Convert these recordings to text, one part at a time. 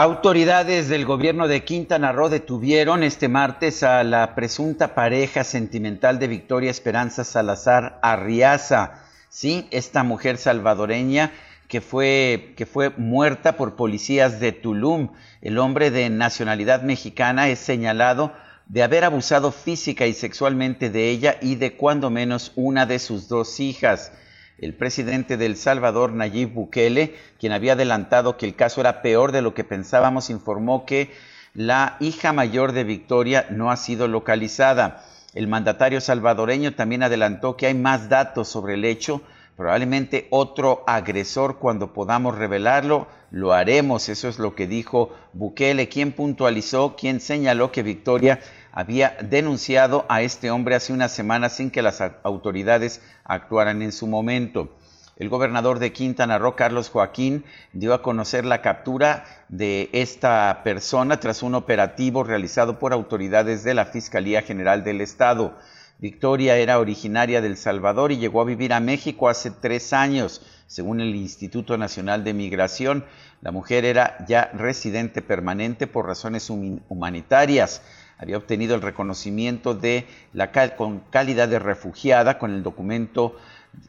Autoridades del gobierno de Quintana Roo detuvieron este martes a la presunta pareja sentimental de Victoria Esperanza Salazar Arriaza. Sí, esta mujer salvadoreña que fue, que fue muerta por policías de Tulum. El hombre de nacionalidad mexicana es señalado de haber abusado física y sexualmente de ella y de cuando menos una de sus dos hijas. El presidente de El Salvador, Nayib Bukele, quien había adelantado que el caso era peor de lo que pensábamos, informó que la hija mayor de Victoria no ha sido localizada. El mandatario salvadoreño también adelantó que hay más datos sobre el hecho, probablemente otro agresor cuando podamos revelarlo, lo haremos, eso es lo que dijo Bukele, quien puntualizó, quien señaló que Victoria había denunciado a este hombre hace una semana sin que las autoridades actuaran en su momento. El gobernador de Quintana Roo, Carlos Joaquín, dio a conocer la captura de esta persona tras un operativo realizado por autoridades de la Fiscalía General del Estado. Victoria era originaria del Salvador y llegó a vivir a México hace tres años. Según el Instituto Nacional de Migración, la mujer era ya residente permanente por razones humanitarias había obtenido el reconocimiento de la con calidad de refugiada con el documento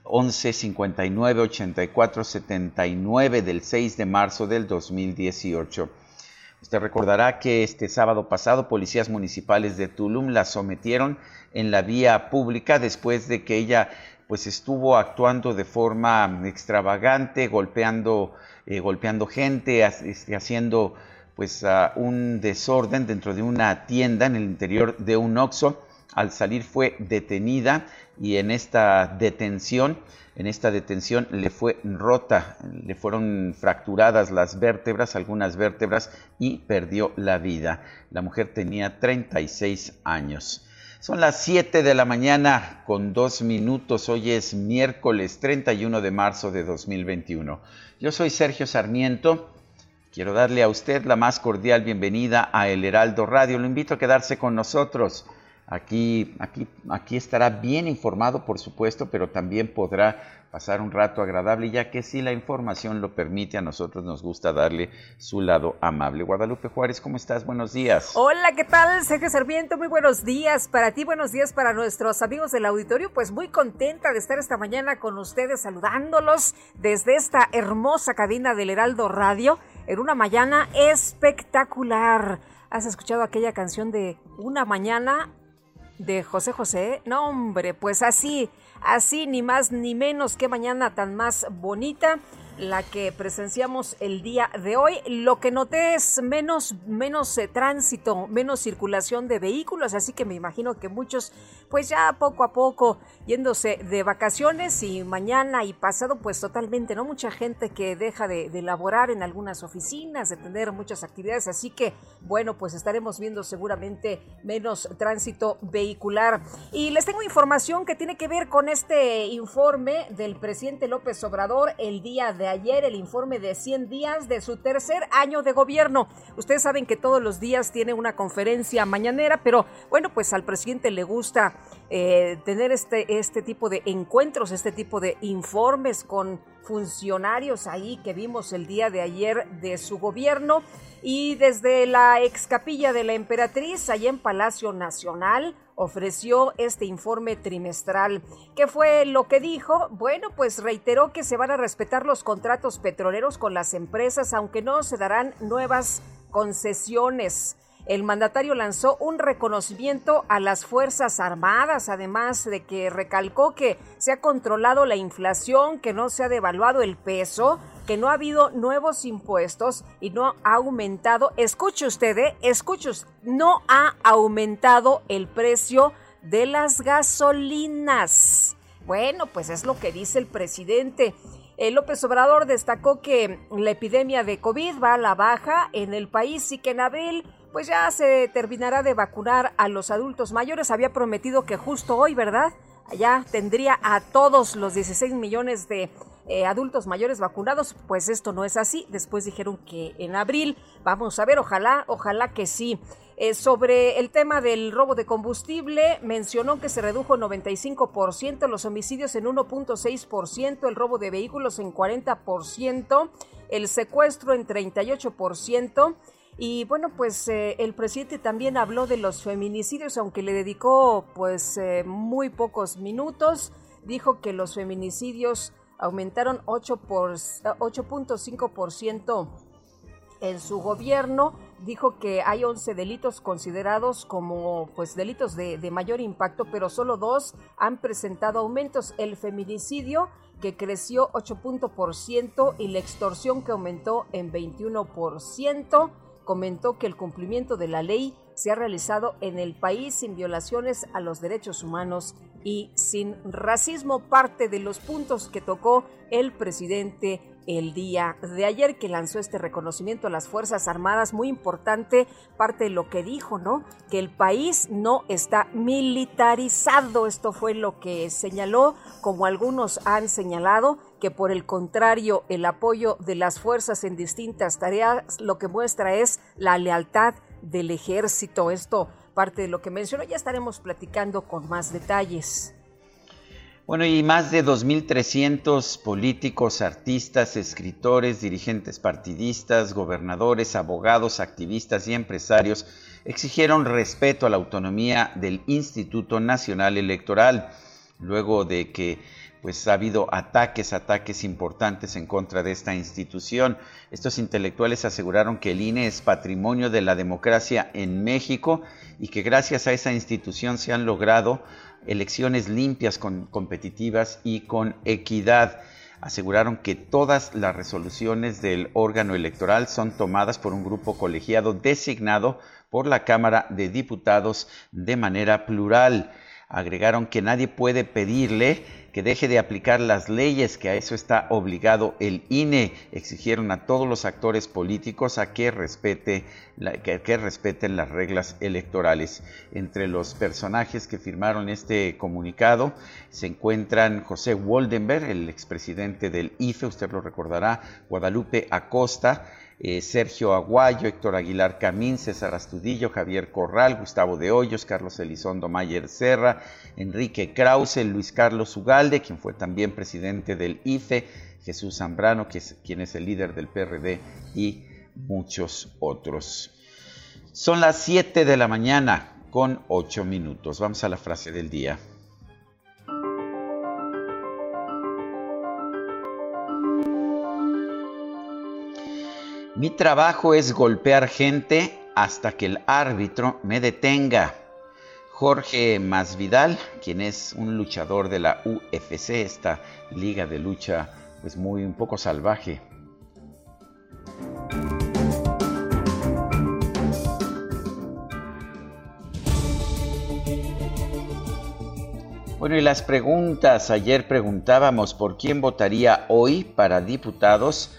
1159-8479 del 6 de marzo del 2018. Usted recordará que este sábado pasado policías municipales de Tulum la sometieron en la vía pública después de que ella pues estuvo actuando de forma extravagante, golpeando, eh, golpeando gente, este, haciendo pues un desorden dentro de una tienda en el interior de un Oxxo. Al salir fue detenida y en esta detención, en esta detención le fue rota, le fueron fracturadas las vértebras, algunas vértebras y perdió la vida. La mujer tenía 36 años. Son las 7 de la mañana con dos minutos. Hoy es miércoles 31 de marzo de 2021. Yo soy Sergio Sarmiento Quiero darle a usted la más cordial bienvenida a El Heraldo Radio. Lo invito a quedarse con nosotros. Aquí, aquí, aquí estará bien informado, por supuesto, pero también podrá pasar un rato agradable, ya que si la información lo permite, a nosotros nos gusta darle su lado amable. Guadalupe Juárez, ¿cómo estás? Buenos días. Hola, ¿qué tal? Sergio Sarmiento, muy buenos días para ti, buenos días para nuestros amigos del auditorio. Pues muy contenta de estar esta mañana con ustedes, saludándolos desde esta hermosa cabina del Heraldo Radio en una mañana espectacular. ¿Has escuchado aquella canción de Una mañana de José José? No, hombre, pues así, así ni más ni menos que mañana tan más bonita la que presenciamos el día de hoy. Lo que noté es menos, menos eh, tránsito, menos circulación de vehículos, así que me imagino que muchos, pues ya poco a poco yéndose de vacaciones y mañana y pasado, pues totalmente, ¿no? Mucha gente que deja de, de laborar en algunas oficinas, de tener muchas actividades, así que, bueno, pues estaremos viendo seguramente menos tránsito vehicular. Y les tengo información que tiene que ver con este informe del presidente López Obrador el día de ayer el informe de 100 días de su tercer año de gobierno. Ustedes saben que todos los días tiene una conferencia mañanera, pero bueno, pues al presidente le gusta eh, tener este, este tipo de encuentros, este tipo de informes con funcionarios ahí que vimos el día de ayer de su gobierno. Y desde la ex capilla de la emperatriz, allá en Palacio Nacional, ofreció este informe trimestral. ¿Qué fue lo que dijo? Bueno, pues reiteró que se van a respetar los contratos petroleros con las empresas, aunque no se darán nuevas concesiones. El mandatario lanzó un reconocimiento a las Fuerzas Armadas, además de que recalcó que se ha controlado la inflación, que no se ha devaluado el peso, que no ha habido nuevos impuestos y no ha aumentado, escuche usted, ¿eh? escuche, no ha aumentado el precio de las gasolinas. Bueno, pues es lo que dice el presidente. El López Obrador destacó que la epidemia de COVID va a la baja en el país y que en abril pues ya se terminará de vacunar a los adultos mayores. Había prometido que justo hoy, ¿verdad? Ya tendría a todos los 16 millones de eh, adultos mayores vacunados. Pues esto no es así. Después dijeron que en abril. Vamos a ver, ojalá, ojalá que sí. Eh, sobre el tema del robo de combustible, mencionó que se redujo en 95%, los homicidios en 1.6%, el robo de vehículos en 40%, el secuestro en 38%. Y bueno, pues eh, el presidente también habló de los feminicidios, aunque le dedicó pues eh, muy pocos minutos. Dijo que los feminicidios aumentaron 8.5% en su gobierno. Dijo que hay 11 delitos considerados como pues delitos de, de mayor impacto, pero solo dos han presentado aumentos. El feminicidio que creció 8% y la extorsión que aumentó en 21% comentó que el cumplimiento de la ley se ha realizado en el país sin violaciones a los derechos humanos y sin racismo, parte de los puntos que tocó el presidente el día de ayer que lanzó este reconocimiento a las Fuerzas Armadas, muy importante parte de lo que dijo, ¿no? Que el país no está militarizado, esto fue lo que señaló, como algunos han señalado, que por el contrario el apoyo de las fuerzas en distintas tareas lo que muestra es la lealtad del ejército. Esto parte de lo que mencionó, ya estaremos platicando con más detalles. Bueno, y más de 2.300 políticos, artistas, escritores, dirigentes partidistas, gobernadores, abogados, activistas y empresarios exigieron respeto a la autonomía del Instituto Nacional Electoral, luego de que pues ha habido ataques, ataques importantes en contra de esta institución. Estos intelectuales aseguraron que el INE es patrimonio de la democracia en México y que gracias a esa institución se han logrado elecciones limpias, competitivas y con equidad. Aseguraron que todas las resoluciones del órgano electoral son tomadas por un grupo colegiado designado por la Cámara de Diputados de manera plural. Agregaron que nadie puede pedirle que deje de aplicar las leyes, que a eso está obligado el INE. Exigieron a todos los actores políticos a que, respete que, respeten las reglas electorales. Entre los personajes que firmaron este comunicado se encuentran José Woldenberg, el expresidente del IFE, usted lo recordará, Guadalupe Acosta, eh, Sergio Aguayo, Héctor Aguilar Camín, César Astudillo, Javier Corral, Gustavo de Hoyos, Carlos Elizondo Mayer Serra, Enrique Krause, Luis Carlos Ugalde, quien fue también presidente del IFE, Jesús Zambrano, quien es el líder del PRD, y muchos otros. Son las 7 de la mañana con 8 minutos. Vamos a la frase del día. Mi trabajo es golpear gente hasta que el árbitro me detenga. Jorge Masvidal, quien es un luchador de la UFC, esta liga de lucha pues muy un poco salvaje. Bueno, y las preguntas, ayer preguntábamos por quién votaría hoy para diputados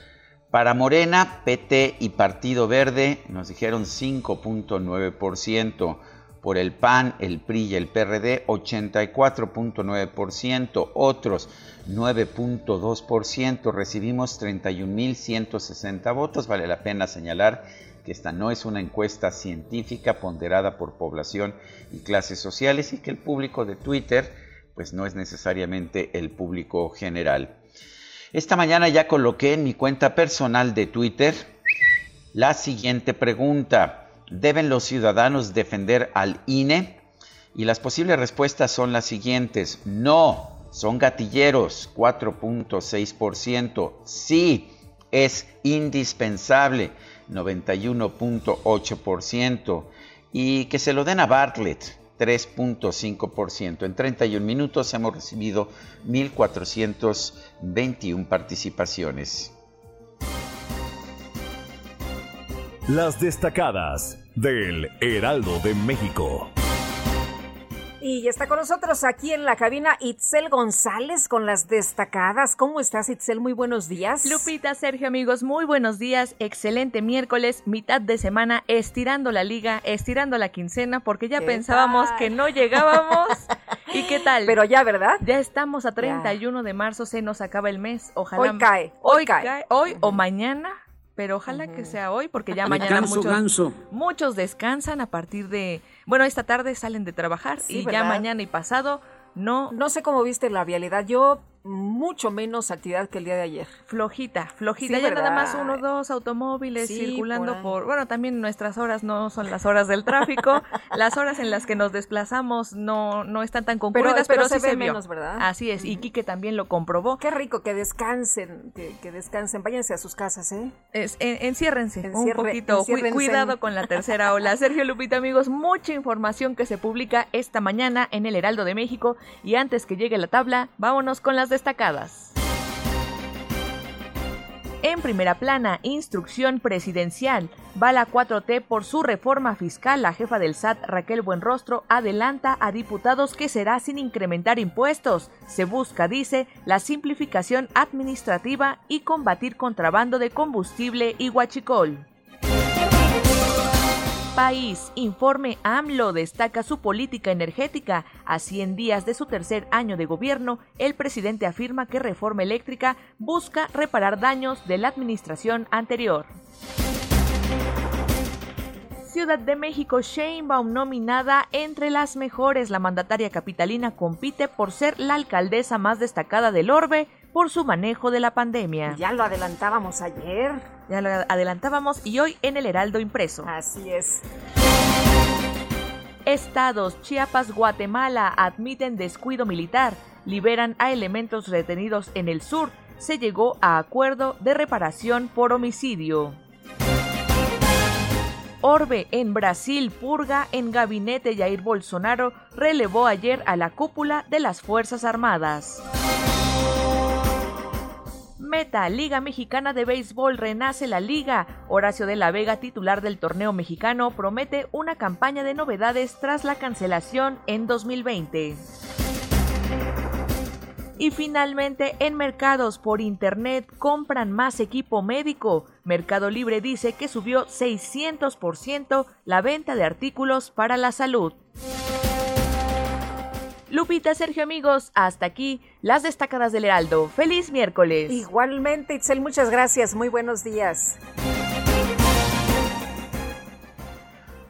para Morena, PT y Partido Verde nos dijeron 5.9%. Por el PAN, el PRI y el PRD 84.9%. Otros 9.2%. Recibimos 31.160 votos. Vale la pena señalar que esta no es una encuesta científica ponderada por población y clases sociales y que el público de Twitter pues no es necesariamente el público general. Esta mañana ya coloqué en mi cuenta personal de Twitter la siguiente pregunta. ¿Deben los ciudadanos defender al INE? Y las posibles respuestas son las siguientes. No, son gatilleros, 4.6%. Sí, es indispensable, 91.8%. Y que se lo den a Bartlett, 3.5%. En 31 minutos hemos recibido 1.421 participaciones. Las destacadas del Heraldo de México. Y está con nosotros aquí en la cabina Itzel González con las destacadas. ¿Cómo estás, Itzel? Muy buenos días. Lupita, Sergio, amigos, muy buenos días. Excelente miércoles, mitad de semana, estirando la liga, estirando la quincena, porque ya pensábamos que no llegábamos. ¿Y qué tal? Pero ya, ¿verdad? Ya estamos a 31 de marzo, se nos acaba el mes. Ojalá. Hoy cae. Hoy, cae. Hoy o mañana pero ojalá que sea hoy porque ya mañana muchos, muchos descansan a partir de, bueno, esta tarde salen de trabajar y ya mañana y pasado no. No sé cómo viste la vialidad. Yo mucho menos actividad que el día de ayer. Flojita, flojita. ya nada más uno o dos automóviles circulando por, Bueno, también nuestras horas no son las horas del tráfico. las horas en las que nos desplazamos no, no están tan concurridas, pero, sí se, menos, ¿verdad? Así es. Y Quique también lo comprobó. Qué rico, que descansen, que, descansen. Váyanse a sus casas, ¿eh? Es, enciérrense un poquito. Cuidado con la tercera ola. Sergio Lupita, amigos, mucha información que se publica esta mañana en el Heraldo de México. Y antes que llegue la tabla, vámonos con las destacadas. En primera plana, instrucción presidencial. Bala 4T por su reforma fiscal. La jefa del SAT, Raquel Buenrostro, adelanta a diputados que será sin incrementar impuestos. Se busca, dice, la simplificación administrativa y combatir contrabando de combustible y huachicol. País, informe AMLO destaca su política energética. A 100 días de su tercer año de gobierno, el presidente afirma que reforma eléctrica busca reparar daños de la administración anterior. Ciudad de México, Sheinbaum nominada entre las mejores. La mandataria capitalina compite por ser la alcaldesa más destacada del Orbe por su manejo de la pandemia. Ya lo adelantábamos ayer. Ya lo adelantábamos y hoy en el Heraldo Impreso. Así es. Estados Chiapas, Guatemala admiten descuido militar, liberan a elementos retenidos en el sur, se llegó a acuerdo de reparación por homicidio. Orbe en Brasil purga en gabinete Jair Bolsonaro relevó ayer a la cúpula de las Fuerzas Armadas. Meta, Liga Mexicana de Béisbol, renace la liga. Horacio de la Vega, titular del torneo mexicano, promete una campaña de novedades tras la cancelación en 2020. Y finalmente, en mercados por internet compran más equipo médico. Mercado Libre dice que subió 600% la venta de artículos para la salud. Lupita, Sergio, amigos, hasta aquí las destacadas del Heraldo. Feliz miércoles. Igualmente, Itzel, muchas gracias. Muy buenos días.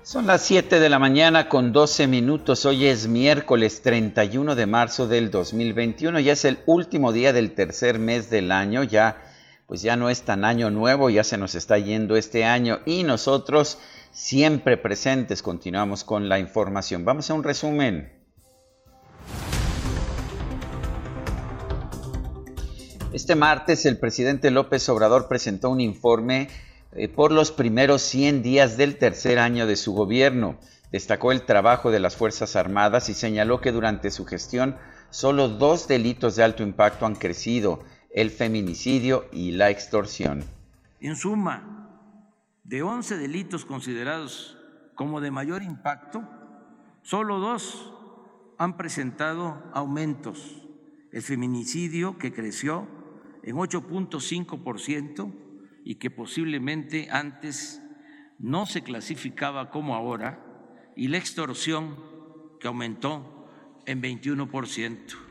Son las 7 de la mañana con 12 minutos. Hoy es miércoles 31 de marzo del 2021. Ya es el último día del tercer mes del año. Ya, pues ya no es tan año nuevo, ya se nos está yendo este año. Y nosotros, siempre presentes, continuamos con la información. Vamos a un resumen. Este martes el presidente López Obrador presentó un informe eh, por los primeros 100 días del tercer año de su gobierno. Destacó el trabajo de las Fuerzas Armadas y señaló que durante su gestión solo dos delitos de alto impacto han crecido, el feminicidio y la extorsión. En suma, de 11 delitos considerados como de mayor impacto, solo dos han presentado aumentos. El feminicidio, que creció en 8.5% y que posiblemente antes no se clasificaba como ahora, y la extorsión que aumentó en 21%.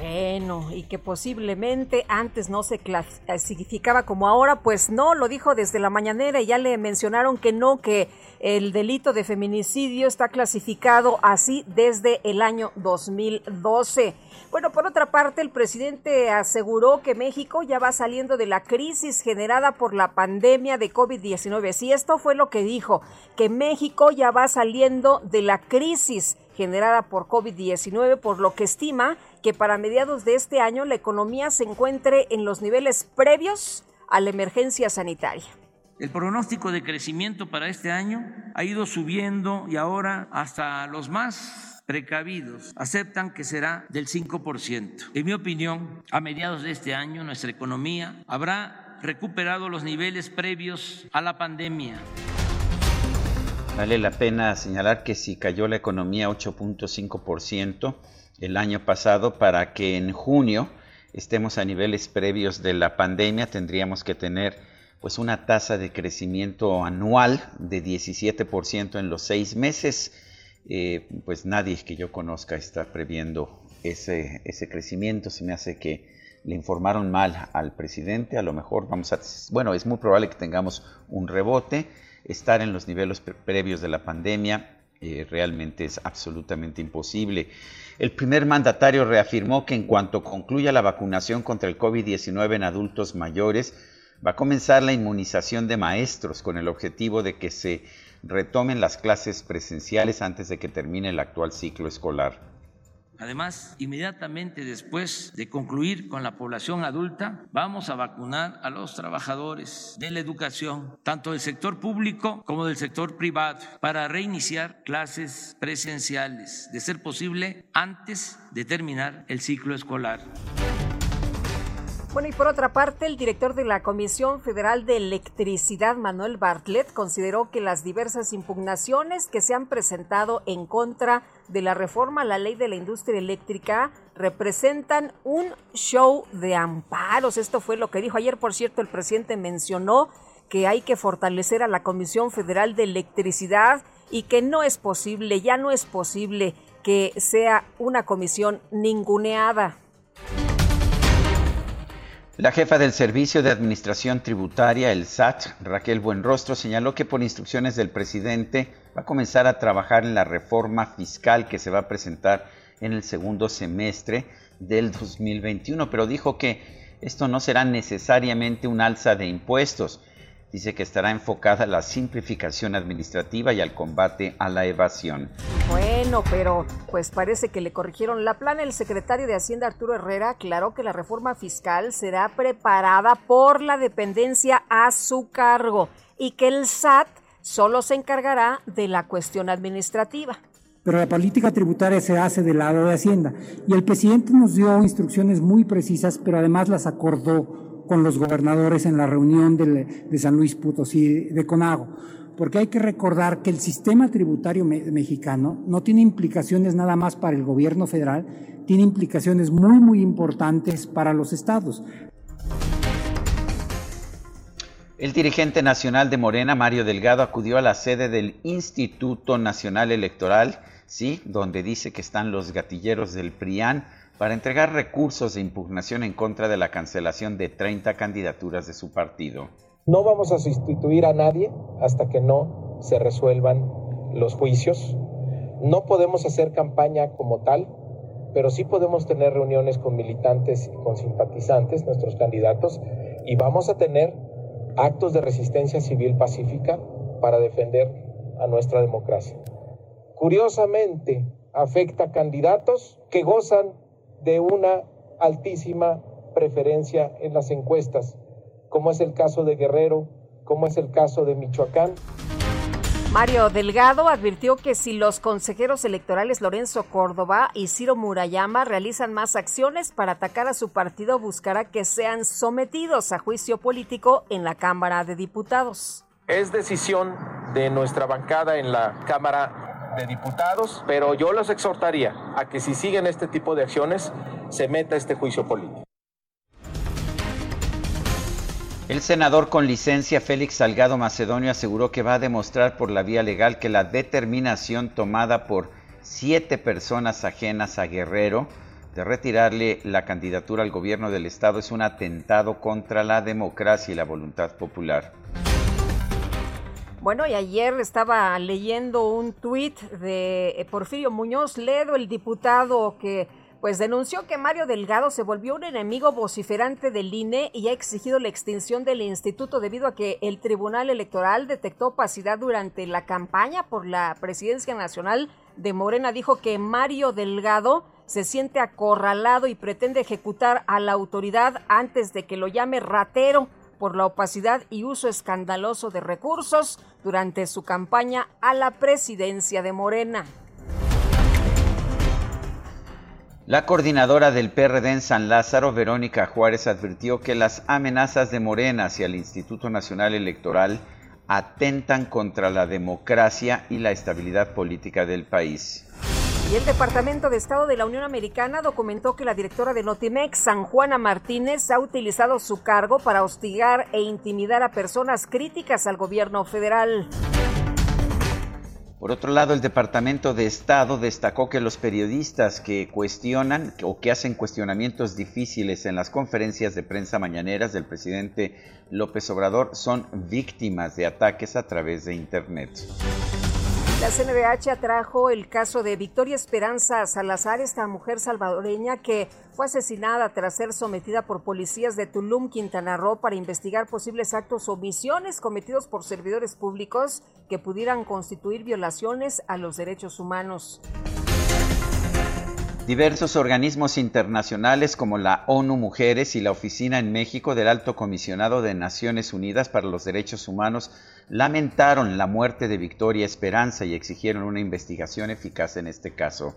Bueno, y que posiblemente antes no se clasificaba como ahora, pues no, lo dijo desde la mañanera y ya le mencionaron que no, que el delito de feminicidio está clasificado así desde el año 2012. Bueno, por otra parte, el presidente aseguró que México ya va saliendo de la crisis generada por la pandemia de COVID-19. Sí, esto fue lo que dijo, que México ya va saliendo de la crisis generada por COVID-19, por lo que estima que para mediados de este año la economía se encuentre en los niveles previos a la emergencia sanitaria. El pronóstico de crecimiento para este año ha ido subiendo y ahora hasta los más precavidos aceptan que será del 5%. En mi opinión, a mediados de este año nuestra economía habrá recuperado los niveles previos a la pandemia. Vale la pena señalar que si cayó la economía 8.5% el año pasado, para que en junio estemos a niveles previos de la pandemia, tendríamos que tener pues una tasa de crecimiento anual de 17% en los seis meses. Eh, pues nadie que yo conozca está previendo ese, ese crecimiento. Se me hace que le informaron mal al presidente. A lo mejor vamos a, bueno, es muy probable que tengamos un rebote estar en los niveles previos de la pandemia eh, realmente es absolutamente imposible. El primer mandatario reafirmó que en cuanto concluya la vacunación contra el COVID-19 en adultos mayores, va a comenzar la inmunización de maestros con el objetivo de que se retomen las clases presenciales antes de que termine el actual ciclo escolar. Además, inmediatamente después de concluir con la población adulta, vamos a vacunar a los trabajadores de la educación, tanto del sector público como del sector privado, para reiniciar clases presenciales, de ser posible antes de terminar el ciclo escolar. Bueno, y por otra parte, el director de la Comisión Federal de Electricidad, Manuel Bartlett, consideró que las diversas impugnaciones que se han presentado en contra de la reforma a la ley de la industria eléctrica representan un show de amparos. Esto fue lo que dijo ayer, por cierto, el presidente mencionó que hay que fortalecer a la Comisión Federal de Electricidad y que no es posible, ya no es posible que sea una comisión ninguneada. La jefa del Servicio de Administración Tributaria, el SAT, Raquel Buenrostro, señaló que por instrucciones del presidente va a comenzar a trabajar en la reforma fiscal que se va a presentar en el segundo semestre del 2021, pero dijo que esto no será necesariamente un alza de impuestos, Dice que estará enfocada a la simplificación administrativa y al combate a la evasión. Bueno, pero pues parece que le corrigieron la plana. El secretario de Hacienda Arturo Herrera aclaró que la reforma fiscal será preparada por la dependencia a su cargo y que el SAT solo se encargará de la cuestión administrativa pero la política tributaria se hace del lado de Hacienda. Y el presidente nos dio instrucciones muy precisas, pero además las acordó con los gobernadores en la reunión de, San Luis Potosí de Conago, porque hay que recordar que el sistema tributario mexicano no tiene implicaciones nada más para el gobierno federal, tiene implicaciones muy, muy importantes para los estados. El dirigente nacional de Morena, Mario Delgado, acudió a la sede del Instituto Nacional Electoral, sí, donde dice que están los gatilleros del PRIAN para entregar recursos de impugnación en contra de la cancelación de 30 candidaturas de su partido. No vamos a sustituir a nadie hasta que no se resuelvan los juicios. No podemos hacer campaña como tal, pero sí podemos tener reuniones con militantes y con simpatizantes, nuestros candidatos, y vamos a tener actos de resistencia civil pacífica para defender a nuestra democracia. Curiosamente, afecta a candidatos que gozan de una altísima preferencia en las encuestas, como es el caso de Guerrero, como es el caso de Michoacán. Mario Delgado advirtió que si los consejeros electorales Lorenzo Córdoba y Ciro Murayama realizan más acciones para atacar a su partido, buscará que sean sometidos a juicio político en la Cámara de Diputados. Es decisión de nuestra bancada en la Cámara de diputados, pero yo los exhortaría a que si siguen este tipo de acciones, se meta este juicio político. El senador con licencia Félix Salgado Macedonio aseguró que va a demostrar por la vía legal que la determinación tomada por siete personas ajenas a Guerrero de retirarle la candidatura al gobierno del estado es un atentado contra la democracia y la voluntad popular. Bueno, y ayer estaba leyendo un tuit de eh, Porfirio Muñoz Ledo, el diputado que pues denunció que Mario Delgado se volvió un enemigo vociferante del INE y ha exigido la extinción del instituto debido a que el Tribunal Electoral detectó opacidad durante la campaña por la presidencia nacional de Morena. Dijo que Mario Delgado se siente acorralado y pretende ejecutar a la autoridad antes de que lo llame ratero por la opacidad y uso escandaloso de recursos durante su campaña a la presidencia de Morena. La coordinadora del PRD en San Lázaro, Verónica Juárez, advirtió que las amenazas de Morena hacia el Instituto Nacional Electoral atentan contra la democracia y la estabilidad política del país. Y el Departamento de Estado de la Unión Americana documentó que la directora de Notimex, San Juana Martínez, ha utilizado su cargo para hostigar e intimidar a personas críticas al gobierno federal. Por otro lado, el Departamento de Estado destacó que los periodistas que cuestionan o que hacen cuestionamientos difíciles en las conferencias de prensa mañaneras del presidente López Obrador son víctimas de ataques a través de Internet. La CNDH atrajo el caso de Victoria Esperanza Salazar, esta mujer salvadoreña que fue asesinada tras ser sometida por policías de Tulum, Quintana Roo, para investigar posibles actos o omisiones cometidos por servidores públicos que pudieran constituir violaciones a los derechos humanos. Diversos organismos internacionales como la ONU Mujeres y la Oficina en México del Alto Comisionado de Naciones Unidas para los Derechos Humanos lamentaron la muerte de Victoria Esperanza y exigieron una investigación eficaz en este caso.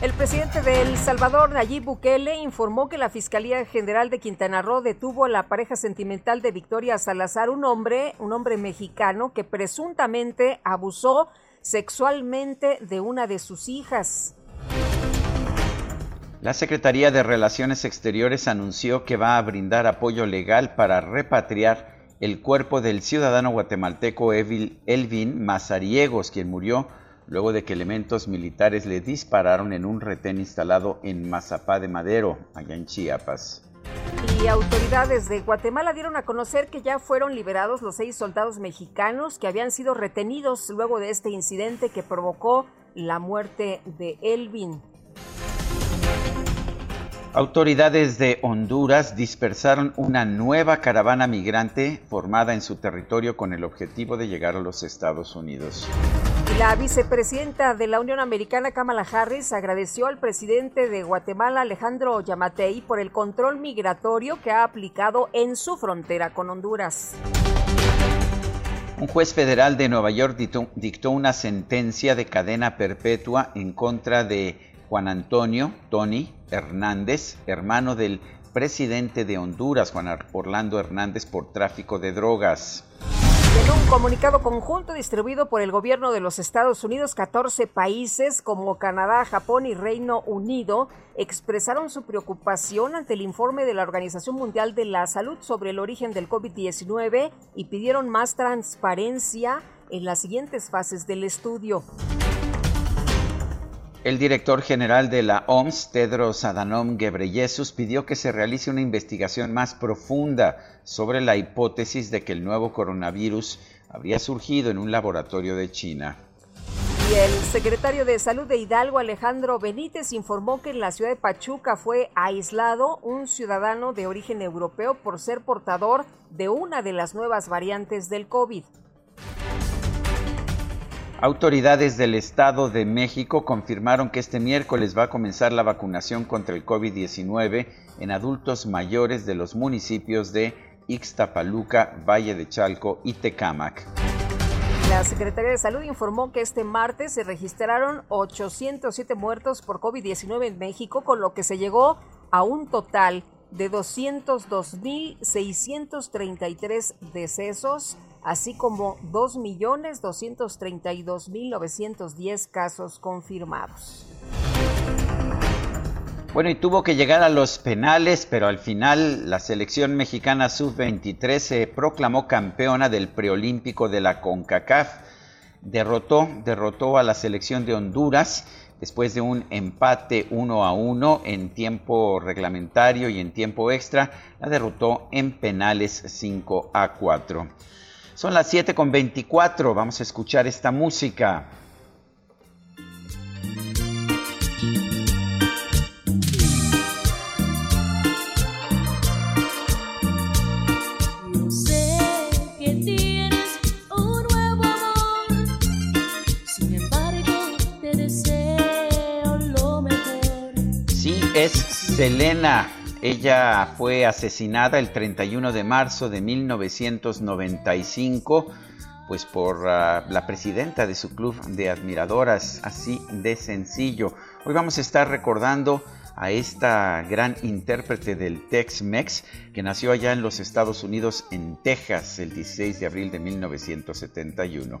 El presidente de El Salvador, Nayib Bukele, informó que la Fiscalía General de Quintana Roo detuvo a la pareja sentimental de Victoria Salazar, un hombre, un hombre mexicano que presuntamente abusó sexualmente de una de sus hijas. La Secretaría de Relaciones Exteriores anunció que va a brindar apoyo legal para repatriar el cuerpo del ciudadano guatemalteco Elvin Mazariegos, quien murió luego de que elementos militares le dispararon en un retén instalado en Mazapá de Madero, allá en Chiapas. Y autoridades de Guatemala dieron a conocer que ya fueron liberados los seis soldados mexicanos que habían sido retenidos luego de este incidente que provocó la muerte de Elvin. Autoridades de Honduras dispersaron una nueva caravana migrante formada en su territorio con el objetivo de llegar a los Estados Unidos. La vicepresidenta de la Unión Americana, Kamala Harris, agradeció al presidente de Guatemala, Alejandro Yamatei, por el control migratorio que ha aplicado en su frontera con Honduras. Un juez federal de Nueva York dictó, una sentencia de cadena perpetua en contra de Juan Antonio Tony Hernández, hermano del presidente de Honduras, Juan Orlando Hernández, por tráfico de drogas. En un comunicado conjunto distribuido por el gobierno de los Estados Unidos, 14 países como Canadá, Japón y Reino Unido expresaron su preocupación ante el informe de la Organización Mundial de la Salud sobre el origen del COVID-19 y pidieron más transparencia en las siguientes fases del estudio. El director general de la OMS, Tedros Adhanom Ghebreyesus, pidió que se realice una investigación más profunda sobre la hipótesis de que el nuevo coronavirus habría surgido en un laboratorio de China. Y el secretario de Salud de Hidalgo, Alejandro Benítez, informó que en la ciudad de Pachuca fue aislado un ciudadano de origen europeo por ser portador de una de las nuevas variantes del COVID. Autoridades del Estado de México confirmaron que este miércoles va a comenzar la vacunación contra el COVID-19 en adultos mayores de los municipios de Ixtapaluca, Valle de Chalco y Tecámac. La Secretaría de Salud informó que este martes se registraron 807 muertos por COVID-19 en México, con lo que se llegó a un total de 202.633 decesos así como 2.232.910 casos confirmados. Bueno, y tuvo que llegar a los penales, pero al final la selección mexicana sub-23 se proclamó campeona del preolímpico de la CONCACAF. Derrotó, derrotó a la selección de Honduras después de un empate 1 a 1 en tiempo reglamentario y en tiempo extra, la derrotó en penales 5 a 4. Son las 7 con 24, vamos a escuchar esta música. es Selena. Ella fue asesinada el 31 de marzo de 1995, pues por uh, la presidenta de su club de admiradoras, así de sencillo. Hoy vamos a estar recordando a esta gran intérprete del Tex-Mex que nació allá en los Estados Unidos, en Texas, el 16 de abril de 1971.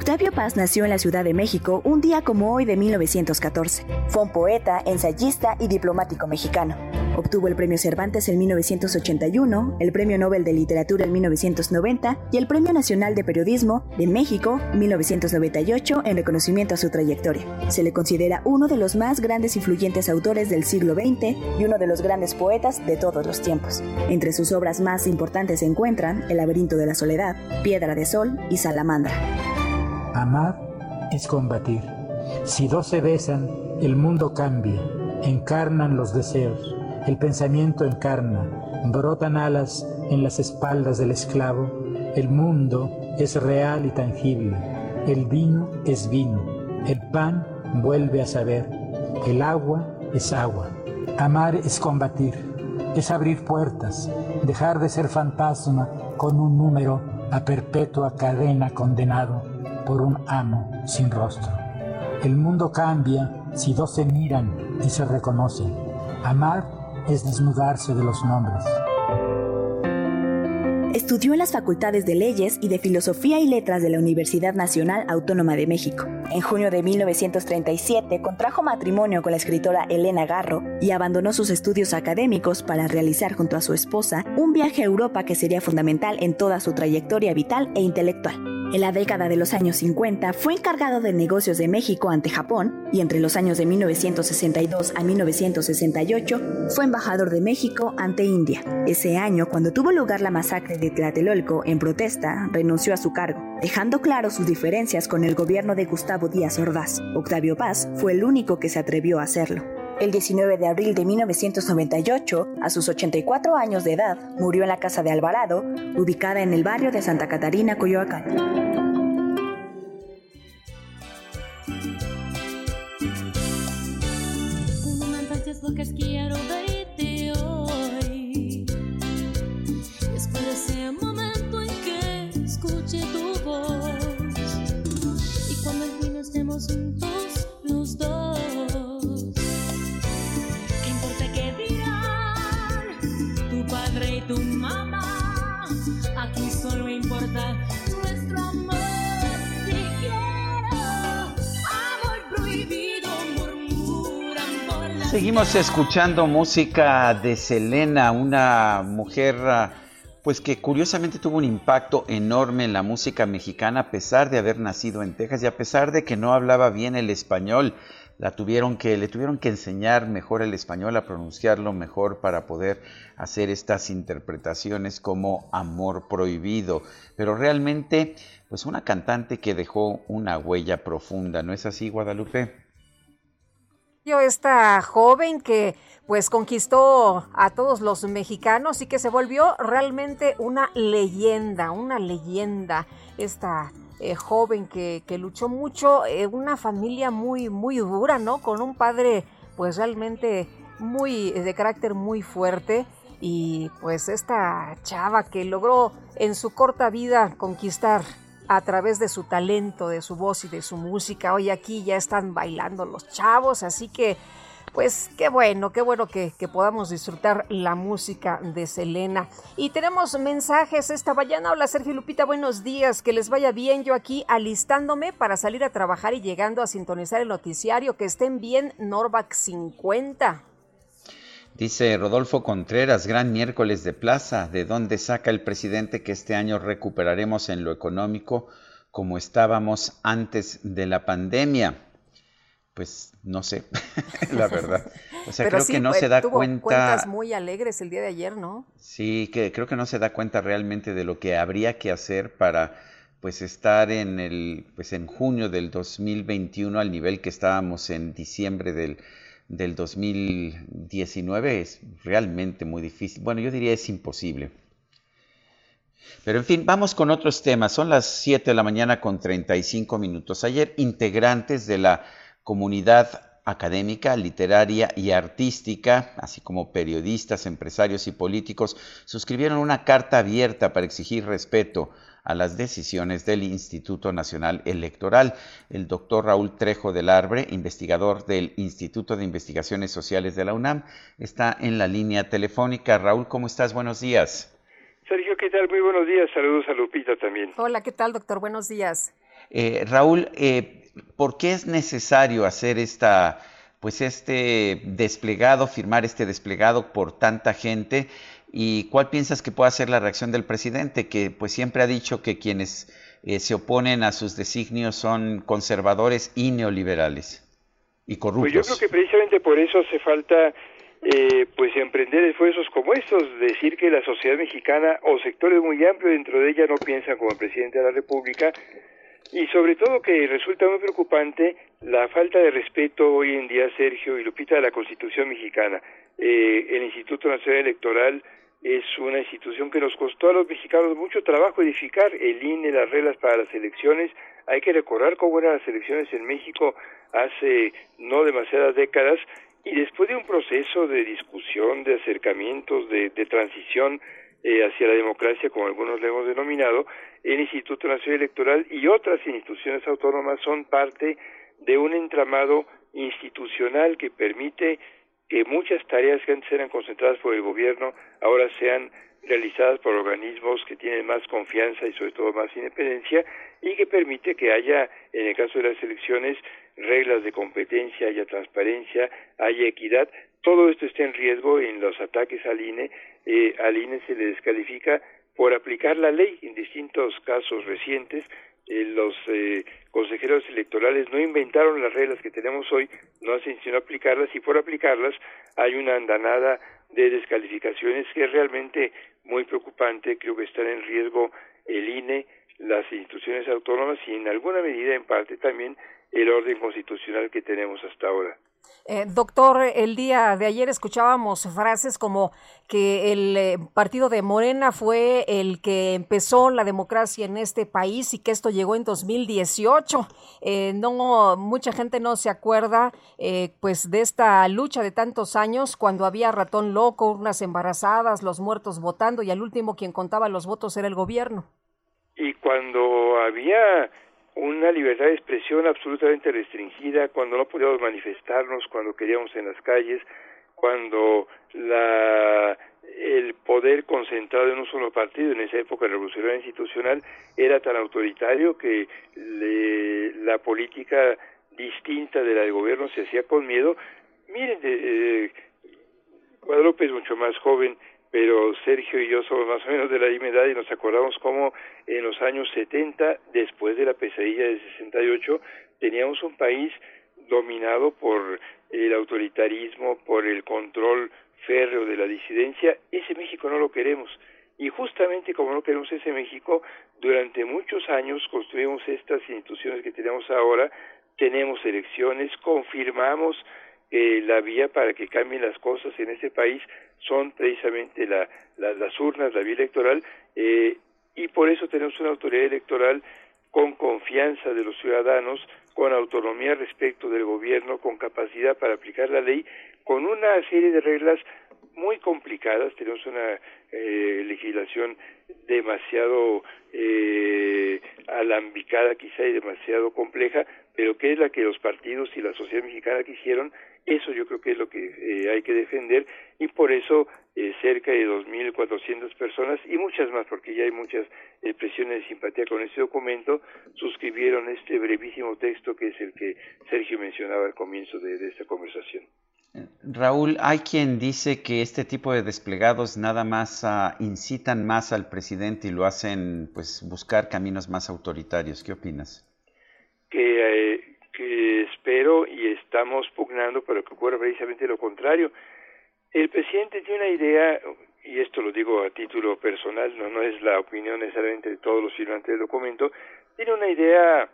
Octavio Paz nació en la Ciudad de México un día como hoy de 1914. Fue un poeta, ensayista y diplomático mexicano. Obtuvo el Premio Cervantes en 1981, el Premio Nobel de Literatura en 1990 y el Premio Nacional de Periodismo de México 1998 en reconocimiento a su trayectoria. Se le considera uno de los más grandes influyentes autores del siglo XX y uno de los grandes poetas de todos los tiempos. Entre sus obras más importantes se encuentran El laberinto de la soledad, Piedra de Sol y Salamandra. Amar es combatir. Si dos se besan, el mundo cambia, encarnan los deseos, el pensamiento encarna, brotan alas en las espaldas del esclavo, el mundo es real y tangible, el vino es vino, el pan vuelve a saber, el agua es agua. Amar es combatir, es abrir puertas, dejar de ser fantasma con un número a perpetua cadena condenado por un amo sin rostro. El mundo cambia si dos se miran y se reconocen. Amar es desnudarse de los nombres. Estudió en las facultades de Leyes y de Filosofía y Letras de la Universidad Nacional Autónoma de México. En junio de 1937 contrajo matrimonio con la escritora Elena Garro y abandonó sus estudios académicos para realizar junto a su esposa un viaje a Europa que sería fundamental en toda su trayectoria vital e intelectual. En la década de los años 50 fue encargado de negocios de México ante Japón y entre los años de 1962 a 1968 fue embajador de México ante India. Ese año, cuando tuvo lugar la masacre de Tlatelolco en protesta, renunció a su cargo, dejando claro sus diferencias con el gobierno de Gustavo Díaz Ordaz. Octavio Paz fue el único que se atrevió a hacerlo. El 19 de abril de 1998, a sus 84 años de edad, murió en la casa de Alvarado, ubicada en el barrio de Santa Catarina, Coyoacán. quiero verte Seguimos escuchando música de Selena, una mujer pues que curiosamente tuvo un impacto enorme en la música mexicana a pesar de haber nacido en Texas y a pesar de que no hablaba bien el español la tuvieron que, le tuvieron que enseñar mejor el español, a pronunciarlo mejor para poder hacer estas interpretaciones como amor prohibido. Pero realmente, pues una cantante que dejó una huella profunda, ¿no es así, Guadalupe? Esta joven que pues conquistó a todos los mexicanos y que se volvió realmente una leyenda, una leyenda. Esta eh, joven que, luchó mucho, eh, una familia muy, muy dura, ¿no? Con un padre, pues realmente muy de carácter muy fuerte y pues esta chava que logró en su corta vida conquistar a través de su talento, de su voz y de su música. Hoy aquí ya están bailando los chavos, así que pues qué bueno, qué bueno que, podamos disfrutar la música de Selena. Y tenemos mensajes esta mañana. Hola Sergio Lupita, buenos días, que les vaya bien. Yo aquí alistándome para salir a trabajar y llegando a sintonizar el noticiario. Que estén bien, Norvac 50. Dice Rodolfo Contreras, gran miércoles de plaza, ¿de dónde saca el presidente que este año recuperaremos en lo económico como estábamos antes de la pandemia? Pues no sé, la verdad. O sea, creo que no se da tuvo cuenta. cuentas muy alegres el día de ayer, ¿no? Sí, que creo que no se da cuenta realmente de lo que habría que hacer para pues estar en el pues en junio del 2021 al nivel que estábamos en diciembre del del 2019 es realmente muy difícil. Bueno, yo diría es imposible. Pero en fin, vamos con otros temas. Son las 7 de la mañana con 35 minutos. Ayer integrantes de la comunidad académica, literaria y artística, así como periodistas, empresarios y políticos, suscribieron una carta abierta para exigir respeto a las decisiones del Instituto Nacional Electoral. El doctor Raúl Trejo del Arbre, investigador del Instituto de Investigaciones Sociales de la UNAM, está en la línea telefónica. Raúl, ¿cómo estás? Buenos días. Sergio, ¿qué tal? Muy buenos días. Saludos a Lupita también. Hola, ¿qué tal, doctor? Buenos días. Eh, Raúl, eh, ¿por qué es necesario hacer esta, pues este desplegado, firmar este desplegado por tanta gente? ¿Y cuál piensas que pueda ser la reacción del presidente, que pues siempre ha dicho que quienes eh, se oponen a sus designios son conservadores y neoliberales y corruptos? Pues yo creo que precisamente por eso hace falta eh, pues emprender esfuerzos como estos, decir que la sociedad mexicana o sectores muy amplios dentro de ella no piensan como el presidente de la República y sobre todo que resulta muy preocupante la falta de respeto hoy en día, Sergio y Lupita, de la Constitución mexicana. Eh, el Instituto Nacional Electoral es una institución que nos costó a los mexicanos mucho trabajo edificar el INE, las reglas para las elecciones. Hay que recordar cómo eran las elecciones en México hace no demasiadas décadas y después de un proceso de discusión, de acercamientos, de, transición eh, hacia la democracia, como algunos le hemos denominado, el Instituto Nacional Electoral y otras instituciones autónomas son parte de un entramado institucional que permite que muchas tareas que antes eran concentradas por el gobierno ahora sean realizadas por organismos que tienen más confianza y sobre todo más independencia y que permite que haya, en el caso de las elecciones, reglas de competencia, haya transparencia, haya equidad. Todo esto está en riesgo en los ataques al INE. Eh, al INE se le descalifica por aplicar la ley en distintos casos recientes eh, los eh, consejeros electorales no inventaron las reglas que tenemos hoy, no hacen sino aplicarlas y por aplicarlas hay una andanada de descalificaciones que es realmente muy preocupante. Creo que están en riesgo el INE, las instituciones autónomas y en alguna medida, en parte también, el orden constitucional que tenemos hasta ahora. Eh, doctor, el día de ayer escuchábamos frases como que el eh, partido de Morena fue el que empezó la democracia en este país y que esto llegó en 2018. Eh, no, mucha gente no se acuerda, eh, pues, de esta lucha de tantos años cuando había ratón loco, unas embarazadas, los muertos votando y al último quien contaba los votos era el gobierno. Y cuando había una libertad de expresión absolutamente restringida cuando no podíamos manifestarnos, cuando queríamos en las calles, cuando la el poder concentrado en un solo partido en esa época revolucionaria institucional era tan autoritario que le, la política distinta de la del gobierno se hacía con miedo. Miren, eh, Guadalupe es mucho más joven pero Sergio y yo somos más o menos de la misma edad y nos acordamos cómo en los años 70, después de la pesadilla de 68, teníamos un país dominado por el autoritarismo, por el control férreo de la disidencia. Ese México no lo queremos. Y justamente como no queremos ese México, durante muchos años construimos estas instituciones que tenemos ahora, tenemos elecciones, confirmamos eh, la vía para que cambien las cosas en ese país son precisamente la, las urnas, la vía electoral, eh, y por eso tenemos una autoridad electoral con confianza de los ciudadanos, con autonomía respecto del gobierno, con capacidad para aplicar la ley, con una serie de reglas muy complicadas. Tenemos una eh, legislación demasiado eh, alambicada quizá y demasiado compleja, pero que es la que los partidos y la sociedad mexicana quisieron, eso yo creo que es lo que eh, hay que defender y por eso eh, cerca de 2.400 personas y muchas más, porque ya hay muchas expresiones de simpatía con este documento, suscribieron este brevísimo texto que es el que Sergio mencionaba al comienzo de, esta conversación. Raúl, hay quien dice que este tipo de desplegados nada más ah, incitan más al presidente y lo hacen pues buscar caminos más autoritarios. ¿Qué opinas? Que, eh, que espero y estamos pugnando para que ocurra precisamente lo contrario. El presidente tiene una idea, y esto lo digo a título personal, no, no es la opinión necesariamente de todos los firmantes del documento, tiene una idea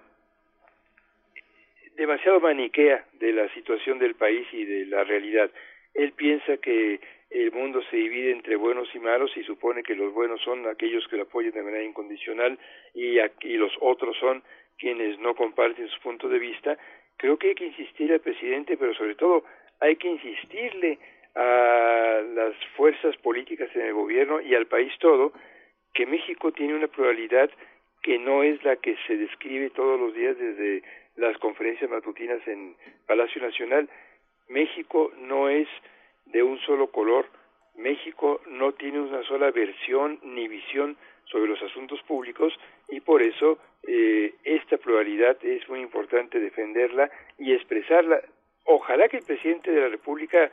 demasiado maniquea de la situación del país y de la realidad. Él piensa que el mundo se divide entre buenos y malos y supone que los buenos son aquellos que lo apoyan de manera incondicional y, aquí los otros son quienes no comparten su punto de vista. Creo que hay que insistir al presidente, pero sobre todo hay que insistirle a las fuerzas políticas en el gobierno y al país todo que México tiene una pluralidad que no es la que se describe todos los días desde las conferencias matutinas en Palacio Nacional. México no es de un solo color, México no tiene una sola versión ni visión sobre los asuntos públicos y por eso eh, esta pluralidad es muy importante defenderla y expresarla. Ojalá que el presidente de la República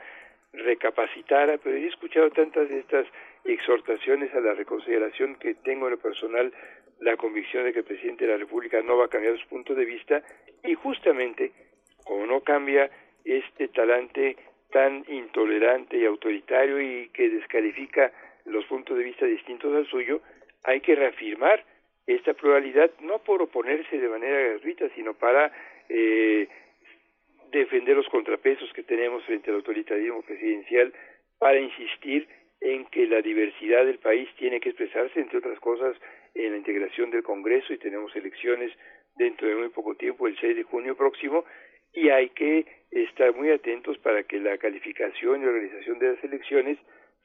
recapacitara, pero he escuchado tantas de estas exhortaciones a la reconsideración que tengo en lo personal la convicción de que el presidente de la República no va a cambiar su punto de vista y justamente como no cambia este talante tan intolerante y autoritario y que descalifica los puntos de vista distintos al suyo, hay que reafirmar esta pluralidad no por oponerse de manera gratuita, sino para eh, defender los contrapesos que tenemos frente al autoritarismo presidencial para insistir en que la diversidad del país tiene que expresarse, entre otras cosas, en la integración del Congreso y tenemos elecciones dentro de muy poco tiempo, el 6 de junio próximo, y hay que estar muy atentos para que la calificación y organización de las elecciones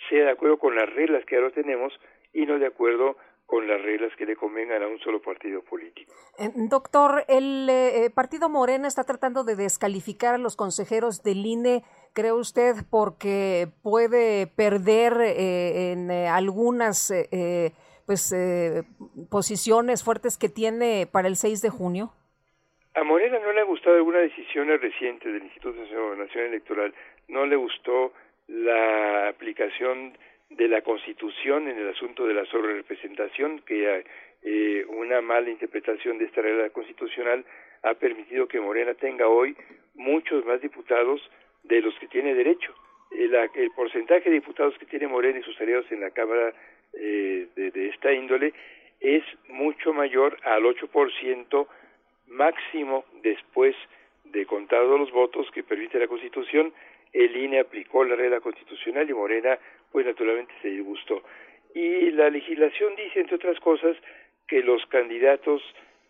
sea de acuerdo con las reglas que ahora tenemos y no de acuerdo con las reglas que le convengan a un solo partido político. Eh, doctor, el eh, eh, partido Morena está tratando de descalificar a los consejeros del INE, ¿cree usted, porque puede perder en algunas pues posiciones fuertes que tiene para el 6 de junio? A Morena no le ha gustado alguna decisión reciente del Instituto Nacional Electoral, no le gustó la aplicación de la Constitución en el asunto de la sobrerepresentación, que eh, una mala interpretación de esta regla constitucional ha permitido que Morena tenga hoy muchos más diputados de los que tiene derecho. El, el porcentaje de diputados que tiene Morena y sus aliados en la Cámara eh, de, de, esta índole es mucho mayor al 8% máximo después de contados los votos que permite la Constitución. El INE aplicó la regla constitucional y Morena pues naturalmente se disgustó. Y la legislación dice, entre otras cosas, que los candidatos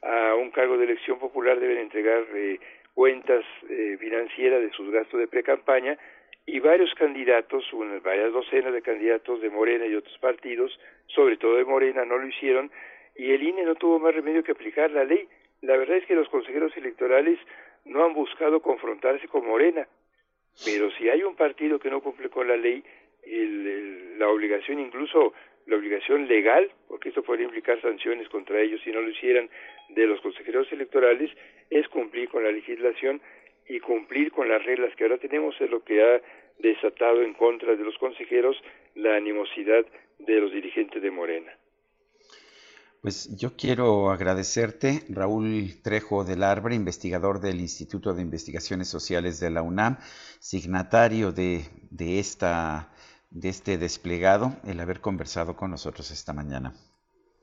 a un cargo de elección popular deben entregar eh, cuentas eh, financieras de sus gastos de pre-campaña y varios candidatos, unas varias docenas de candidatos de Morena y otros partidos, sobre todo de Morena, no lo hicieron y el INE no tuvo más remedio que aplicar la ley. La verdad es que los consejeros electorales no han buscado confrontarse con Morena, pero si hay un partido que no cumple con la ley, la obligación, incluso la obligación legal, porque esto podría implicar sanciones contra ellos si no lo hicieran, de los consejeros electorales, es cumplir con la legislación y cumplir con las reglas que ahora tenemos, es lo que ha desatado en contra de los consejeros la animosidad de los dirigentes de Morena. Pues yo quiero agradecerte, Raúl Trejo del Arbre, investigador del Instituto de Investigaciones Sociales de la UNAM, signatario de, de esta de este desplegado, el haber conversado con nosotros esta mañana.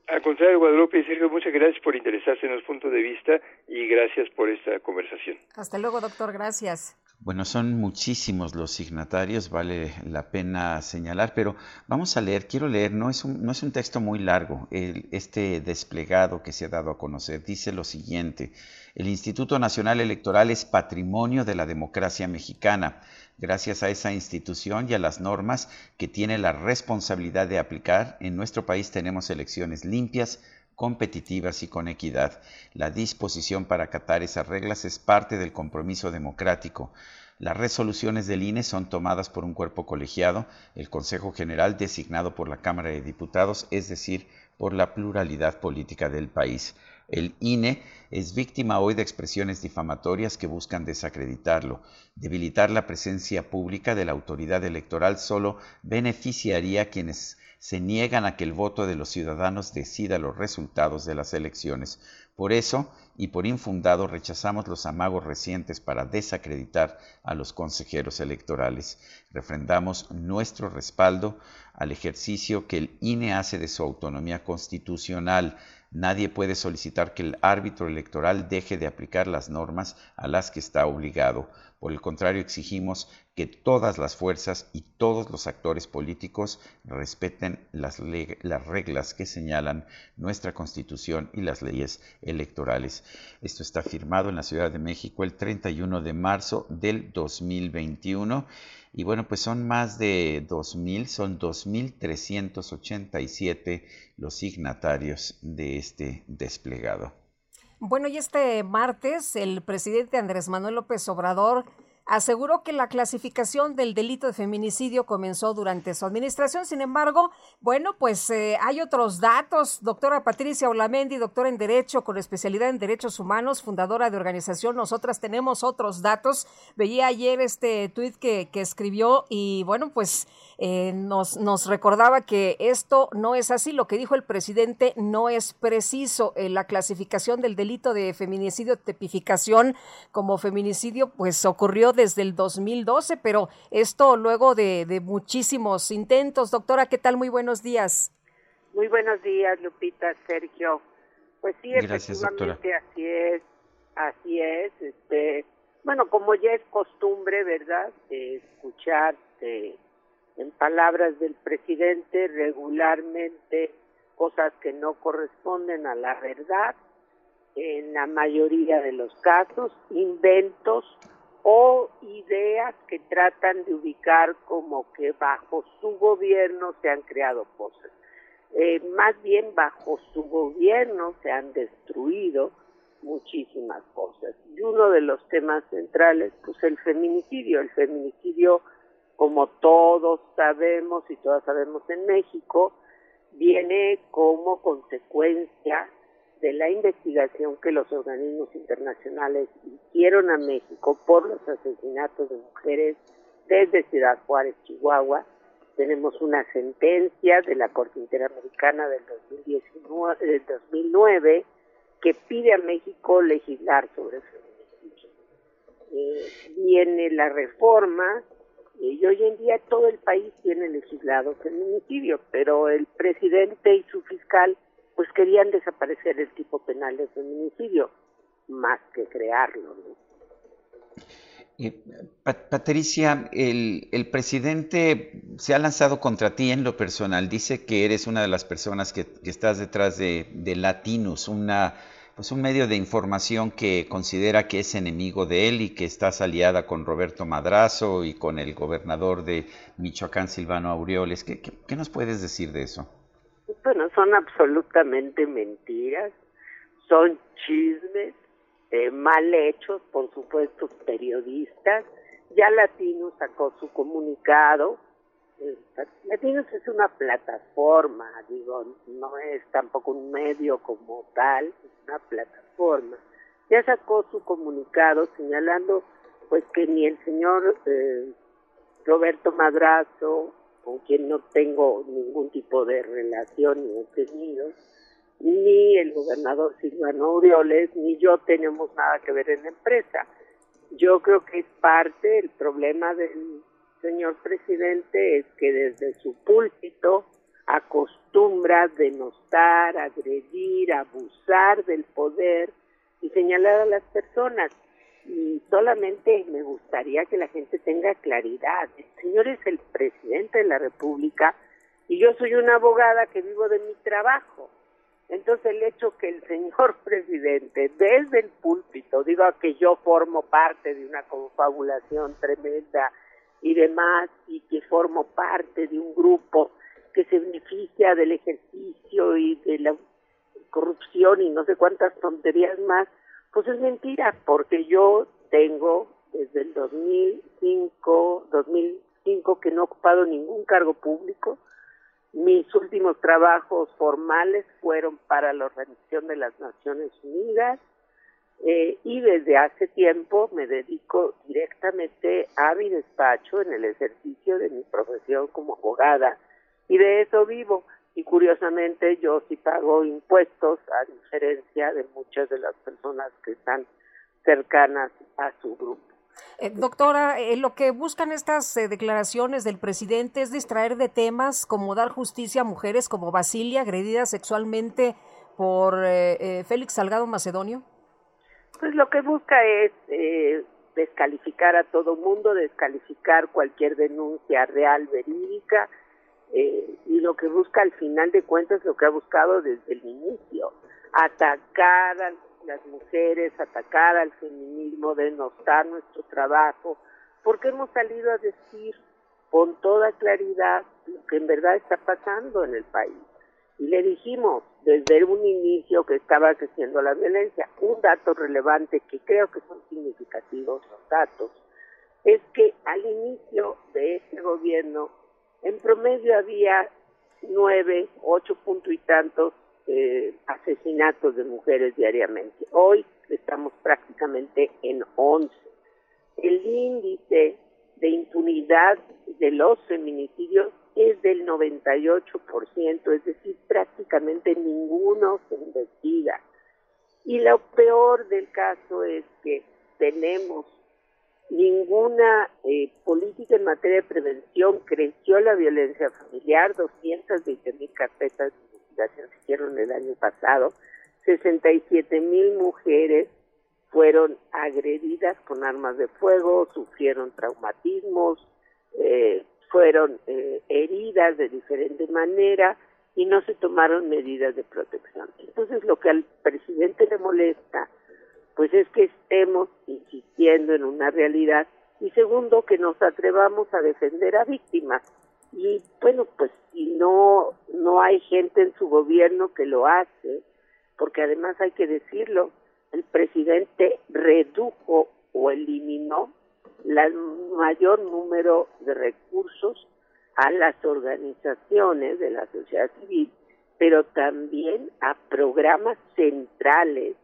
Al contrario, Guadalupe y Sergio, muchas gracias por interesarse en los puntos de vista y gracias por esta conversación. Hasta luego, doctor, gracias. Bueno, son muchísimos los signatarios, vale la pena señalar, pero vamos a leer, quiero leer, no es un, no es un texto muy largo, este desplegado que se ha dado a conocer dice lo siguiente, el Instituto Nacional Electoral es patrimonio de la democracia mexicana, gracias a esa institución y a las normas que tiene la responsabilidad de aplicar, en nuestro país tenemos elecciones limpias, competitivas y con equidad. La disposición para acatar esas reglas es parte del compromiso democrático. Las resoluciones del INE son tomadas por un cuerpo colegiado, el Consejo General designado por la Cámara de Diputados, es decir, por la pluralidad política del país. El INE es víctima hoy de expresiones difamatorias que buscan desacreditarlo. Debilitar la presencia pública de la autoridad electoral solo beneficiaría a quienes se niegan a que el voto de los ciudadanos decida los resultados de las elecciones. Por eso, y por infundado, rechazamos los amagos recientes para desacreditar a los consejeros electorales. Refrendamos nuestro respaldo al ejercicio que el INE hace de su autonomía constitucional. Nadie puede solicitar que el árbitro electoral deje de aplicar las normas a las que está obligado. Por el contrario, exigimos que todas las fuerzas y todos los actores políticos respeten las, las, reglas que señalan nuestra Constitución y las leyes electorales. Esto está firmado en la Ciudad de México el 31 de marzo del 2021. Y bueno, pues son más de 2.000, son 2.387 los signatarios de este desplegado. Bueno, y este martes el presidente Andrés Manuel López Obrador aseguró que la clasificación del delito de feminicidio comenzó durante su administración. Sin embargo, bueno, pues eh, hay otros datos. Doctora Patricia Olamendi, doctora en Derecho con especialidad en Derechos Humanos, fundadora de organización. Nosotras tenemos otros datos. Veía ayer este tuit que, que escribió y bueno, pues eh, nos, nos recordaba que esto no es así. Lo que dijo el presidente no es preciso. Eh, la clasificación del delito de feminicidio, tipificación como feminicidio, pues ocurrió desde el 2012, pero esto luego de, muchísimos intentos. Doctora, ¿qué tal? Muy buenos días. Muy buenos días, Lupita, Sergio. Pues sí, efectivamente así es, así es. Este, bueno, como ya es costumbre, ¿verdad?, de escuchar en palabras del presidente regularmente cosas que no corresponden a la verdad, en la mayoría de los casos, inventos o ideas que tratan de ubicar como que bajo su gobierno se han creado cosas. Eh, más bien bajo su gobierno se han destruido muchísimas cosas. Y uno de los temas centrales, pues el feminicidio. El feminicidio, como todos sabemos y todas sabemos en México, viene como consecuencia de la investigación que los organismos internacionales hicieron a México por los asesinatos de mujeres desde Ciudad Juárez, Chihuahua. Tenemos una sentencia de la Corte Interamericana del, 2019, del 2009 que pide a México legislar sobre feminicidio. Eh, viene la reforma y hoy en día todo el país tiene legislado feminicidio, pero el presidente y su fiscal pues querían desaparecer el tipo penal de feminicidio más que crearlo. Patricia, el, el, presidente se ha lanzado contra ti en lo personal. Dice que eres una de las personas que, estás detrás de, de, Latinus, una, pues un medio de información que considera que es enemigo de él y que estás aliada con Roberto Madrazo y con el gobernador de Michoacán, Silvano Aureoles. ¿Qué, qué nos puedes decir de eso? Bueno, son absolutamente mentiras, son chismes eh, mal hechos, por supuesto, periodistas. Ya Latino sacó su comunicado. Latinos es una plataforma, digo, no es tampoco un medio como tal, es una plataforma. Ya sacó su comunicado señalando pues que ni el señor eh, Roberto Madrazo con quien no tengo ningún tipo de relación ni he tenido, ni el gobernador Silvano Aureoles, ni yo tenemos nada que ver en la empresa. Yo creo que es parte, el problema del señor presidente es que desde su púlpito acostumbra denostar, agredir, abusar del poder y señalar a las personas. Y solamente me gustaría que la gente tenga claridad. El señor es el presidente de la República y yo soy una abogada que vivo de mi trabajo. Entonces el hecho que el señor presidente desde el púlpito diga que yo formo parte de una confabulación tremenda y demás y que formo parte de un grupo que se beneficia del ejercicio y de la corrupción y no sé cuántas tonterías más, pues es mentira, porque yo tengo desde el 2005, 2005 que no he ocupado ningún cargo público. Mis últimos trabajos formales fueron para la Organización de las Naciones Unidas eh, y desde hace tiempo me dedico directamente a mi despacho en el ejercicio de mi profesión como abogada y de eso vivo y curiosamente yo sí pago impuestos a diferencia de muchas de las personas que están cercanas a su grupo. Eh, doctora, eh, lo que buscan estas eh, declaraciones del presidente es distraer de temas como dar justicia a mujeres como Basilia, agredida sexualmente por Félix Salgado Macedonio. Pues lo que busca es descalificar a todo mundo, descalificar cualquier denuncia real, verídica, eh, y lo que busca al final de cuentas lo que ha buscado desde el inicio, atacar a las mujeres, atacar al feminismo, denostar nuestro trabajo, porque hemos salido a decir con toda claridad lo que en verdad está pasando en el país. Y le dijimos desde un inicio que estaba creciendo la violencia. Un dato relevante que creo que son significativos los datos es que al inicio de este gobierno en promedio había nueve, ocho puntos y tantos eh, asesinatos de mujeres diariamente. Hoy estamos prácticamente en once. El índice de impunidad de los feminicidios es del 98%, es decir, prácticamente ninguno se investiga. Y lo peor del caso es que tenemos ninguna eh, política en materia de prevención, creció la violencia familiar, 220 mil carpetas de investigación se hicieron el año pasado, 67 mil mujeres fueron agredidas con armas de fuego, sufrieron traumatismos, eh, fueron eh, heridas de diferente manera y no se tomaron medidas de protección. Entonces lo que al presidente le molesta pues es que estemos insistiendo en una realidad y segundo que nos atrevamos a defender a víctimas. Y bueno pues si no no hay gente en su gobierno que lo hace porque además hay que decirlo el presidente redujo o eliminó el mayor número de recursos a las organizaciones de la sociedad civil pero también a programas centrales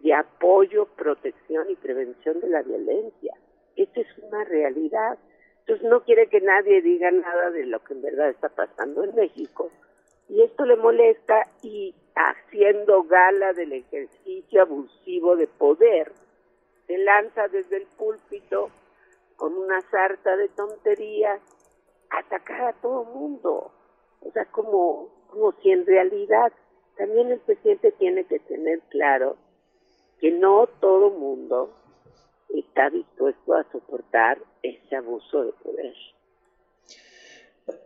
de apoyo, protección y prevención de la violencia. Esta es una realidad. Entonces no quiere que nadie diga nada de lo que en verdad está pasando en México. Y esto le molesta y haciendo gala del ejercicio abusivo de poder, se lanza desde el púlpito con una sarta de tonterías atacar a todo mundo. O sea, como, como si en realidad también el presidente tiene que tener claro que no todo mundo está dispuesto a soportar ese abuso de poder.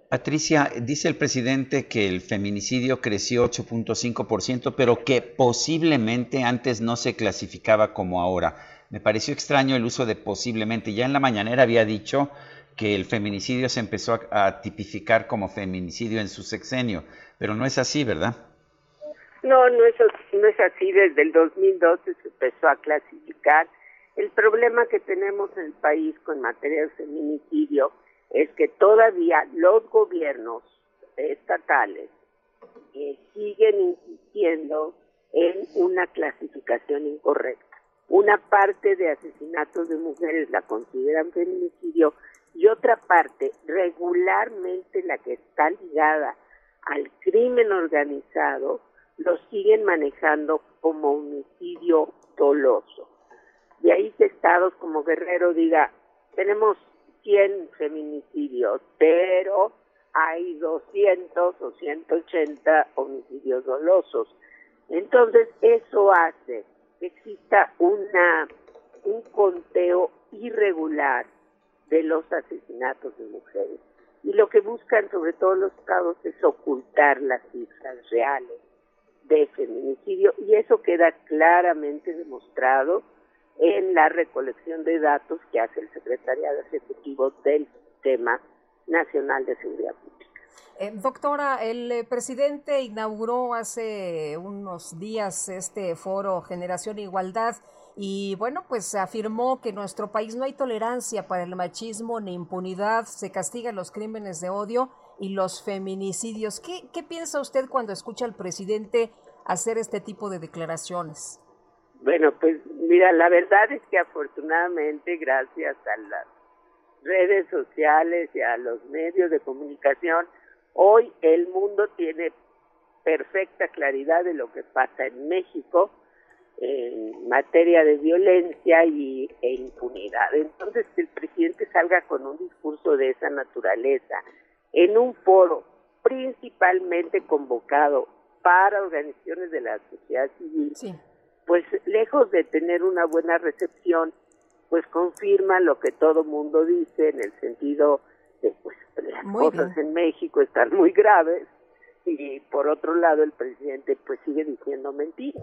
Patricia, dice el presidente que el feminicidio creció 8.5%, pero que posiblemente antes no se clasificaba como ahora. Me pareció extraño el uso de posiblemente. Ya en la mañanera había dicho que el feminicidio se empezó a, tipificar como feminicidio en su sexenio, pero no es así, ¿verdad? No, no es, no es así. Desde el 2012 se empezó a clasificar. El problema que tenemos en el país con materia de feminicidio es que todavía los gobiernos estatales eh, siguen insistiendo en una clasificación incorrecta. Una parte de asesinatos de mujeres la consideran feminicidio y otra parte, regularmente la que está ligada al crimen organizado, lo siguen manejando como homicidio doloso. De ahí que estados como Guerrero diga, tenemos 100 feminicidios, pero hay 200 o 180 homicidios dolosos. Entonces, eso hace que exista una un conteo irregular de los asesinatos de mujeres. Y lo que buscan sobre todo los estados es ocultar las cifras reales de feminicidio y eso queda claramente demostrado en la recolección de datos que hace el Secretariado Ejecutivo del Sistema Nacional de Seguridad Pública. Eh, doctora, el eh, presidente inauguró hace unos días este foro Generación Igualdad y bueno, pues afirmó que en nuestro país no hay tolerancia para el machismo ni impunidad, se castigan los crímenes de odio y los feminicidios. ¿Qué, qué piensa usted cuando escucha al presidente hacer este tipo de declaraciones? Bueno, pues mira, la verdad es que afortunadamente gracias a las redes sociales y a los medios de comunicación, hoy el mundo tiene perfecta claridad de lo que pasa en México en materia de violencia y, e impunidad. Entonces, que el presidente salga con un discurso de esa naturaleza en un foro principalmente convocado para organizaciones de la sociedad civil, pues lejos de tener una buena recepción, pues confirma lo que todo mundo dice en el sentido de pues las cosas en México están muy graves y por otro lado el presidente pues sigue diciendo mentiras.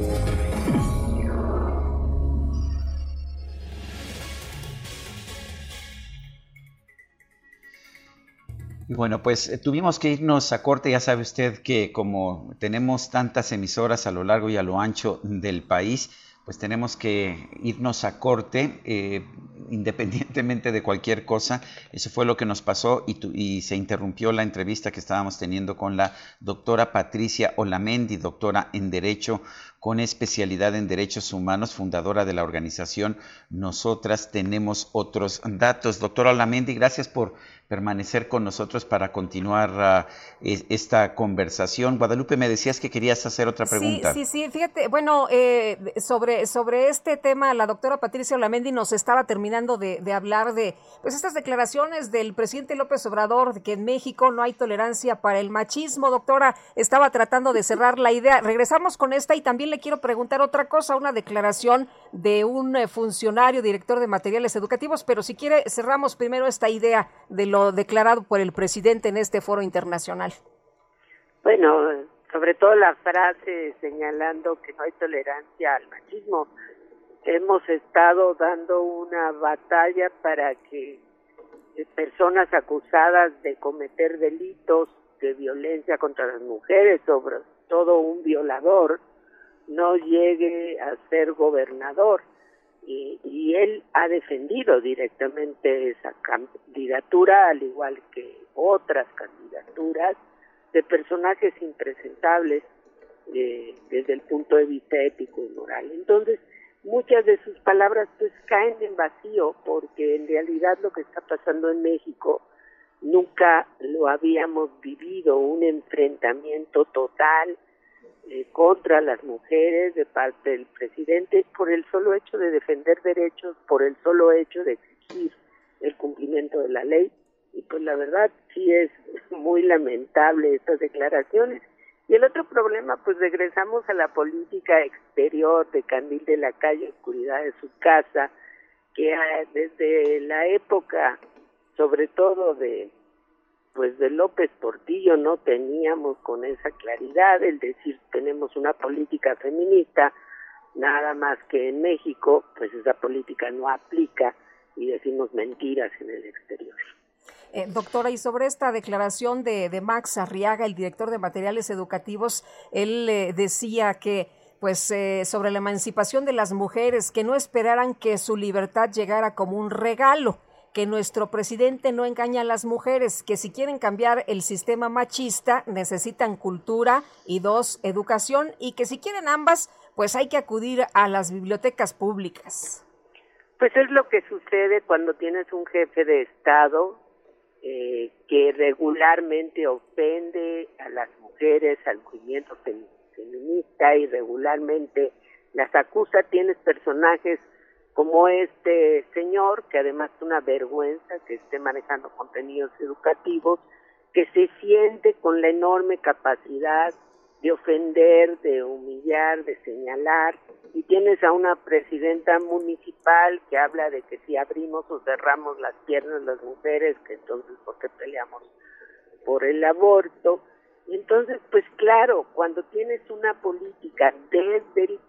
Bueno, pues eh, tuvimos que irnos a corte, ya sabe usted que como tenemos tantas emisoras a lo largo y a lo ancho del país, pues tenemos que irnos a corte eh, independientemente de cualquier cosa. Eso fue lo que nos pasó y, y, se interrumpió la entrevista que estábamos teniendo con la doctora Patricia Olamendi, doctora en Derecho con especialidad en Derechos Humanos, fundadora de la organización Nosotras Tenemos Otros Datos. Doctora Olamendi, gracias por permanecer con nosotros para continuar ah, esta conversación. Guadalupe, me decías que querías hacer otra pregunta. Sí, sí, sí. Fíjate, bueno, eh, sobre, sobre este tema, la doctora Patricia Olamendi nos estaba terminando de, de, hablar de pues estas declaraciones del presidente López Obrador de que en México no hay tolerancia para el machismo. Doctora, estaba tratando de cerrar la idea. Regresamos con esta y también le quiero preguntar otra cosa, una declaración de un eh, funcionario, director de materiales educativos, pero si quiere cerramos primero esta idea de lo declarado por el presidente en este foro internacional? Bueno, sobre todo la frase señalando que no hay tolerancia al machismo. Hemos estado dando una batalla para que eh, personas acusadas de cometer delitos de violencia contra las mujeres, sobre todo un violador, no llegue a ser gobernador y, él ha defendido directamente esa candidatura, al igual que otras candidaturas de personajes impresentables eh, desde el punto de vista ético y moral. Entonces, muchas de sus palabras pues caen en vacío porque en realidad lo que está pasando en México nunca lo habíamos vivido, un enfrentamiento total eh, contra las mujeres de parte del presidente por el solo hecho de defender derechos, por el solo hecho de exigir el cumplimiento de la ley. Y pues la verdad sí es muy lamentable estas declaraciones. Y el otro problema, pues regresamos a la política exterior de Candil de la Calle, oscuridad de su casa, que ah, desde la época, sobre todo de pues de López Portillo no teníamos con esa claridad el decir tenemos una política feminista, nada más que en México, pues esa política no aplica y decimos mentiras en el exterior. Eh, doctora, y sobre esta declaración de, de, Max Arriaga, el director de materiales educativos, él eh, decía que pues eh, sobre la emancipación de las mujeres, que no esperaran que su libertad llegara como un regalo, que nuestro presidente no engaña a las mujeres, que si quieren cambiar el sistema machista necesitan cultura y dos, educación y que si quieren ambas, pues hay que acudir a las bibliotecas públicas. Pues es lo que sucede cuando tienes un jefe de Estado eh, que regularmente ofende a las mujeres, al movimiento feminista y regularmente las acusa. Tienes personajes como este señor, que además es una vergüenza que esté manejando contenidos educativos, que se siente con la enorme capacidad de ofender, de humillar, de señalar, y tienes a una presidenta municipal que habla de que si abrimos o cerramos las piernas las mujeres, que entonces ¿por qué peleamos por el aborto? Y entonces, pues claro, cuando tienes una política desde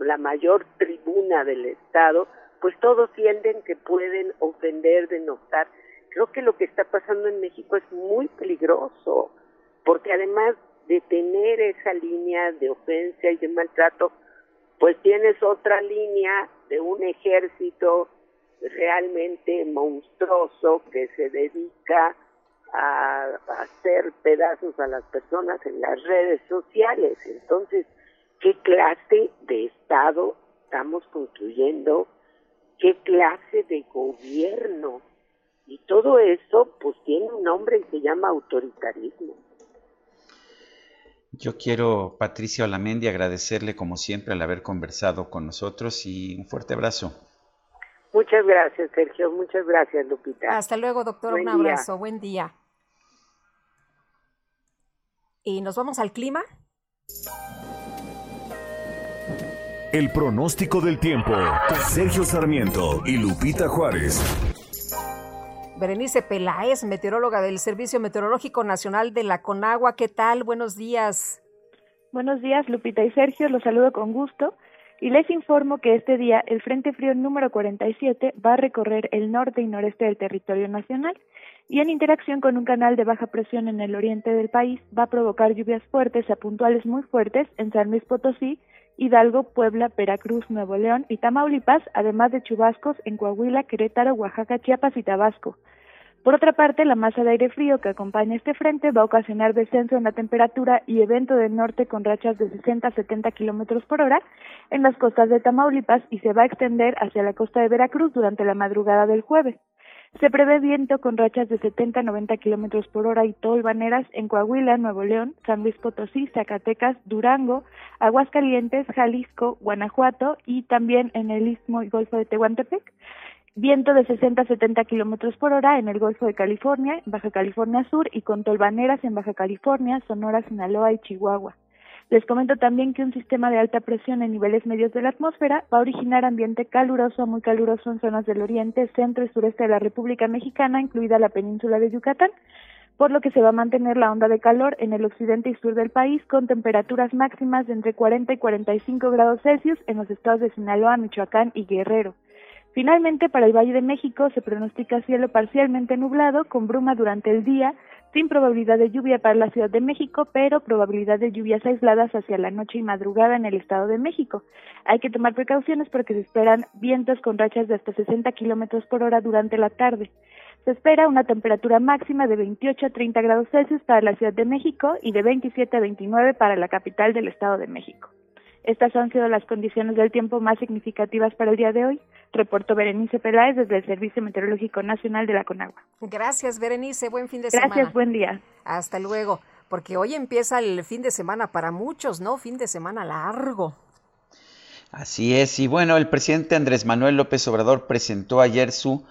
la mayor tribuna del Estado, pues todos sienten que pueden ofender, denostar. Creo que lo que está pasando en México es muy peligroso, porque además de tener esa línea de ofensa y de maltrato, pues tienes otra línea de un ejército realmente monstruoso que se dedica a, hacer pedazos a las personas en las redes sociales. Entonces, ¿qué clase de Estado estamos construyendo? ¿Qué clase de gobierno? Y todo eso, pues tiene un nombre y se llama autoritarismo. Yo quiero, Patricia Olamendi, agradecerle como siempre al haber conversado con nosotros y un fuerte abrazo. Muchas gracias, Sergio. Muchas gracias, Lupita. Hasta luego, doctor. un abrazo. Buen día. Y nos vamos al clima. El pronóstico del tiempo. Sergio Sarmiento y Lupita Juárez. Berenice Peláez, meteoróloga del Servicio Meteorológico Nacional de la Conagua. ¿Qué tal? Buenos días. Buenos días, Lupita y Sergio. Los saludo con gusto y les informo que este día el Frente Frío número 47 va a recorrer el norte y noreste del territorio nacional y en interacción con un canal de baja presión en el oriente del país va a provocar lluvias fuertes a puntuales muy fuertes en San Luis Potosí, Hidalgo, Puebla, Veracruz, Nuevo León y Tamaulipas, además de chubascos en Coahuila, Querétaro, Oaxaca, Chiapas y Tabasco. Por otra parte, la masa de aire frío que acompaña este frente va a ocasionar descenso en la temperatura y evento del norte con rachas de 60 a 70 kilómetros por hora en las costas de Tamaulipas y se va a extender hacia la costa de Veracruz durante la madrugada del jueves. Se prevé viento con rachas de 70 a 90 kilómetros por hora y tolvaneras en Coahuila, Nuevo León, San Luis Potosí, Zacatecas, Durango, Aguascalientes, Jalisco, Guanajuato y también en el Istmo y Golfo de Tehuantepec. Viento de 60 a 70 kilómetros por hora en el Golfo de California, Baja California Sur y con tolvaneras en Baja California, Sonora, Sinaloa y Chihuahua. Les comento también que un sistema de alta presión en niveles medios de la atmósfera va a originar ambiente caluroso a muy caluroso en zonas del oriente, centro y sureste de la República Mexicana, incluida la península de Yucatán, por lo que se va a mantener la onda de calor en el occidente y sur del país con temperaturas máximas de entre 40 y 45 grados Celsius en los estados de Sinaloa, Michoacán y Guerrero. Finalmente, para el Valle de México se pronostica cielo parcialmente nublado con bruma durante el día, sin probabilidad de lluvia para la Ciudad de México, pero probabilidad de lluvias aisladas hacia la noche y madrugada en el Estado de México. Hay que tomar precauciones porque se esperan vientos con rachas de hasta 60 kilómetros por hora durante la tarde. Se espera una temperatura máxima de 28 a 30 grados Celsius para la Ciudad de México y de 27 a 29 para la capital del Estado de México. Estas han sido las condiciones del tiempo más significativas para el día de hoy. Reportó Berenice Peláez desde el Servicio Meteorológico Nacional de la Conagua. Gracias, Berenice. Buen fin de semana. Gracias, buen día. Hasta luego. Porque hoy empieza el fin de semana para muchos, ¿no? Fin de semana largo. Así es. Y bueno, el presidente Andrés Manuel López Obrador presentó ayer su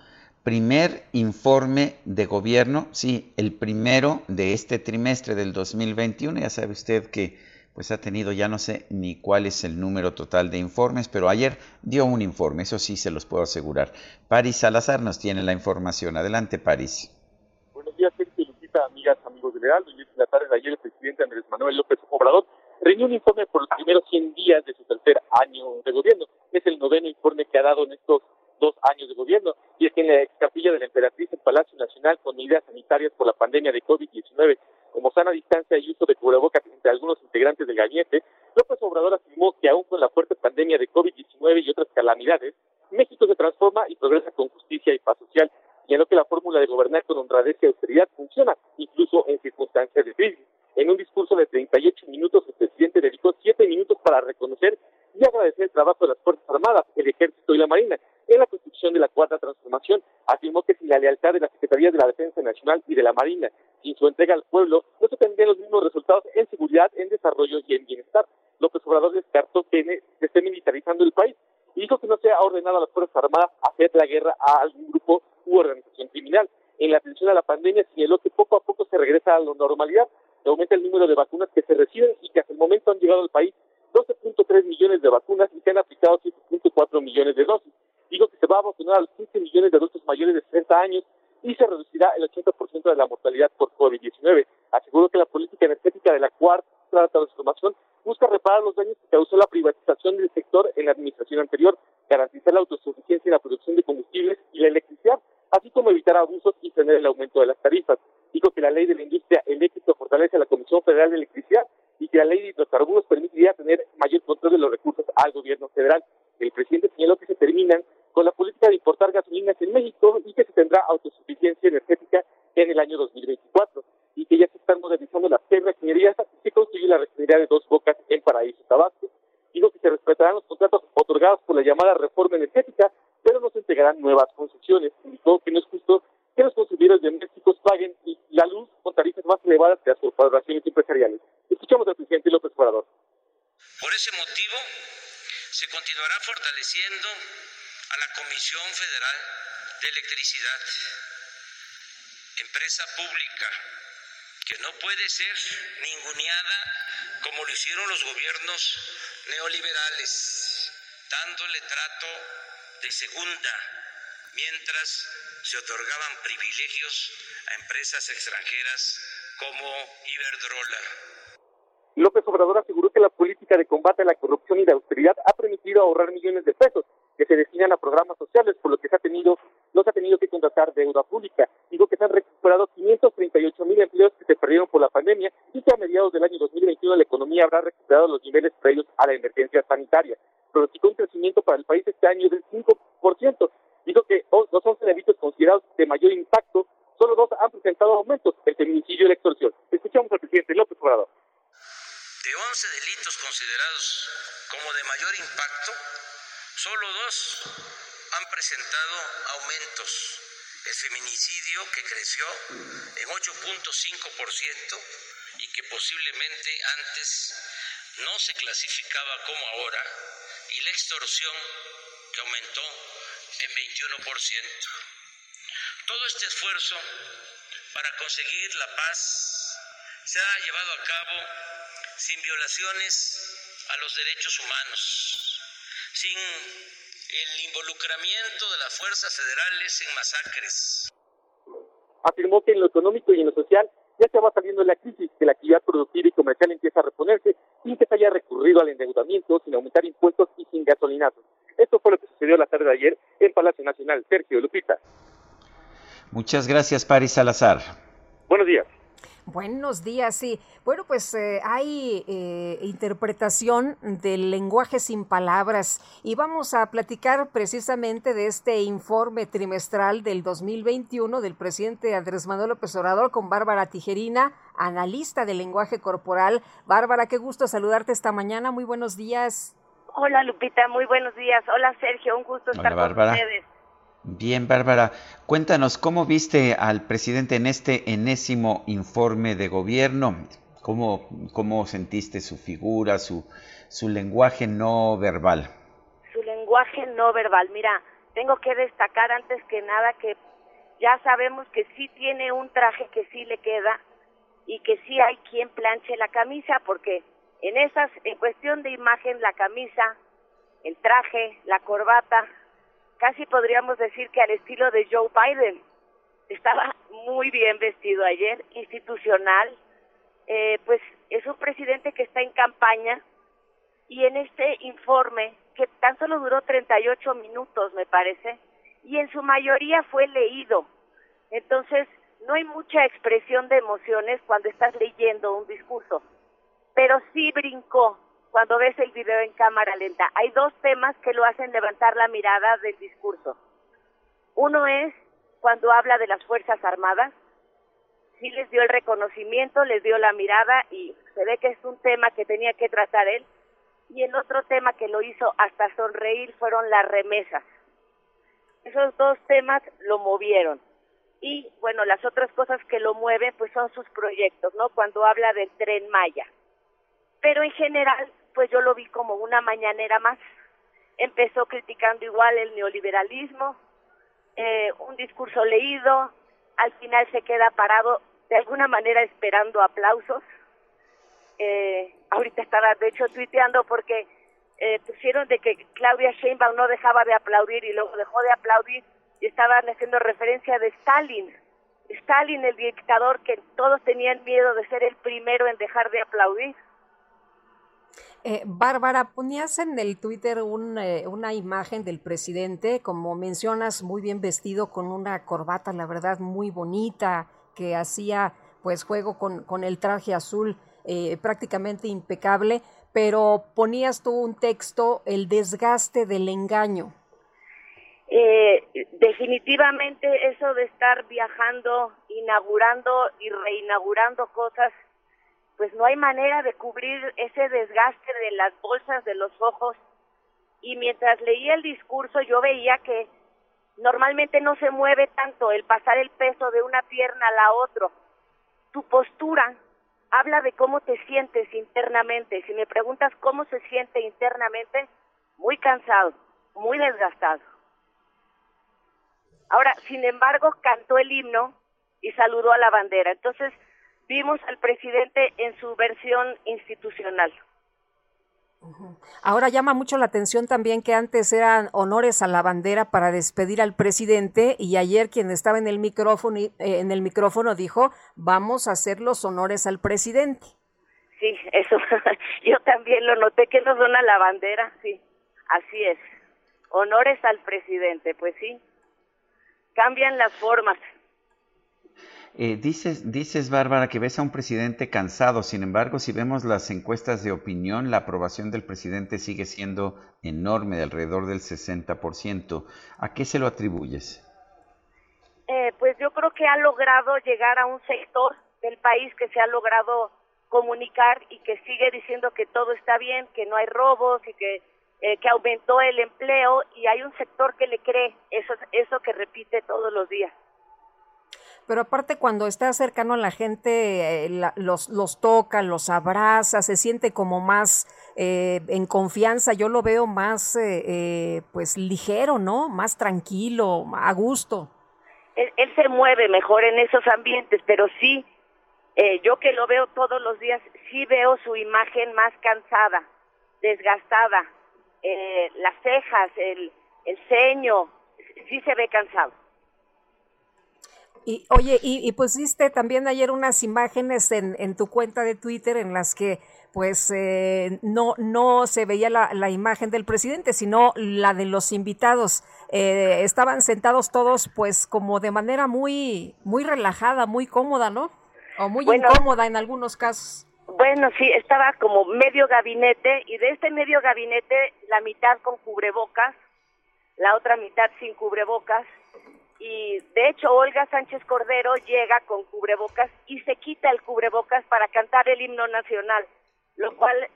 primer informe de gobierno, sí, el primero de este trimestre del 2021. Ya sabe usted que pues ha tenido ya no sé ni cuál es el número total de informes, pero ayer dio un informe, eso sí se los puedo asegurar. París Salazar nos tiene la información. Adelante, París. Buenos días, Sergio Lupita, amigas, amigos del Heraldo. Y la tarde de ayer el presidente Andrés Manuel López Obrador reunió un informe por los primeros 100 días de su tercer año de gobierno. Es el noveno informe que ha dado en estos dos años de gobierno. Y es que en la capilla de la Emperatriz en Palacio Nacional, con medidas sanitarias por la pandemia de COVID-19, como sana distancia y uso de cubrebocas entre algunos integrantes del gabinete, López Obrador afirmó que aún con la fuerte pandemia de COVID-19 y otras calamidades, México se transforma y progresa con justicia y paz social. Señaló que la fórmula de gobernar con honradez y austeridad funciona, incluso en circunstancias de crisis. En un discurso de 38 minutos, el presidente dedicó 7 minutos para reconocer y agradecer el trabajo de las Fuerzas Armadas, el Ejército y la Marina en la construcción de la cuarta transformación. Afirmó que sin la lealtad de las Secretarías de la Defensa Nacional y de la Marina, sin su entrega al pueblo, no se tendrían los mismos resultados en seguridad, en desarrollo y en bienestar. López Obrador descartó que se esté militarizando el país y dijo que no se ha ordenado a las Fuerzas Armadas hacer la guerra a algún grupo u organización criminal. En la atención a la pandemia señaló que poco a poco se regresa a la normalidad, que aumenta el número de vacunas que se reciben y que hasta el momento han llegado al país 12.3 millones de vacunas y se han aplicado 7.4 millones de dosis. Dijo que se va a vacunar a los 15 millones de adultos mayores de 60 años y se reducirá el 80% de la mortalidad por COVID-19. Aseguró que la política energética de la cuarta transformación busca reparar los daños que causó la privatización del sector en la administración anterior, garantizar la autosuficiencia en la producción de combustibles y la electricidad, así como evitar abusos y tener el aumento de las tarifas. Dijo que la ley de la industria eléctrica fortalece a la Comisión Federal de Electricidad y que la ley de hidrocarburos permitiría tener mayor control de los recursos al gobierno federal. El presidente señaló que se terminan con la política de importar gasolinas en México y que se tendrá autosuficiencia energética en el año 2024 y que ya se están modernizando las tres refinerías se construye la refinería de Dos Bocas en Paraíso Tabasco. Dijo que se respetarán los contratos otorgados por la llamada reforma energética, pero no se entregarán nuevas concesiones. Indicó que no es justo que los consumidores de México paguen la luz con tarifas más elevadas que las corporaciones empresariales. Escuchamos al presidente López Obrador. Por ese motivo, se continuará fortaleciendo a la Comisión Federal de Electricidad, empresa pública que no puede ser ninguneada como lo hicieron los gobiernos neoliberales, dándole trato de segunda, mientras se otorgaban privilegios a empresas extranjeras como Iberdrola. López Obrador aseguró que la política de combate a la corrupción y la austeridad ha permitido ahorrar millones de pesos que se destinan a programas sociales, por lo que se ha tenido, no se ha tenido que contratar deuda pública. Digo que se han recuperado 538 mil empleos que se perdieron por la pandemia y que a mediados del año 2021 la economía habrá recuperado los niveles previos a la emergencia sanitaria. Pronosticó un crecimiento para el país este año del 5%. Dijo que los 11 delitos considerados de mayor impacto, solo dos han presentado aumentos, el feminicidio y la extorsión. Escuchamos al presidente López Obrador. De 11 delitos considerados como de mayor impacto, Solo dos han presentado aumentos. El feminicidio, que creció en 8.5% y que posiblemente antes no se clasificaba como ahora, y la extorsión, que aumentó en 21%. Todo este esfuerzo para conseguir la paz se ha llevado a cabo sin violaciones a los derechos humanos sin el involucramiento de las fuerzas federales en masacres. Afirmó que en lo económico y en lo social ya se va saliendo de la crisis, que la actividad productiva y comercial empieza a reponerse sin que se haya recurrido al endeudamiento, sin aumentar impuestos y sin gasolinazos. Esto fue lo que sucedió la tarde de ayer en Palacio Nacional. Sergio Lupita. Muchas gracias, Paris Salazar. Buenos días. Buenos días, sí. Bueno, pues eh, hay eh, interpretación del lenguaje sin palabras y vamos a platicar precisamente de este informe trimestral del 2021 del presidente Andrés Manuel López Obrador con Bárbara Tijerina, analista del lenguaje corporal. Bárbara, qué gusto saludarte esta mañana. Muy buenos días. Hola Lupita, muy buenos días. Hola Sergio, un gusto estar con ustedes. Bien, Bárbara, cuéntanos cómo viste al presidente en este enésimo informe de gobierno, cómo, cómo sentiste su figura, su, su lenguaje no verbal. Su lenguaje no verbal, mira, tengo que destacar antes que nada que ya sabemos que sí tiene un traje que sí le queda y que sí hay quien planche la camisa, porque en esas, en cuestión de imagen, la camisa, el traje, la corbata, casi podríamos decir que al estilo de Joe Biden. Estaba muy bien vestido ayer, institucional, eh, pues es un presidente que está en campaña y en este informe, que tan solo duró 38 minutos me parece, y en su mayoría fue leído. Entonces, no hay mucha expresión de emociones cuando estás leyendo un discurso, pero sí brincó cuando ves el video en cámara lenta. Hay dos temas que lo hacen levantar la mirada del discurso. Uno es cuando habla de las Fuerzas Armadas, sí les dio el reconocimiento, les dio la mirada y se ve que es un tema que tenía que tratar él. Y el otro tema que lo hizo hasta sonreír fueron las remesas. Esos dos temas lo movieron. Y bueno, las otras cosas que lo mueven pues son sus proyectos, ¿no? Cuando habla del tren Maya. Pero en general, pues yo lo vi como una mañanera más. Empezó criticando igual el neoliberalismo, eh, un discurso leído, al final se queda parado de alguna manera esperando aplausos. Eh, ahorita estaba de hecho tuiteando porque eh, pusieron de que Claudia Sheinbaum no dejaba de aplaudir y luego dejó de aplaudir y estaban haciendo referencia de Stalin. Stalin, el dictador que todos tenían miedo de ser el primero en dejar de aplaudir. Eh, Bárbara, ponías en el Twitter un, eh, una imagen del presidente, como mencionas, muy bien vestido con una corbata, la verdad, muy bonita, que hacía pues juego con, con el traje azul eh, prácticamente impecable, pero ponías tú un texto, el desgaste del engaño. Eh, definitivamente eso de estar viajando, inaugurando y reinaugurando cosas, pues no hay manera de cubrir ese desgaste de las bolsas de los ojos. Y mientras leía el discurso yo veía que normalmente no se mueve tanto el pasar el peso de una pierna a la otra. Tu postura habla de cómo te sientes internamente. Si me preguntas cómo se siente internamente, muy cansado, muy desgastado. Ahora, sin embargo, cantó el himno y saludó a la bandera. Entonces, vimos al presidente en su versión institucional. Ahora llama mucho la atención también que antes eran honores a la bandera para despedir al presidente y ayer quien estaba en el micrófono eh, en el micrófono dijo vamos a hacer los honores al presidente. Sí, eso yo también lo noté que nos dona la bandera, sí, así es. Honores al presidente, pues sí cambian las formas. Eh, dices, dices, Bárbara, que ves a un presidente cansado. Sin embargo, si vemos las encuestas de opinión, la aprobación del presidente sigue siendo enorme, de alrededor del 60%. ¿A qué se lo atribuyes? Eh, pues yo creo que ha logrado llegar a un sector del país que se ha logrado comunicar y que sigue diciendo que todo está bien, que no hay robos y que eh, que aumentó el empleo y hay un sector que le cree eso, eso que repite todos los días. Pero aparte cuando está cercano a la gente, eh, los, toca, los abraza, se siente como más eh, en confianza, yo lo veo más pues ligero, ¿no? Más tranquilo, a gusto. Él, él, se mueve mejor en esos ambientes, pero sí, yo que lo veo todos los días, sí veo su imagen más cansada, desgastada, eh, las cejas, el, el ceño, sí se ve cansado. Y oye, y, y, pusiste también ayer unas imágenes en, en, tu cuenta de Twitter en las que pues eh, no, no se veía la, la, imagen del presidente, sino la de los invitados. Eh, estaban sentados todos pues como de manera muy, muy relajada, muy cómoda, ¿no? O muy incómoda en algunos casos. Bueno, sí, estaba como medio gabinete y de este medio gabinete la mitad con cubrebocas, la otra mitad sin cubrebocas y de hecho Olga Sánchez Cordero llega con cubrebocas y se quita el cubrebocas para cantar el himno nacional, lo cual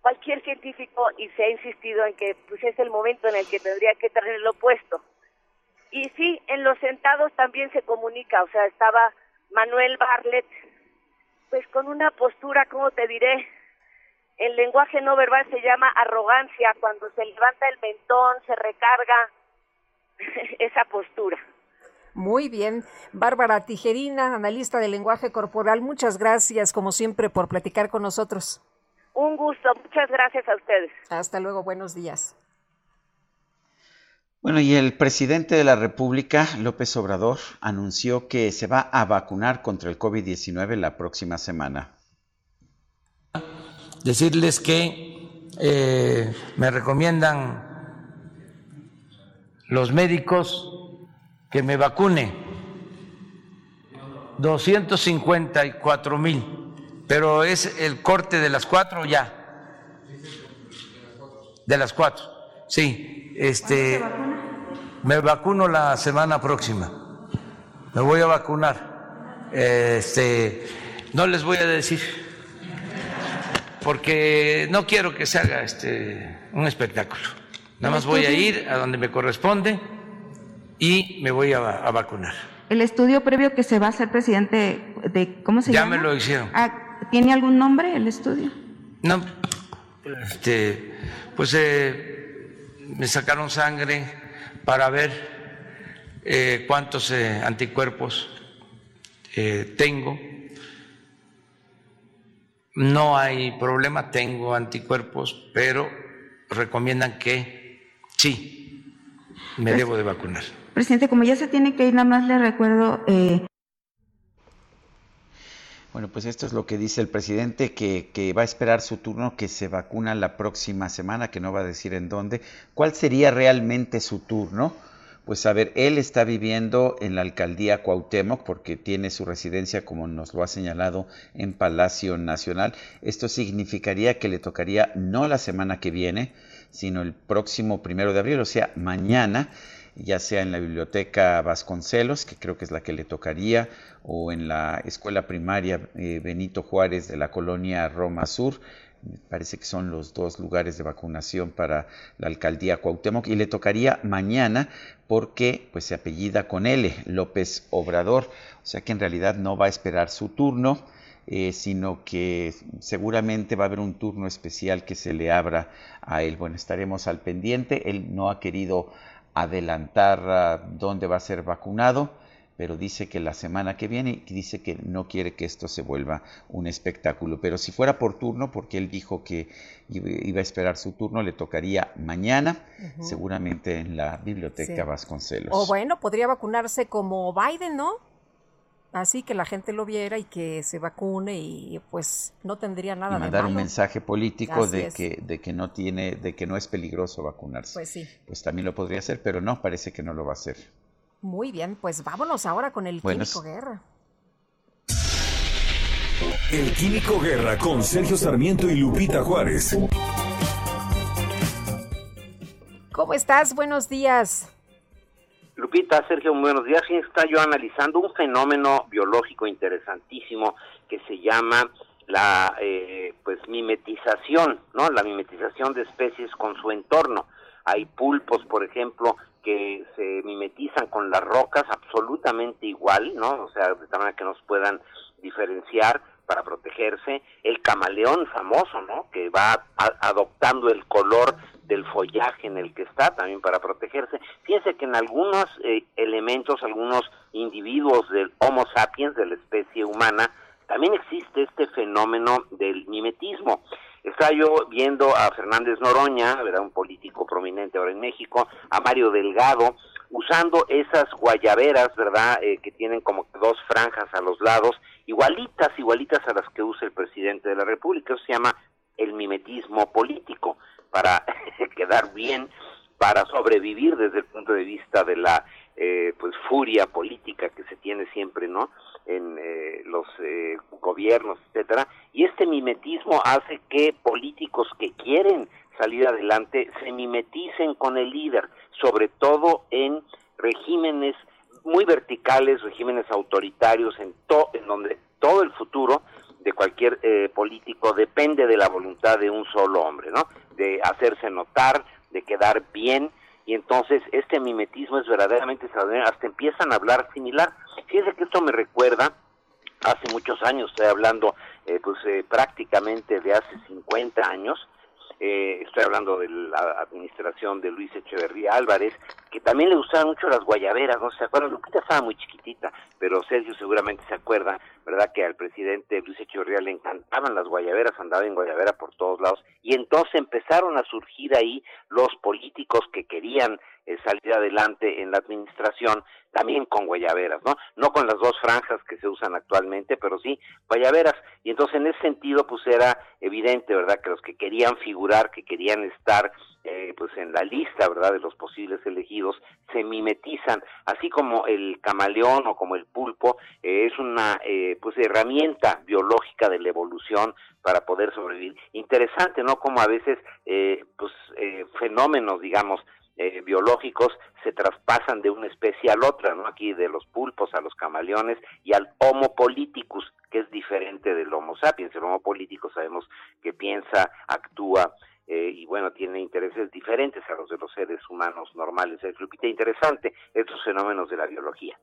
cualquier científico y se ha insistido en que pues es el momento en el que tendría que tenerlo puesto. Y sí, en los sentados también se comunica, o sea, estaba Manuel Barlet pues con una postura, como te diré, el lenguaje no verbal se llama arrogancia, cuando se levanta el mentón, se recarga esa postura. Muy bien. Bárbara Tijerina, analista del lenguaje corporal, muchas gracias, como siempre, por platicar con nosotros. Un gusto, muchas gracias a ustedes. Hasta luego, buenos días. Bueno, y el presidente de la República, López Obrador, anunció que se va a vacunar contra el COVID-19 la próxima semana. Decirles que eh, me recomiendan los médicos que me vacune 254 mil, pero es el corte de las cuatro ya. De las cuatro, sí. Este, me vacuno la semana próxima. Me voy a vacunar. Este, no les voy a decir, porque no quiero que se haga este un espectáculo. Nada más voy a ir a donde me corresponde y me voy a, vacunar. El estudio previo que se va a hacer presidente de cómo se llama? Ya me lo hicieron. Ah, ¿Tiene algún nombre el estudio? No, este, pues eh, me sacaron sangre para ver eh, cuántos eh, anticuerpos tengo. No hay problema, tengo anticuerpos, pero recomiendan que sí, me pues, debo de vacunar. Presidente, como ya se tiene que ir, nada más le recuerdo... Eh... Bueno, pues esto es lo que dice el presidente, que, que, va a esperar su turno, que se vacuna la próxima semana, que no va a decir en dónde. ¿Cuál sería realmente su turno? Pues a ver, él está viviendo en la alcaldía Cuauhtémoc porque tiene su residencia, como nos lo ha señalado, en Palacio Nacional. Esto significaría que le tocaría no la semana que viene, sino el próximo primero de abril, o sea, mañana ya sea en la biblioteca Vasconcelos, que creo que es la que le tocaría, o en la escuela primaria eh, Benito Juárez de la colonia Roma Sur. parece que son los dos lugares de vacunación para la alcaldía Cuauhtémoc y le tocaría mañana porque pues se apellida con L, López Obrador, o sea que en realidad no va a esperar su turno. Eh, sino que seguramente va a haber un turno especial que se le abra a él. Bueno, estaremos al pendiente. Él no ha querido adelantar ah, dónde va a ser vacunado, pero dice que la semana que viene dice que no quiere que esto se vuelva un espectáculo. Pero si fuera por turno, porque él dijo que iba a esperar su turno, le tocaría mañana, seguramente en la biblioteca Vasconcelos. O bueno, podría vacunarse como Biden, ¿no? Así que la gente lo viera y que se vacune y pues no tendría nada y mandar un mensaje político de que de que no tiene de que no es peligroso vacunarse. Pues sí. Pues también lo podría hacer, pero no parece que no lo va a hacer. Muy bien, pues vámonos ahora con el Químico Guerra. El Químico Guerra con Sergio Sarmiento y Lupita Juárez. ¿Cómo estás? Buenos días. Lupita, Sergio, buenos días. Está yo analizando un fenómeno biológico interesantísimo que se llama la eh, pues mimetización, ¿no? La mimetización de especies con su entorno. Hay pulpos, por ejemplo, que se mimetizan con las rocas absolutamente igual, ¿no? O sea, de tal manera que nos puedan diferenciar para protegerse. El camaleón famoso, ¿no? Que va adoptando el color del follaje en el que está también para protegerse. Fíjense que en algunos eh, elementos, algunos individuos del Homo sapiens, de la especie humana, también existe este fenómeno del mimetismo. Estaba yo viendo a Fernández Noroña, ¿verdad? un político prominente ahora en México, a Mario Delgado, usando esas guayaberas, ¿verdad?, eh, que tienen como dos franjas a los lados, igualitas, igualitas a las que usa el presidente de la República. Eso se llama el mimetismo político para quedar bien, para sobrevivir desde el punto de vista de la eh, pues furia política que se tiene siempre, ¿no? En eh, los eh, gobiernos, etcétera. Y este mimetismo hace que políticos que quieren salir adelante se mimeticen con el líder, sobre todo en regímenes muy verticales, regímenes autoritarios, en, to en donde todo el futuro de cualquier eh, político depende de la voluntad de un solo hombre, ¿no? De hacerse notar, de quedar bien, y entonces este mimetismo es verdaderamente extraordinario, hasta empiezan a hablar similar. Fíjense que esto me recuerda, hace muchos años, estoy hablando eh, pues eh, prácticamente de hace 50 años, eh, estoy hablando de la administración de Luis Echeverría Álvarez, que también le gustaban mucho las guayaberas, no se acuerdan, Lupita estaba muy chiquitita, pero Sergio seguramente se acuerda, ¿verdad? Que al presidente Luis Echeverría le encantaban las guayaberas, andaba en guayabera por todos lados, y entonces empezaron a surgir ahí los políticos que querían eh, salir adelante en la administración, también con guayaberas, ¿no? No con las dos franjas que se usan actualmente, pero sí guayaberas. Y entonces en ese sentido, pues era evidente, ¿verdad? Que los que querían figurar, que querían estar eh, pues en la lista, ¿verdad? De los posibles elegidos, se mimetizan, así como el camaleón o como el pulpo, eh, es una eh, pues herramienta biológica de la evolución para poder sobrevivir. Interesante, ¿no? Como a veces, pues fenómenos, digamos, eh, biológicos se traspasan de una especie a la otra, ¿no? Aquí de los pulpos a los camaleones y al Homo politicus, que es diferente del Homo sapiens. El Homo politicus sabemos que piensa, actúa eh, y bueno, tiene intereses diferentes a los de los seres humanos normales. Es interesante estos fenómenos de la biología.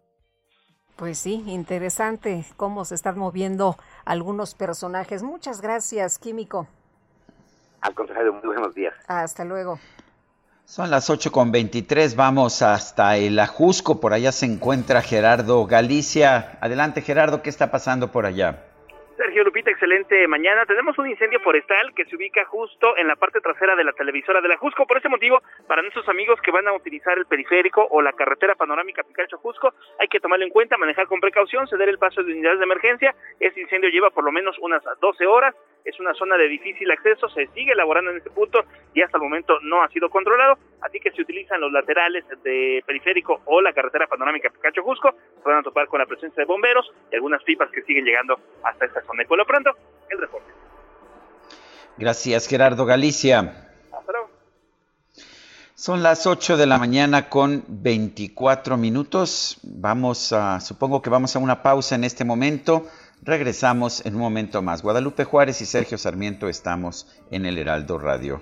Pues sí, interesante cómo se están moviendo algunos personajes. Muchas gracias, Químico. Al contrario, muy buenos días. Hasta luego. Son las 8 con 23, vamos hasta el Ajusco, por allá se encuentra Gerardo Galicia. Adelante Gerardo, ¿qué está pasando por allá? Sergio Lupita, excelente mañana. Tenemos un incendio forestal que se ubica justo en la parte trasera de la televisora de la Jusco. Por ese motivo, para nuestros amigos que van a utilizar el periférico o la carretera panorámica Picacho Jusco, hay que tomarlo en cuenta, manejar con precaución, ceder el paso de unidades de emergencia. Este incendio lleva por lo menos unas 12 horas. Es una zona de difícil acceso, se sigue elaborando en este punto y hasta el momento no ha sido controlado. Así que si utilizan los laterales de periférico o la carretera panorámica Picacho Jusco, se van a topar con la presencia de bomberos y algunas pipas que siguen llegando hasta esta zona. Y por lo pronto, el reporte. Gracias, Gerardo Galicia. Son las 8 de la mañana con 24 minutos. Vamos a, supongo que vamos a una pausa en este momento. Regresamos en un momento más. Guadalupe Juárez y Sergio Sarmiento estamos en el Heraldo Radio.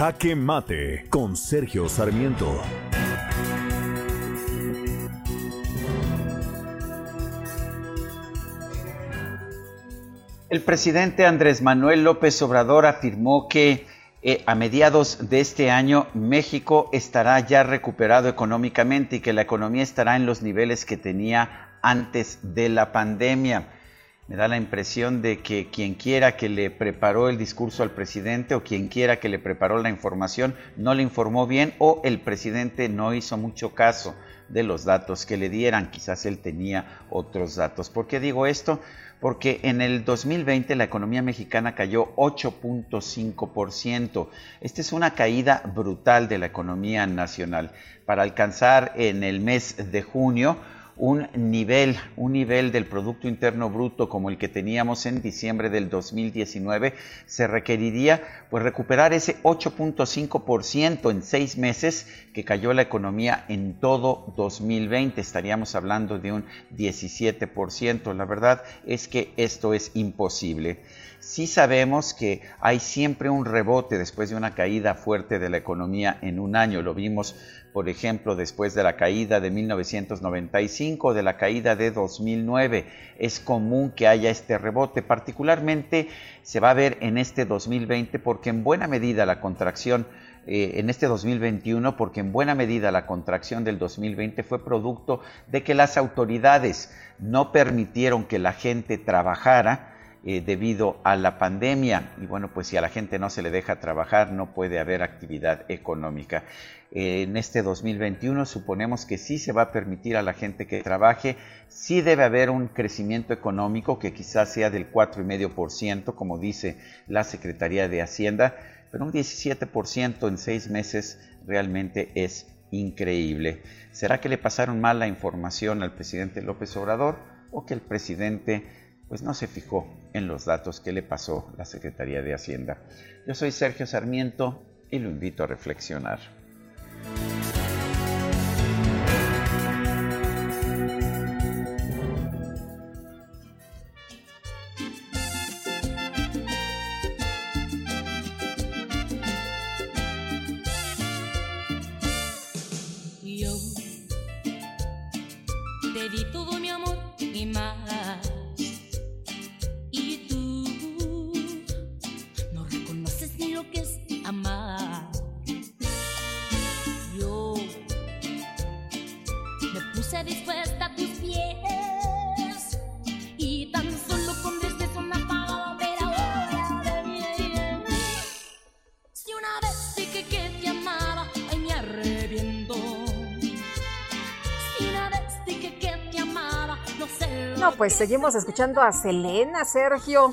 Jaque Mate con Sergio Sarmiento. El presidente Andrés Manuel López Obrador afirmó que eh, a mediados de este año México estará ya recuperado económicamente y que la economía estará en los niveles que tenía antes de la pandemia. Me da la impresión de que quien quiera que le preparó el discurso al presidente o quien quiera que le preparó la información no le informó bien o el presidente no hizo mucho caso de los datos que le dieran. Quizás él tenía otros datos. ¿Por qué digo esto? Porque en el 2020 la economía mexicana cayó 8.5%. Esta es una caída brutal de la economía nacional. Para alcanzar en el mes de junio un nivel, un nivel del Producto Interno Bruto como el que teníamos en diciembre del 2019, se requeriría pues recuperar ese 8.5% en seis meses que cayó la economía en todo 2020. Estaríamos hablando de un 17%. La verdad es que esto es imposible. Sí sabemos que hay siempre un rebote después de una caída fuerte de la economía en un año. Lo vimos por ejemplo, después de la caída de 1995, de la caída de 2009. Es común que haya este rebote, particularmente se va a ver en este 2020 porque en buena medida la contracción eh, en este 2021 porque en buena medida la contracción del 2020 fue producto de que las autoridades no permitieron que la gente trabajara eh, debido a la pandemia. Y bueno, pues si a la gente no se le deja trabajar, no puede haber actividad económica. En este 2021 suponemos que sí se va a permitir a la gente que trabaje, sí debe haber un crecimiento económico que quizás sea del 4,5%, como dice la Secretaría de Hacienda, pero un 17% en seis meses realmente es increíble. ¿Será que le pasaron mal la información al presidente López Obrador o que el presidente pues no se fijó en los datos que le pasó la Secretaría de Hacienda. Yo soy Sergio Sarmiento y lo invito a reflexionar. Thank you. Seguimos escuchando a Selena, Sergio.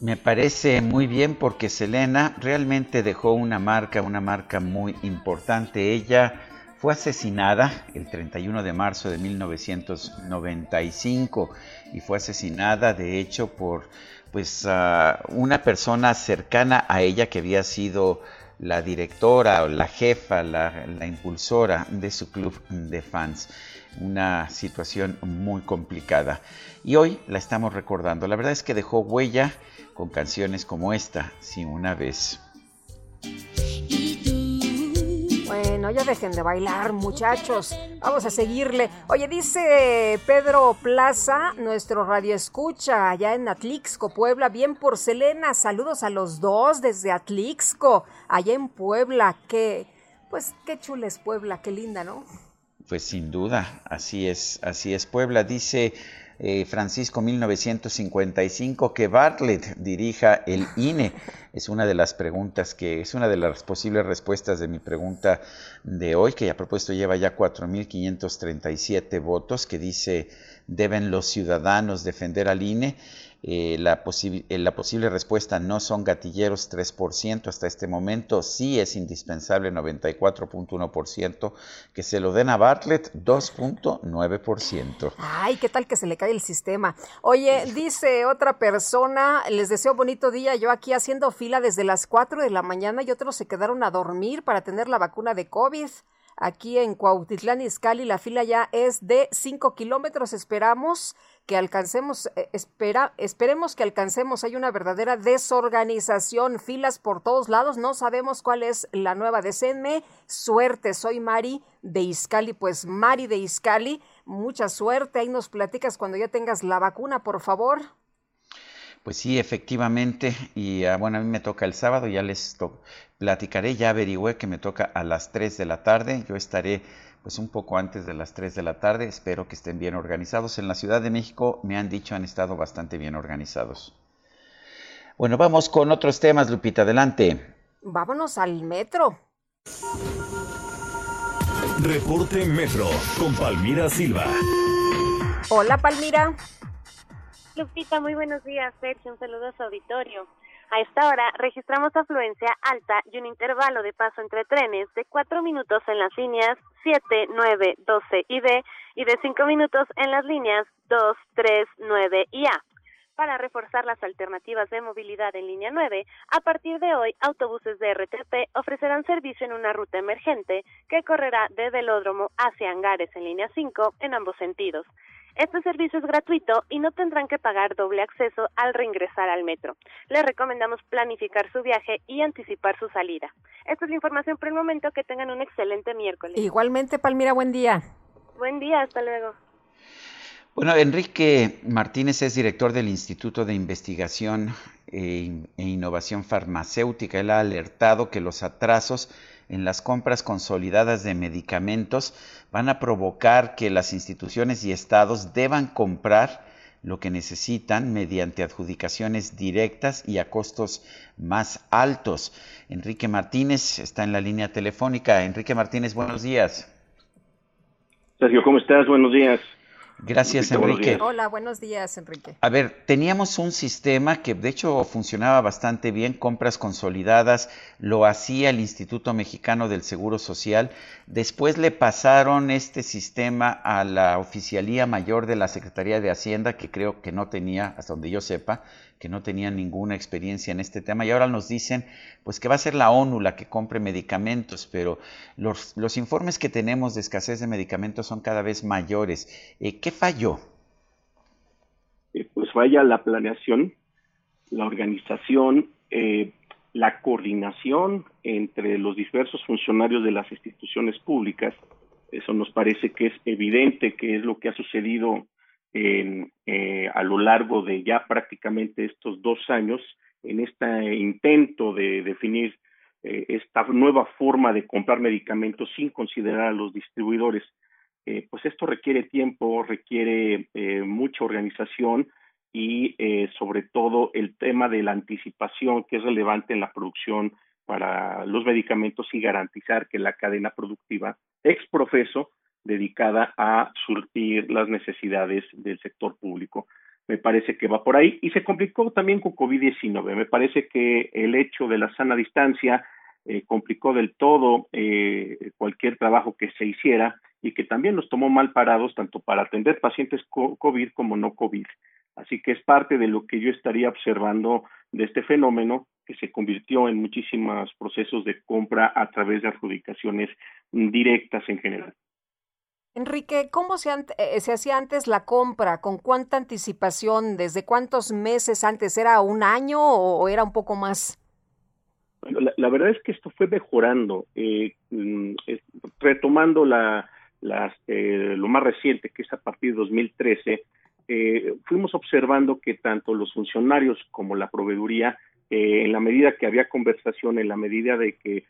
Me parece muy bien porque Selena realmente dejó una marca, una marca muy importante. Ella fue asesinada el 31 de marzo de 1995 y fue asesinada de hecho por pues uh, una persona cercana a ella que había sido la directora o la jefa, la impulsora de su club de fans una situación muy complicada. Y hoy la estamos recordando. La verdad es que dejó huella con canciones como esta, Si una vez. Bueno, ya dejen de bailar, muchachos. Vamos a seguirle. Oye, dice Pedro Plaza, nuestro radio escucha allá en Atlixco, Puebla. Bien por Selena. Saludos a los dos desde Atlixco, allá en Puebla. Qué, pues qué chula es Puebla, qué linda, ¿no? Pues sin duda, así es, así es Puebla. Dice eh, Francisco 1955 que Bartlett dirija el INE. Es una de las preguntas que, es una de las posibles respuestas de mi pregunta de hoy, que a propósito lleva ya 4.537 votos, que dice deben los ciudadanos defender al INE. Eh, la, eh, la, posible respuesta no son gatilleros 3% hasta este momento, sí es indispensable 94.1%, que se lo den a Bartlett 2.9%. Ay, ¿qué tal que se le cae el sistema? Oye, dice otra persona, les deseo bonito día, yo aquí haciendo fila desde las 4 de la mañana y otros se quedaron a dormir para tener la vacuna de COVID. Aquí en Cuautitlán Izcalli la fila ya es de 5 kilómetros. Esperamos que alcancemos, eh, espera, esperemos que alcancemos. Hay una verdadera desorganización, filas por todos lados. No sabemos cuál es la nueva. Decenme suerte. Soy Mari de Izcali. Pues Mari de Izcali, mucha suerte. Ahí nos platicas cuando ya tengas la vacuna, por favor. Pues sí, efectivamente. Y ah, bueno, a mí me toca el sábado, ya les platicaré, ya averigüé que me toca a las 3 de la tarde. Yo estaré pues un poco antes de las 3 de la tarde. Espero que estén bien organizados. En la Ciudad de México me han dicho han estado bastante bien organizados. Bueno, vamos con otros temas, Lupita, adelante. Vámonos al metro. Reporte Metro con Palmira Silva. Hola, Palmira. Lupita, muy buenos días. Sergio, un saludo a su auditorio. A esta hora registramos afluencia alta y un intervalo de paso entre trenes de 4 minutos en las líneas 7, 9, 12 y D y de 5 minutos en las líneas 2, 3, 9 y A. Para reforzar las alternativas de movilidad en línea 9, a partir de hoy, autobuses de RTP ofrecerán servicio en una ruta emergente que correrá de Velódromo hacia Angares en línea 5 en ambos sentidos. Este servicio es gratuito y no tendrán que pagar doble acceso al reingresar al metro. Les recomendamos planificar su viaje y anticipar su salida. Esta es la información por el momento. Que tengan un excelente miércoles. Igualmente, Palmira, buen día. Buen día, hasta luego. Bueno, Enrique Martínez es director del Instituto de Investigación e, e Innovación Farmacéutica. Él ha alertado que los atrasos en las compras consolidadas de medicamentos van a provocar que las instituciones y estados deban comprar lo que necesitan mediante adjudicaciones directas y a costos más altos. Enrique Martínez está en la línea telefónica. Enrique Martínez, buenos días. Sergio, ¿cómo estás? Buenos días. Gracias, Enrique. Hola, buenos días, Enrique. A ver, teníamos un sistema que de hecho funcionaba bastante bien, compras consolidadas, lo hacía el Instituto Mexicano del Seguro Social. Después le pasaron este sistema a la Oficialía Mayor de la Secretaría de Hacienda, que creo que no tenía, hasta donde yo sepa, que no tenían ninguna experiencia en este tema y ahora nos dicen pues que va a ser la ONU la que compre medicamentos, pero los, informes que tenemos de escasez de medicamentos son cada vez mayores. Eh, ¿Qué falló? Eh, pues falla la planeación, la organización, eh, la coordinación entre los diversos funcionarios de las instituciones públicas. Eso nos parece que es evidente que es lo que ha sucedido eh, a lo largo de ya prácticamente estos dos años en este intento de definir eh, esta nueva forma de comprar medicamentos sin considerar a los distribuidores. eh, pues esto requiere tiempo, requiere eh, mucha organización y sobre todo el tema de la anticipación que es relevante en la producción para los medicamentos y garantizar que la cadena productiva ex profeso dedicada a surtir las necesidades del sector público. Me parece que va por ahí y se complicó también con COVID-19. Me parece que el hecho de la sana distancia eh, complicó del todo eh, cualquier trabajo que se hiciera y que también nos tomó mal parados tanto para atender pacientes COVID como no COVID. Así que es parte de lo que yo estaría observando de este fenómeno que se convirtió en muchísimos procesos de compra a través de adjudicaciones directas en general. Enrique, ¿cómo se, eh, se, hacía antes la compra? ¿Con cuánta anticipación? ¿Desde cuántos meses antes? ¿Era un año o, era un poco más? La, verdad es que esto fue mejorando, eh, mm, retomando la, eh, lo más reciente, que es a partir de 2013, eh, fuimos observando que tanto los funcionarios como la proveeduría, en la medida que había conversación, en la medida de que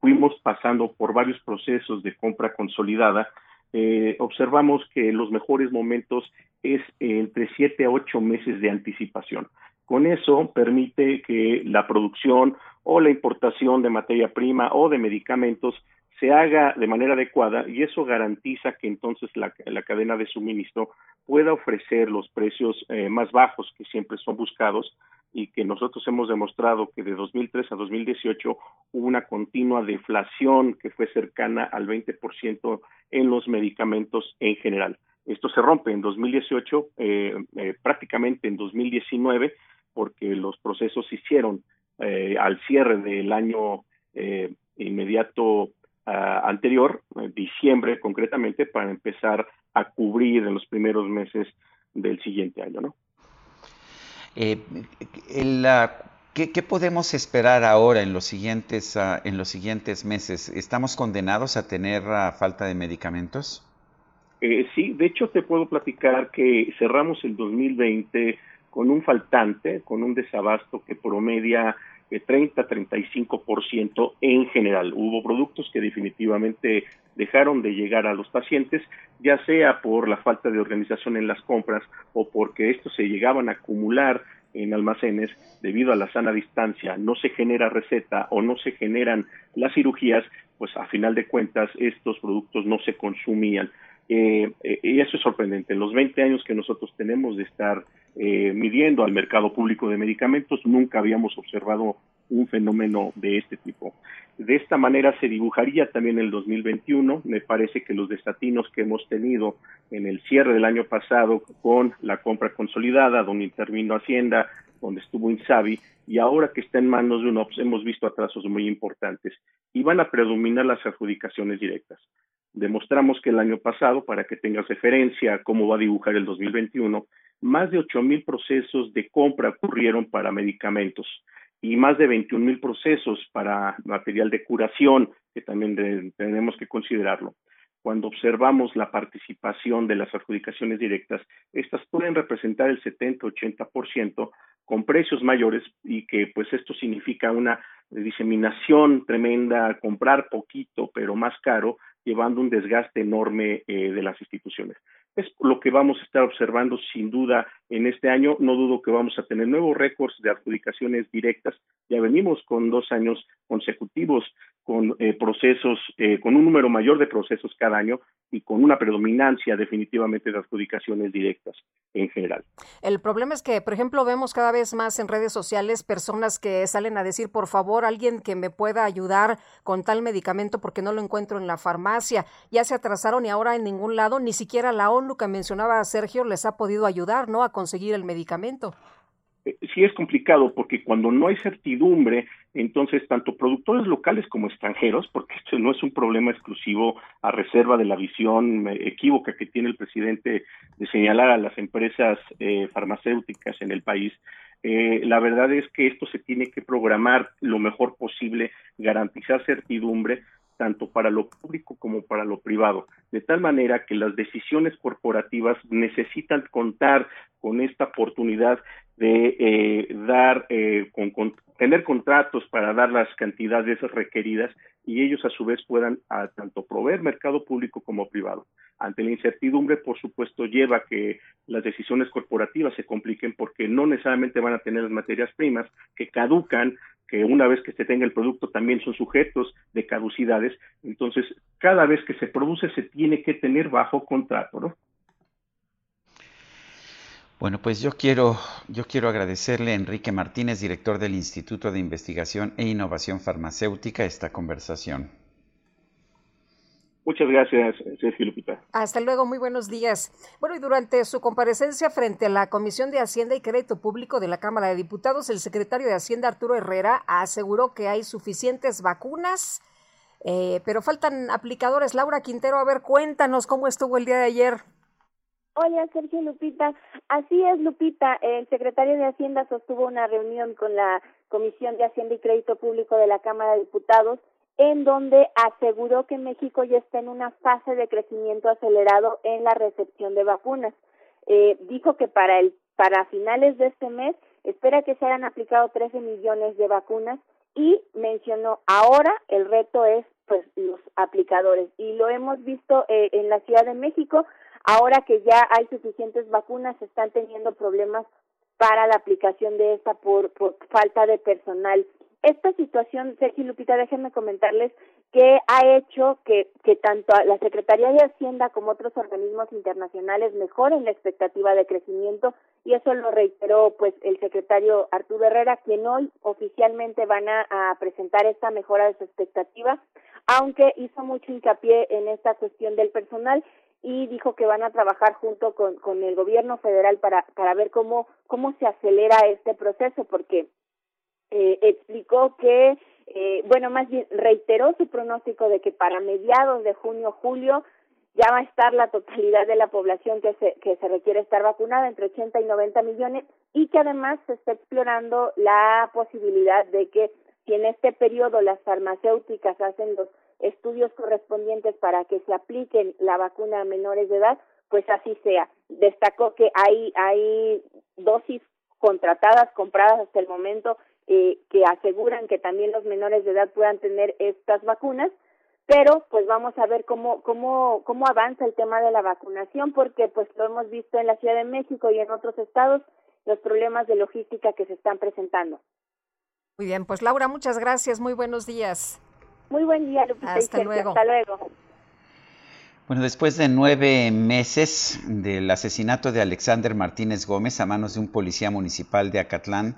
fuimos pasando por varios procesos de compra consolidada, eh, observamos que los mejores momentos es entre siete a ocho meses de anticipación. Con eso permite que la producción o la importación de materia prima o de medicamentos se haga de manera adecuada y eso garantiza que entonces la, cadena de suministro pueda ofrecer los precios eh, más bajos que siempre son buscados y que nosotros hemos demostrado que de 2003 a 2018 hubo una continua deflación que fue cercana al 20% en los medicamentos en general. Esto se rompe en 2018, eh, eh, prácticamente en 2019, porque los procesos se hicieron al cierre del año inmediato anterior, diciembre concretamente, para empezar a cubrir en los primeros meses del siguiente año, ¿no? Eh, ¿qué, podemos esperar ahora en los siguientes ah, en los siguientes meses? ¿Estamos condenados a tener ah, falta de medicamentos? Eh, sí, de hecho te puedo platicar que cerramos el 2020 con un faltante, con un desabasto que promedia 30-35% en general. Hubo productos que definitivamente dejaron de llegar a los pacientes, ya sea por la falta de organización en las compras o porque estos se llegaban a acumular en almacenes debido a la sana distancia, no se genera receta o no se generan las cirugías, pues a final de cuentas estos productos no se consumían. Eh, eh, y eso es sorprendente. En los 20 años que nosotros tenemos de estar eh, midiendo al mercado público de medicamentos, nunca habíamos observado un fenómeno de este tipo. De esta manera se dibujaría también el 2021. Me parece que los desatinos que hemos tenido en el cierre del año pasado con la compra consolidada, donde intervino Hacienda, donde estuvo Insabi, y ahora que está en manos de UNOPS, hemos visto atrasos muy importantes y van a predominar las adjudicaciones directas. Demostramos que el año pasado, para que tengas referencia a cómo va a dibujar el 2021, más de 8 mil procesos de compra ocurrieron para medicamentos y más de 21 mil procesos para material de curación, que también tenemos que considerarlo. Cuando observamos la participación de las adjudicaciones directas, estas pueden representar el 70-80% con precios mayores y que pues esto significa una diseminación tremenda, comprar poquito pero más caro, llevando un desgaste enorme eh, de las instituciones es lo que vamos a estar observando sin duda en este año. No dudo que vamos a tener nuevos récords de adjudicaciones directas. Ya venimos con dos años consecutivos con eh, procesos, eh, con un número mayor de procesos cada año y con una predominancia definitivamente de adjudicaciones directas en general. El problema es que, por ejemplo, vemos cada vez más en redes sociales personas que salen a decir, por favor, alguien que me pueda ayudar con tal medicamento porque no lo encuentro en la farmacia. Ya se atrasaron y ahora en ningún lado, ni siquiera la ONU que mencionaba Sergio les ha podido ayudar, ¿no? A conseguir el medicamento. Eh, sí es complicado porque cuando no hay certidumbre, entonces tanto productores locales como extranjeros, porque esto no es un problema exclusivo a reserva de la visión eh, equívoca que tiene el presidente de señalar a las empresas eh, farmacéuticas en el país, la verdad es que esto se tiene que programar lo mejor posible, garantizar certidumbre, tanto para lo público como para lo privado, de tal manera que las decisiones corporativas necesitan contar con esta oportunidad de eh, dar eh, con, tener contratos para dar las cantidades requeridas y ellos a su vez puedan a, tanto proveer mercado público como privado. Ante la incertidumbre, por supuesto, lleva que las decisiones corporativas se compliquen porque no necesariamente van a tener las materias primas que caducan, que una vez que se tenga el producto también son sujetos de caducidades. Entonces, cada vez que se produce se tiene que tener bajo contrato, ¿no? Bueno, pues yo quiero, yo quiero agradecerle a Enrique Martínez, director del Instituto de Investigación e Innovación Farmacéutica, esta conversación. Muchas gracias, Sergio Lupita. Hasta luego, muy buenos días. Bueno, y durante su comparecencia frente a la Comisión de Hacienda y Crédito Público de la Cámara de Diputados, el secretario de Hacienda, Arturo Herrera, aseguró que hay suficientes vacunas, eh, pero faltan aplicadores. Laura Quintero, a ver, cuéntanos cómo estuvo el día de ayer. Hola, Sergio Lupita. Así es, Lupita. El secretario de Hacienda sostuvo una reunión con la Comisión de Hacienda y Crédito Público de la Cámara de Diputados, en donde aseguró que México ya está en una fase de crecimiento acelerado en la recepción de vacunas. Eh, dijo que para el para finales de este mes espera que se hayan aplicado 13 millones de vacunas y mencionó ahora el reto es pues los aplicadores y lo hemos visto eh, en la Ciudad de México Ahora que ya hay suficientes vacunas, están teniendo problemas para la aplicación de esta por, por falta de personal. Esta situación, Sergio Lupita, déjenme comentarles que ha hecho que, que tanto la Secretaría de Hacienda como otros organismos internacionales mejoren la expectativa de crecimiento y eso lo reiteró pues el secretario Arturo Herrera, quien hoy oficialmente van a presentar esta mejora de su expectativa, aunque hizo mucho hincapié en esta cuestión del personal y dijo que van a trabajar junto con, con el gobierno federal para, para ver cómo, cómo se acelera este proceso, porque eh, explicó que, eh, bueno, más bien reiteró su pronóstico de que para mediados de junio, julio, ya va a estar la totalidad de la población que se, que se requiere estar vacunada, entre 80 y 90 millones, y que además se está explorando la posibilidad de que si en este periodo las farmacéuticas hacen los estudios correspondientes para que se apliquen la vacuna a menores de edad, pues así sea. Destacó que hay, hay dosis contratadas, compradas hasta el momento, eh, que aseguran que también los menores de edad puedan tener estas vacunas, pero pues vamos a ver cómo, cómo, cómo avanza el tema de la vacunación, porque pues lo hemos visto en la Ciudad de México y en otros estados, los problemas de logística que se están presentando. Muy bien, pues Laura, muchas gracias, muy buenos días. Muy buen día, Lupita. Hasta luego. Hasta luego. Bueno, después de nueve meses del asesinato de Alexander Martínez Gómez a manos de un policía municipal de Acatlán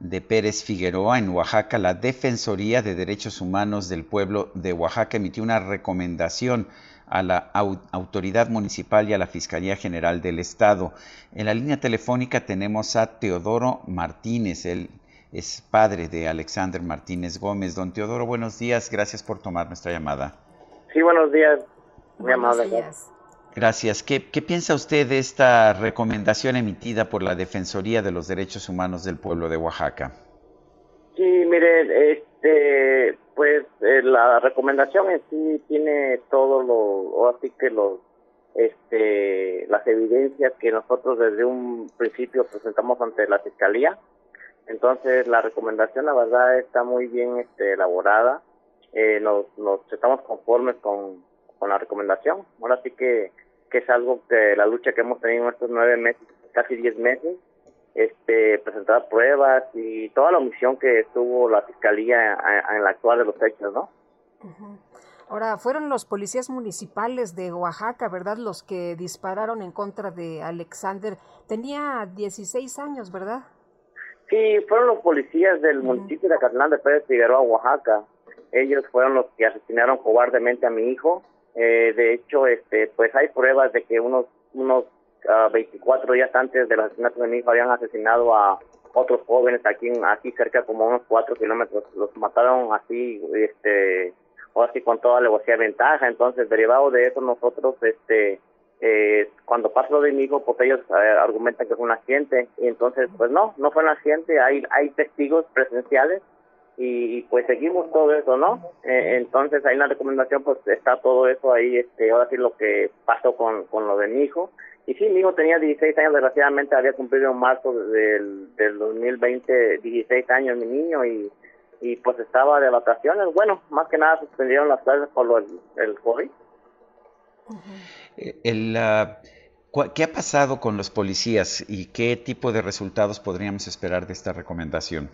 de Pérez Figueroa en Oaxaca, la Defensoría de Derechos Humanos del Pueblo de Oaxaca emitió una recomendación a la autoridad municipal y a la Fiscalía General del Estado. En la línea telefónica tenemos a Teodoro Martínez, el es padre de Alexander Martínez Gómez. Don Teodoro, buenos días, gracias por tomar nuestra llamada. Sí, buenos días, muy amable. Gracias. ¿Qué, piensa usted de esta recomendación emitida por la Defensoría de los Derechos Humanos del Pueblo de Oaxaca? Sí, mire, este, pues eh, la recomendación en sí tiene todo lo, o así que los, este, las evidencias que nosotros desde un principio presentamos ante la Fiscalía entonces, la recomendación, la verdad, está muy bien este, elaborada. Eh, nos, nos estamos conformes con, con la recomendación. Ahora sí que, que es algo que la lucha que hemos tenido en estos nueve meses, casi diez meses, este, presentar pruebas y toda la omisión que tuvo la fiscalía en, la actual de los hechos, ¿no? Ahora, fueron los policías municipales de Oaxaca, ¿verdad? Los que dispararon en contra de Alexander. Tenía 16 años, ¿verdad? Sí, fueron los policías del municipio de Acatlán de Pérez Figueroa, Oaxaca. Ellos fueron los que asesinaron cobardemente a mi hijo. Eh, de hecho, este, pues hay pruebas de que unos unos 24 ah, días antes del asesinato de mi hijo habían asesinado a otros jóvenes aquí aquí cerca como unos 4 kilómetros. Los mataron así, este, o así con toda de ventaja. Entonces, derivado de eso, nosotros, este, eh, cuando pasó de mi pues ellos eh, argumentan que fue un accidente, y entonces, pues no, no fue un accidente, hay, hay testigos presenciales, y, pues seguimos todo eso, ¿no? Eh, entonces ahí en la recomendación pues está todo eso ahí, este, ahora sí lo que pasó con, con lo de mi hijo, Y sí, mi hijo tenía 16 años, desgraciadamente había cumplido en marzo del, del 2020 16 años mi niño y, y pues estaba de vacaciones. Bueno, más que nada suspendieron las clases por lo, el COVID. Eh, el, cua- ¿Qué ha pasado con los policías y qué tipo de resultados podríamos esperar de esta recomendación?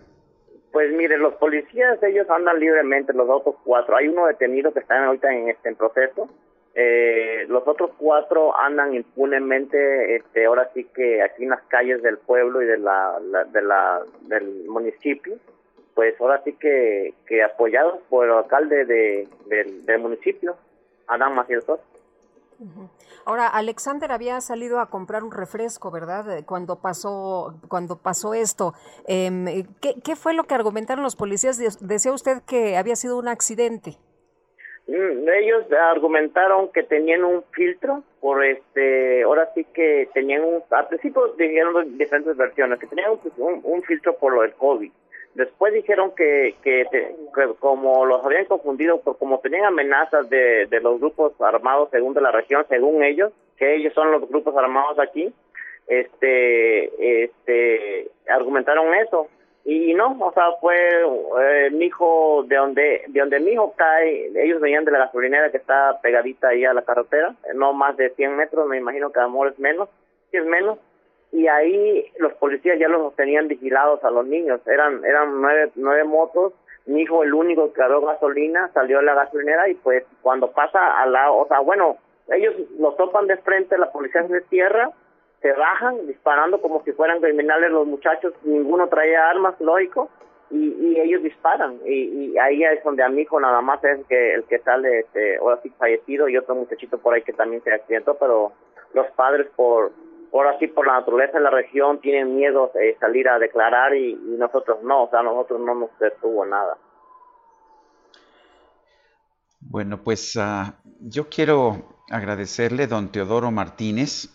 Pues mire, los policías, ellos andan libremente, los otros cuatro. Hay uno detenido que está ahorita en este proceso. Eh, los otros cuatro andan impunemente, este, ahora sí que aquí en las calles del pueblo y de la, la- de la, del municipio, pues ahora sí que, apoyados por el alcalde de, del, del municipio, Adán Maciel Soto. Ahora, Alexander había salido a comprar un refresco, ¿verdad? Eh, Cuando pasó, cuando pasó esto. Em, eh, ¿qué, fue lo que argumentaron los policías? De- Decía usted que había sido un accidente. Mm, Ellos argumentaron que tenían un filtro, por este, ahora sí que tenían un, al principio dijeron diferentes versiones, que tenían un filtro por lo del COVID. Después dijeron que, que, que como los habían confundido, por como tenían amenazas de, de los grupos armados según de la región, según ellos, que ellos son los grupos armados aquí, este, este, argumentaron eso. Y no, o sea, fue eh, mi hijo de donde de donde mi hijo cae, ellos venían de la gasolinera que está pegadita ahí a la carretera, no más de 100 metros, me imagino que amor es menos, si es menos, y ahí los policías ya los tenían vigilados a los niños, eran eran nueve, nueve motos, mi hijo el único que cargó gasolina, salió de la gasolinera y pues cuando pasa al lado, o sea, bueno, ellos los topan de frente, la policía se tierra se bajan disparando como si fueran criminales los muchachos, ninguno traía armas, lógico, y, y ellos disparan. Y, y ahí es donde a mi hijo nada más es el que, el que sale, este, ahora sí fallecido, y otro muchachito por ahí que también se accidentó, pero los padres por, ahora sí por la naturaleza de la región tienen miedo de salir a declarar y, y nosotros no, o sea, nosotros no nos detuvo nada. Bueno, pues ah, yo quiero agradecerle, don Teodoro Martínez,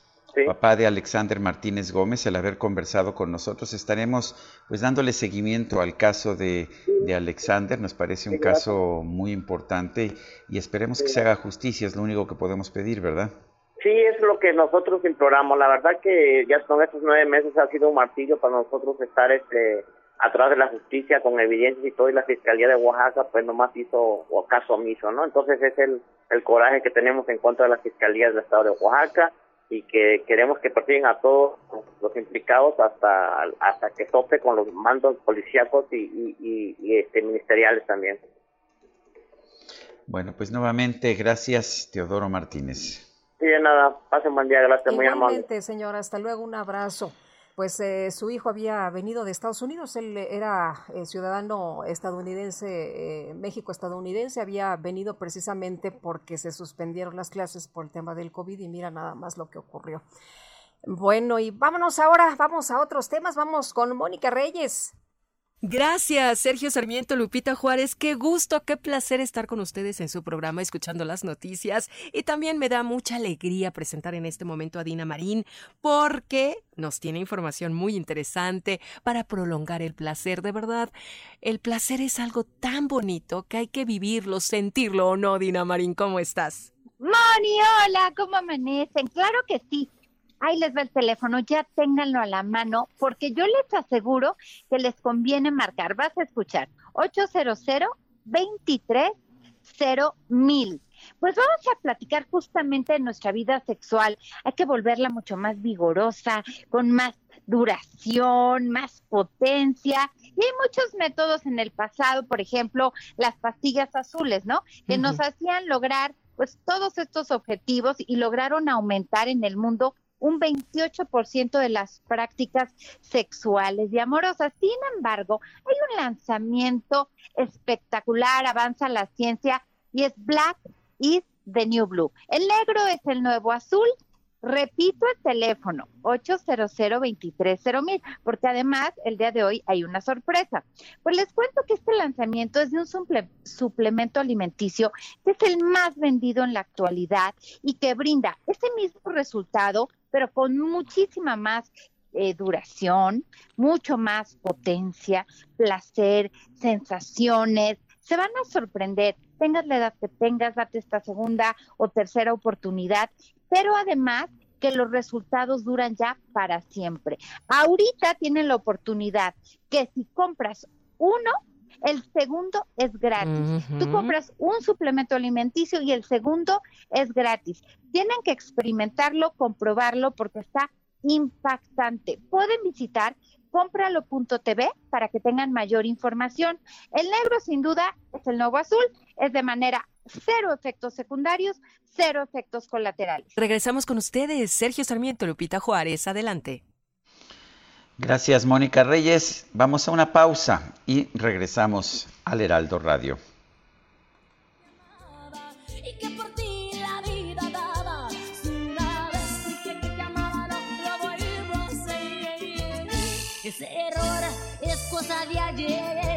papá de Alexander Martínez Gómez, el haber conversado con nosotros. Estaremos pues dándole seguimiento al caso de, de Alexander, nos parece un Sí, caso muy importante y esperemos que se haga justicia, es lo único que podemos pedir, ¿verdad? Sí, es lo que nosotros imploramos. La verdad que ya con estos nueve meses ha sido un martillo para nosotros estar este atrás de la justicia con evidencias y todo y la Fiscalía de Oaxaca pues nomás hizo caso omiso, ¿no? Entonces es el, el coraje que tenemos en contra de la Fiscalía del Estado de Oaxaca y que queremos que persiguen a todos los implicados hasta hasta que tope con los mandos policíacos y, y, y, y, este ministeriales también. Bueno, pues nuevamente gracias Teodoro Martínez. Sí, de nada, pasen buen día, gracias, muy amable. Señora, hasta luego, un abrazo. Pues eh, su hijo había venido de Estados Unidos, él era eh, ciudadano estadounidense, eh, México-estadounidense, había venido precisamente porque se suspendieron las clases por el tema del COVID y mira nada más lo que ocurrió. Bueno, y vámonos ahora, vamos a otros temas, vamos con Mónica Reyes. Gracias, Sergio Sarmiento, Lupita Juárez. Qué gusto, qué placer estar con ustedes en su programa escuchando las noticias. Y también me da mucha alegría presentar en este momento a Dina Marín porque nos tiene información muy interesante para prolongar el placer. De verdad, el placer es algo tan bonito que hay que vivirlo, sentirlo o no, Dina Marín. ¿Cómo estás? Moni, hola, ¿cómo amanecen? Claro que sí. Ahí les va el teléfono, ya ténganlo a la mano, porque yo les aseguro que les conviene marcar. Vas a escuchar 800 23 mil. Pues vamos a platicar justamente de nuestra vida sexual. Hay que volverla mucho más vigorosa, con más duración, más potencia. Y hay muchos métodos en el pasado, por ejemplo, las pastillas azules, ¿no? Que nos hacían lograr pues todos estos objetivos y lograron aumentar en el mundo un 28% de las prácticas sexuales y amorosas. Sin embargo, hay un lanzamiento espectacular, avanza la ciencia y es Black is the New Blue. El negro es el nuevo azul. Repito el teléfono 800 mil porque además el día de hoy hay una sorpresa. Pues les cuento que este lanzamiento es de un suple- suplemento alimenticio que es el más vendido en la actualidad y que brinda ese mismo resultado, pero con muchísima más eh, duración, mucho más potencia, placer, sensaciones. Se van a sorprender, tengas la edad que tengas, date esta segunda o tercera oportunidad, pero además que los resultados duran ya para siempre. Ahorita tienen la oportunidad que si compras uno, el segundo es gratis. Tú compras un suplemento alimenticio y el segundo es gratis. Tienen que experimentarlo, comprobarlo porque está impactante. Pueden visitar cómpralo.tv para que tengan mayor información. El negro sin duda es el nuevo azul, es de manera cero efectos secundarios, cero efectos colaterales. Regresamos con ustedes, Sergio Sarmiento, Lupita Juárez, adelante. Gracias, Mónica Reyes. Vamos a una pausa y regresamos al Heraldo Radio. Ese error es cosa de ayer.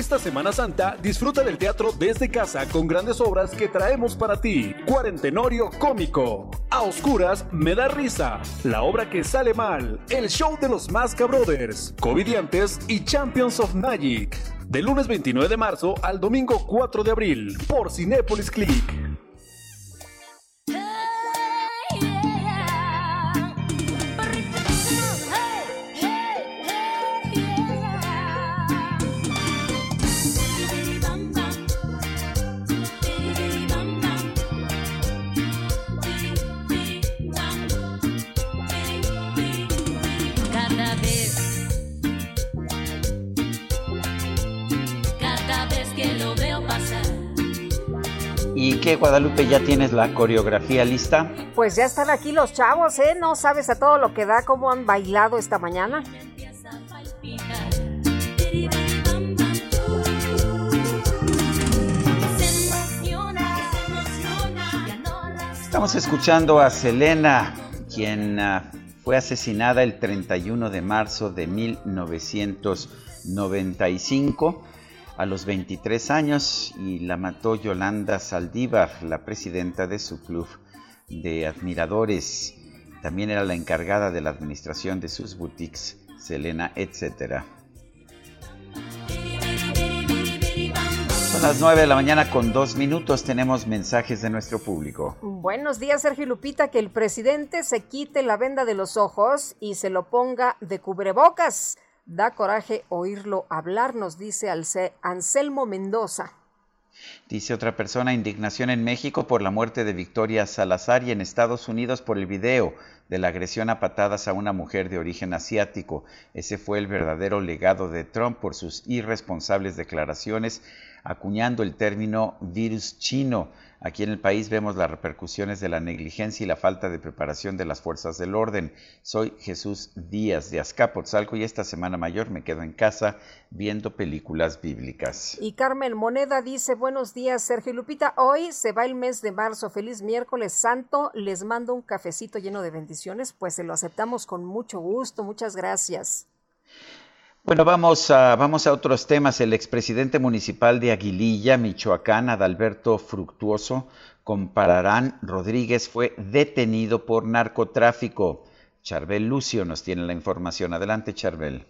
Esta Semana Santa disfruta del teatro desde casa con grandes obras que traemos para ti. Cuarentenorio cómico. A oscuras me da risa. La obra que sale mal. El show de los Masca Brothers. Covidiantes y Champions of Magic. Del lunes 29 de marzo al domingo 4 de abril por Cinépolis Click. Qué, Guadalupe? ¿Ya tienes la coreografía lista? Pues ya están aquí los chavos, ¿eh? No sabes a todo lo que da, cómo han bailado esta mañana. Estamos escuchando a Selena, quien ah, fue asesinada el 31 de marzo de 1995 a los 23 años y la mató Yolanda Saldívar, la presidenta de su club de admiradores. También era la encargada de la administración de sus boutiques, Selena, etc. Son las 9 de la mañana con dos minutos. Tenemos mensajes de nuestro público. Buenos días, Sergio Lupita. Que el presidente se quite la venda de los ojos y se lo ponga de cubrebocas. Da coraje oírlo hablar, nos dice Anselmo Mendoza. Dice otra persona, indignación en México por la muerte de Victoria Salazar y en Estados Unidos por el video de la agresión a patadas a una mujer de origen asiático. Ese fue el verdadero legado de Trump por sus irresponsables declaraciones, acuñando el término virus chino. Aquí en el país vemos las repercusiones de la negligencia y la falta de preparación de las fuerzas del orden. Soy Jesús Díaz de Azcapotzalco y esta semana mayor me quedo en casa viendo películas bíblicas. Y Carmen Moneda dice, buenos días, Sergio y Lupita. Hoy se va el mes de marzo. Feliz miércoles santo. Les mando un cafecito lleno de bendiciones. Pues se lo aceptamos con mucho gusto. Muchas gracias. Bueno, vamos a, vamos a otros temas. El expresidente municipal de Aguililla, Michoacán, Adalberto Fructuoso, Compararán Rodríguez, fue detenido por narcotráfico. Charbel Lucio nos tiene la información. Adelante, Charbel.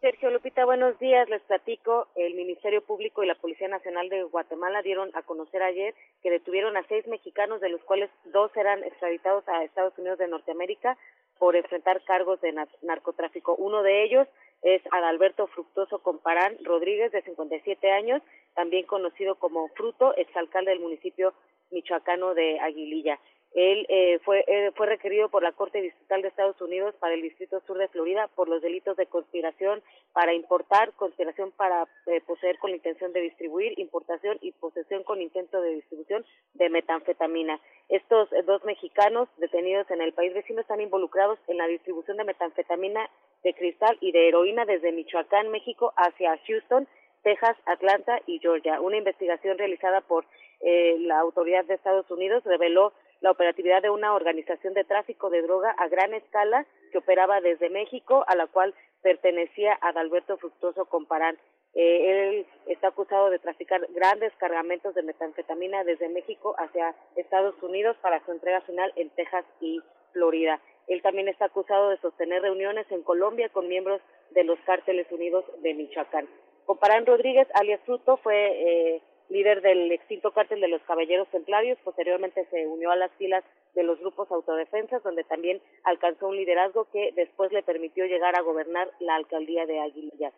Sergio Lupita, buenos días. Les platico. El Ministerio Público y la Policía Nacional de Guatemala dieron a conocer ayer que detuvieron a seis mexicanos, de los cuales dos eran extraditados a Estados Unidos de Norteamérica por enfrentar cargos de narcotráfico. Uno de ellos es Adalberto Fructoso Comparán Rodríguez, de 57 años, también conocido como Fruto, exalcalde del municipio michoacano de Aguililla. Él eh, fue, eh, fue requerido por la Corte Distrital de Estados Unidos para el Distrito Sur de Florida por los delitos de conspiración para importar, conspiración para eh, poseer con la intención de distribuir, importación y posesión con intento de distribución de metanfetamina. Estos dos mexicanos detenidos en el país vecino están involucrados en la distribución de metanfetamina de cristal y de heroína desde Michoacán, México, hacia Houston, Texas, Atlanta y Georgia. Una investigación realizada por la autoridad de Estados Unidos reveló la operatividad de una organización de tráfico de droga a gran escala que operaba desde México, a la cual pertenecía Adalberto Fructuoso Comparán. Eh, él está acusado de traficar grandes cargamentos de metanfetamina desde México hacia Estados Unidos para su entrega final en Texas y Florida. Él también está acusado de sostener reuniones en Colombia con miembros de los cárteles unidos de Michoacán. Comparán Rodríguez, alias Fruto, fue eh, líder del extinto cártel de los Caballeros Templarios, posteriormente se unió a las filas de los grupos autodefensas, donde también alcanzó un liderazgo que después le permitió llegar a gobernar la alcaldía de Aguililla.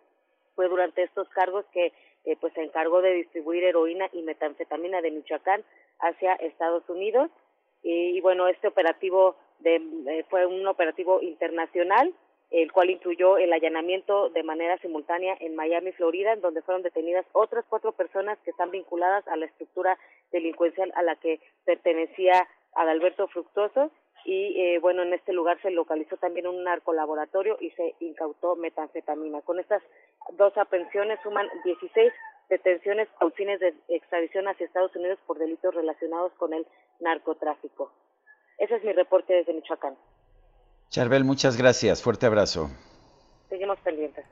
Fue durante estos cargos que eh, pues se encargó de distribuir heroína y metanfetamina de Michoacán hacia Estados Unidos. Y, bueno, este operativo de, eh, fue un operativo internacional el cual incluyó el allanamiento de manera simultánea en Miami, Florida, en donde fueron detenidas otras cuatro personas que están vinculadas a la estructura delincuencial a la que pertenecía Adalberto Fructuoso y eh, bueno, en este lugar se localizó también un narcolaboratorio y se incautó metanfetamina. Con estas dos aprehensiones suman 16 detenciones a fines de extradición hacia Estados Unidos por delitos relacionados con el narcotráfico. Ese es mi reporte desde Michoacán. Charbel, muchas gracias. Fuerte abrazo. Seguimos pendientes.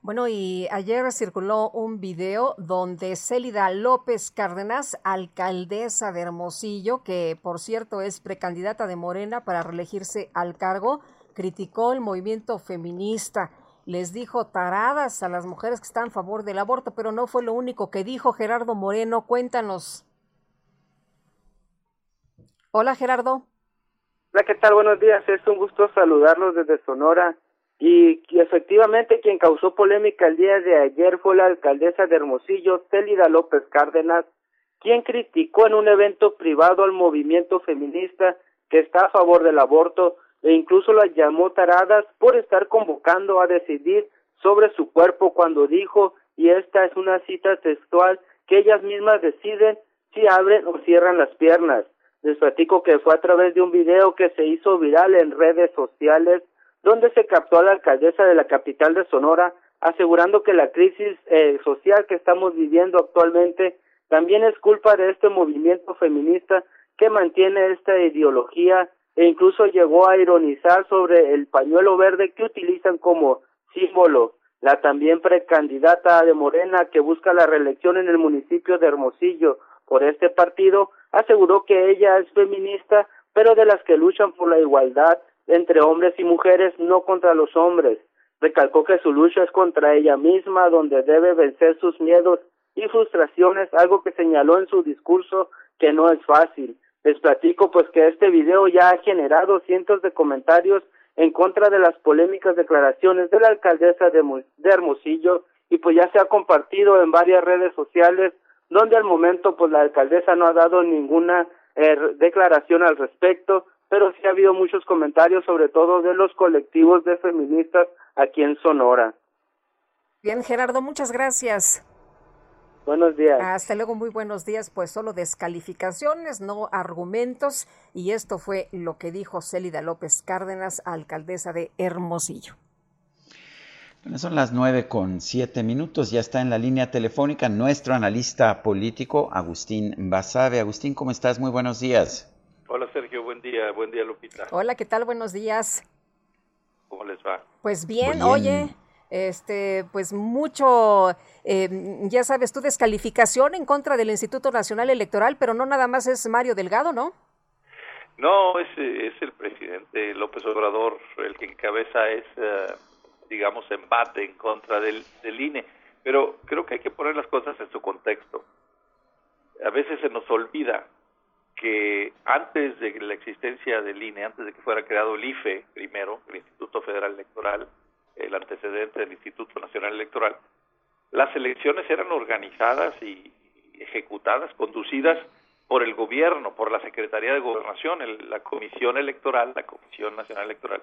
Bueno, y ayer circuló un video donde Célida López Cárdenas, alcaldesa de Hermosillo, que por cierto es precandidata de Morena para reelegirse al cargo, criticó el movimiento feminista. Les dijo taradas a las mujeres que están a favor del aborto, pero no fue lo único que dijo Gerardo Moreno. Cuéntanos. Hola, Gerardo. Hola, ¿qué tal? Buenos días. Es un gusto saludarlos desde Sonora. Y, efectivamente quien causó polémica el día de ayer fue la alcaldesa de Hermosillo, Célida López Cárdenas, quien criticó en un evento privado al movimiento feminista que está a favor del aborto e incluso las llamó taradas por estar convocando a decidir sobre su cuerpo cuando dijo, y esta es una cita textual, que ellas mismas deciden si abren o cierran las piernas. Les platico que fue a través de un video que se hizo viral en redes sociales donde se captó a la alcaldesa de la capital de Sonora asegurando que la crisis eh, social que estamos viviendo actualmente también es culpa de este movimiento feminista que mantiene esta ideología e incluso llegó a ironizar sobre el pañuelo verde que utilizan como símbolo. La también precandidata de Morena que busca la reelección en el municipio de Hermosillo por este partido aseguró que ella es feminista, pero de las que luchan por la igualdad entre hombres y mujeres, no contra los hombres. Recalcó que su lucha es contra ella misma, donde debe vencer sus miedos y frustraciones, algo que señaló en su discurso que no es fácil. Les platico pues que este video ya ha generado cientos de comentarios en contra de las polémicas declaraciones de la alcaldesa de, Hermosillo y pues ya se ha compartido en varias redes sociales donde al momento pues la alcaldesa no ha dado ninguna eh, declaración al respecto, pero sí ha habido muchos comentarios, sobre todo de los colectivos de feministas aquí en Sonora. Bien, Gerardo, muchas gracias. Buenos días. Hasta luego, muy buenos días. Pues solo descalificaciones, no argumentos. Y esto fue lo que dijo Célida López Cárdenas, alcaldesa de Hermosillo son las nueve con siete minutos. Ya está en la línea telefónica nuestro analista político, Agustín Basabe. Agustín, ¿cómo estás? Muy buenos días. Hola, Sergio. Buen día. Buen día, Lupita. Hola, ¿qué tal? Buenos días. ¿Cómo les va? Pues bien, oye, este, pues mucho, eh, ya sabes tú, descalificación en contra del Instituto Nacional Electoral, pero no nada más es Mario Delgado, ¿no? No, es, es el presidente López Obrador el que encabeza ese, digamos, embate en contra del, del INE, pero creo que hay que poner las cosas en su contexto. A veces se nos olvida que antes de la existencia del INE, antes de que fuera creado el IFE primero, el Instituto Federal Electoral, el antecedente del Instituto Nacional Electoral, las elecciones eran organizadas y ejecutadas, conducidas por el gobierno, por la Secretaría de Gobernación, el- la Comisión Electoral, la Comisión Nacional Electoral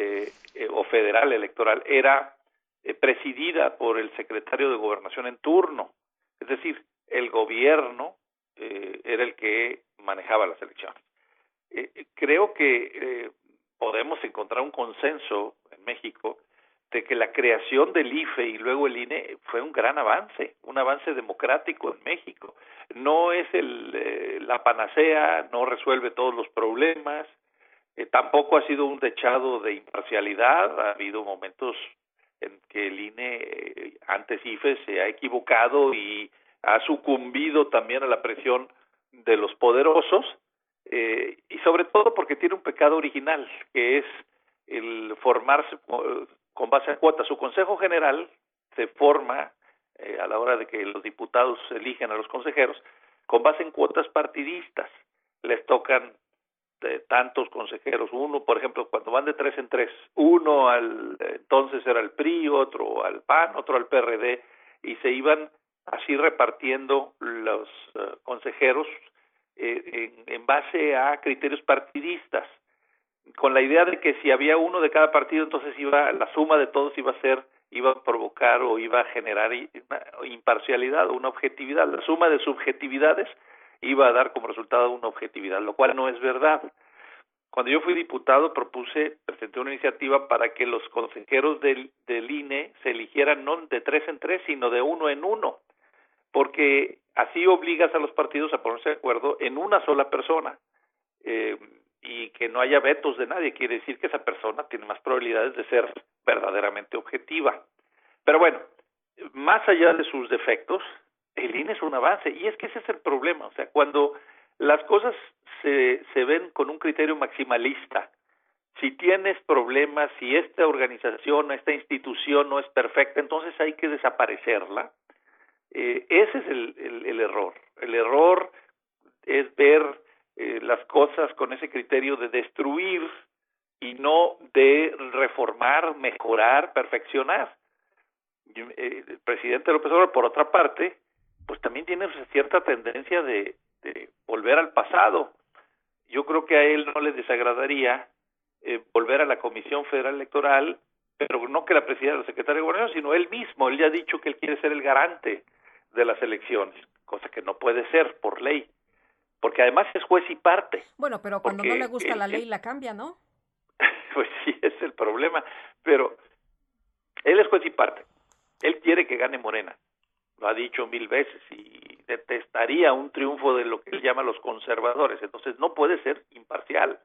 eh, eh, o Federal Electoral, era eh, presidida por el secretario de Gobernación en turno. Es decir, el gobierno eh, era el que manejaba las elecciones. Creo que podemos encontrar un consenso en México de que la creación del IFE y luego el INE fue un gran avance, un avance democrático en México. No es el, la panacea, no resuelve todos los problemas, eh, tampoco ha sido un dechado de imparcialidad, ha habido momentos en que el INE, eh, antes IFE, se ha equivocado y ha sucumbido también a la presión de los poderosos, eh, y sobre todo porque tiene un pecado original, que es el formarse eh, con base a cuotas. Su Consejo General se forma eh, a la hora de que los diputados eligen a los consejeros con base en cuotas partidistas. Les tocan eh, tantos consejeros, uno, por ejemplo, cuando van de tres en tres, uno al entonces era el PRI, otro al PAN, otro al PRD, y se iban así repartiendo los eh, consejeros eh, en, en base a criterios partidistas con la idea de que si había uno de cada partido, entonces iba la suma de todos iba a ser iba a provocar o iba a generar imparcialidad o una objetividad. La suma de subjetividades iba a dar como resultado una objetividad, lo cual no es verdad. Cuando yo fui diputado propuse, presenté una iniciativa para que los consejeros del, del INE se eligieran no de tres en tres, sino de uno en uno, porque así obligas a los partidos a ponerse de acuerdo en una sola persona. Eh, y que no haya vetos de nadie, quiere decir que esa persona tiene más probabilidades de ser verdaderamente objetiva. Pero bueno, más allá de sus defectos, el INE es un avance y es que ese es el problema, o sea, cuando las cosas se, se ven con un criterio maximalista, si tienes problemas, si esta organización, esta institución no es perfecta, entonces hay que desaparecerla. Eh, ese es el, el, error. El error es ver eh, las cosas con ese criterio de destruir y no de reformar, mejorar, perfeccionar. Eh, el presidente López Obrador, por otra parte, pues también tiene cierta tendencia de, de volver al pasado. Yo creo que a él no le desagradaría eh, volver a la Comisión Federal Electoral, pero no que la presidiera el secretario de Gobernación, sino él mismo. Él ya ha dicho que él quiere ser el garante de las elecciones, cosa que no puede ser por ley porque además es juez y parte. Bueno, pero cuando Porque no le gusta la ley la cambia, ¿no? Pues sí, es el problema. Pero él es juez y parte. Él quiere que gane Morena. Lo ha dicho mil veces y detestaría un triunfo de lo que él llama los conservadores. Entonces no puede ser imparcial.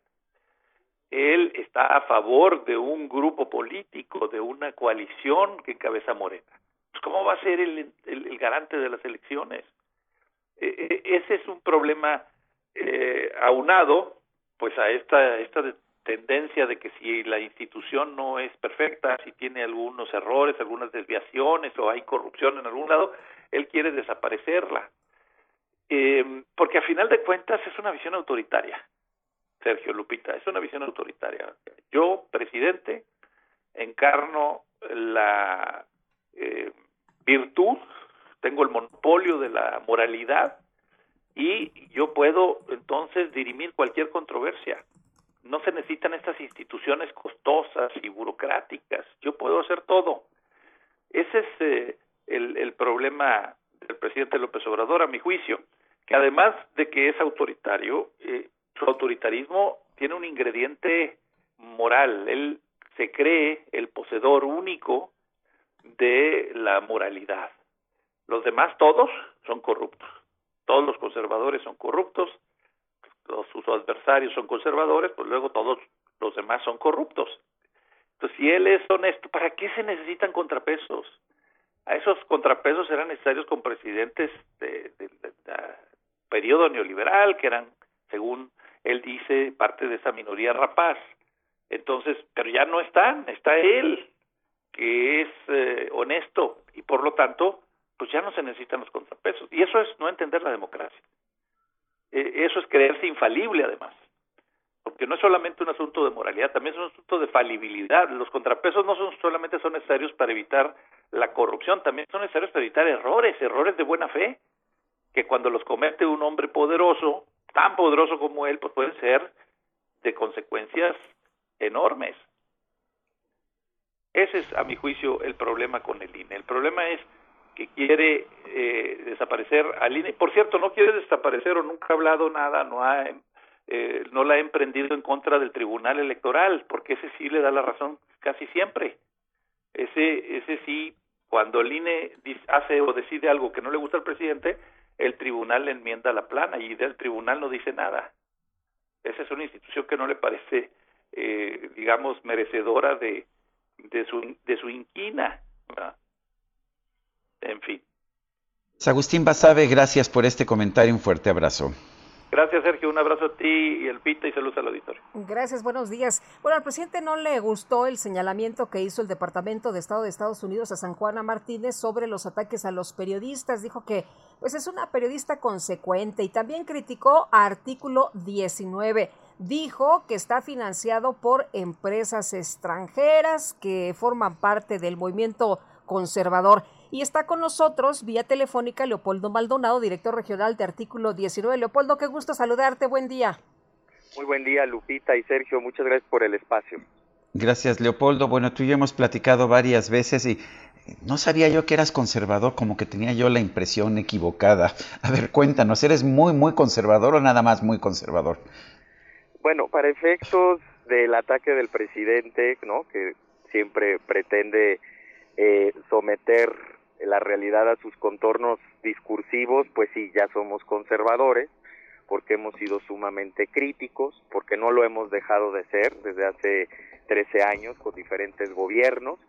Él está a favor de un grupo político, de una coalición que encabeza Morena. Pues ¿Cómo va a ser el, el- el garante de las elecciones? Eh, eh, ese es un problema eh, aunado pues a esta esta tendencia de que si la institución no es perfecta, si tiene algunos errores, algunas desviaciones o hay corrupción en algún lado, él quiere desaparecerla. Eh, porque a final de cuentas es una visión autoritaria, Sergio Lupita, es una visión autoritaria. Yo, presidente, encarno la eh, virtud, tengo el monopolio de la moralidad y yo puedo entonces dirimir cualquier controversia. No se necesitan estas instituciones costosas y burocráticas. Yo puedo hacer todo. Ese es eh, el, el problema del presidente López Obrador, a mi juicio, que además de que es autoritario, eh, su autoritarismo tiene un ingrediente moral. Él se cree el poseedor único de la moralidad. Los demás todos son corruptos. Todos los conservadores son corruptos, todos sus adversarios son conservadores, pues luego todos los demás son corruptos. Entonces, si él es honesto, ¿para qué se necesitan contrapesos? A esos contrapesos eran necesarios con presidentes de, de, de- de- periodo neoliberal, que eran, según él dice, parte de esa minoría rapaz. Entonces, pero ya no están, está él, que es eh, honesto, y por lo tanto, pues ya no se necesitan los contrapesos. Y eso es no entender la democracia. Eh, eso es creerse infalible, además. Porque no es solamente un asunto de moralidad, también es un asunto de falibilidad. Los contrapesos no son solamente son necesarios para evitar la corrupción, también son necesarios para evitar errores, errores de buena fe, que cuando los comete un hombre poderoso, tan poderoso como él, pues pueden ser de consecuencias enormes. Ese es, a mi juicio, el problema con el INE. El problema es que quiere eh, desaparecer al INE. Por cierto, no quiere desaparecer o nunca ha hablado nada, no ha eh, no la ha emprendido en contra del Tribunal Electoral, porque ese sí le da la razón casi siempre. Ese ese sí, cuando el INE hace o decide algo que no le gusta al presidente, el tribunal le enmienda la plana y del tribunal no dice nada. Esa es una institución que no le parece, eh, digamos, merecedora de, de su de su inquina. ¿verdad? En fin. Agustín Basabe, gracias por este comentario. Un fuerte abrazo. Gracias, Sergio. Un abrazo a ti y el Pita y saludos al auditorio. Gracias, buenos días. Bueno, al presidente no le gustó el señalamiento que hizo el Departamento de Estado de Estados Unidos a San Juana Martínez sobre los ataques a los periodistas. Dijo que pues es una periodista consecuente y también criticó a artículo 19. Dijo que está financiado por empresas extranjeras que forman parte del movimiento conservador. Y está con nosotros vía telefónica Leopoldo Maldonado, director regional de artículo 19. Leopoldo, qué gusto saludarte. Buen día. Muy buen día, Lupita y Sergio. Muchas gracias por el espacio. Gracias, Leopoldo. Bueno, tú y yo hemos platicado varias veces y no sabía yo que eras conservador, como que tenía yo la impresión equivocada. A ver, cuéntanos, ¿eres muy, muy conservador o nada más muy conservador? Bueno, para efectos del ataque del presidente, ¿no? Que siempre pretende eh, someter la realidad a sus contornos discursivos, pues sí, ya somos conservadores, porque hemos sido sumamente críticos, porque no lo hemos dejado de ser desde hace 13 años con diferentes gobiernos,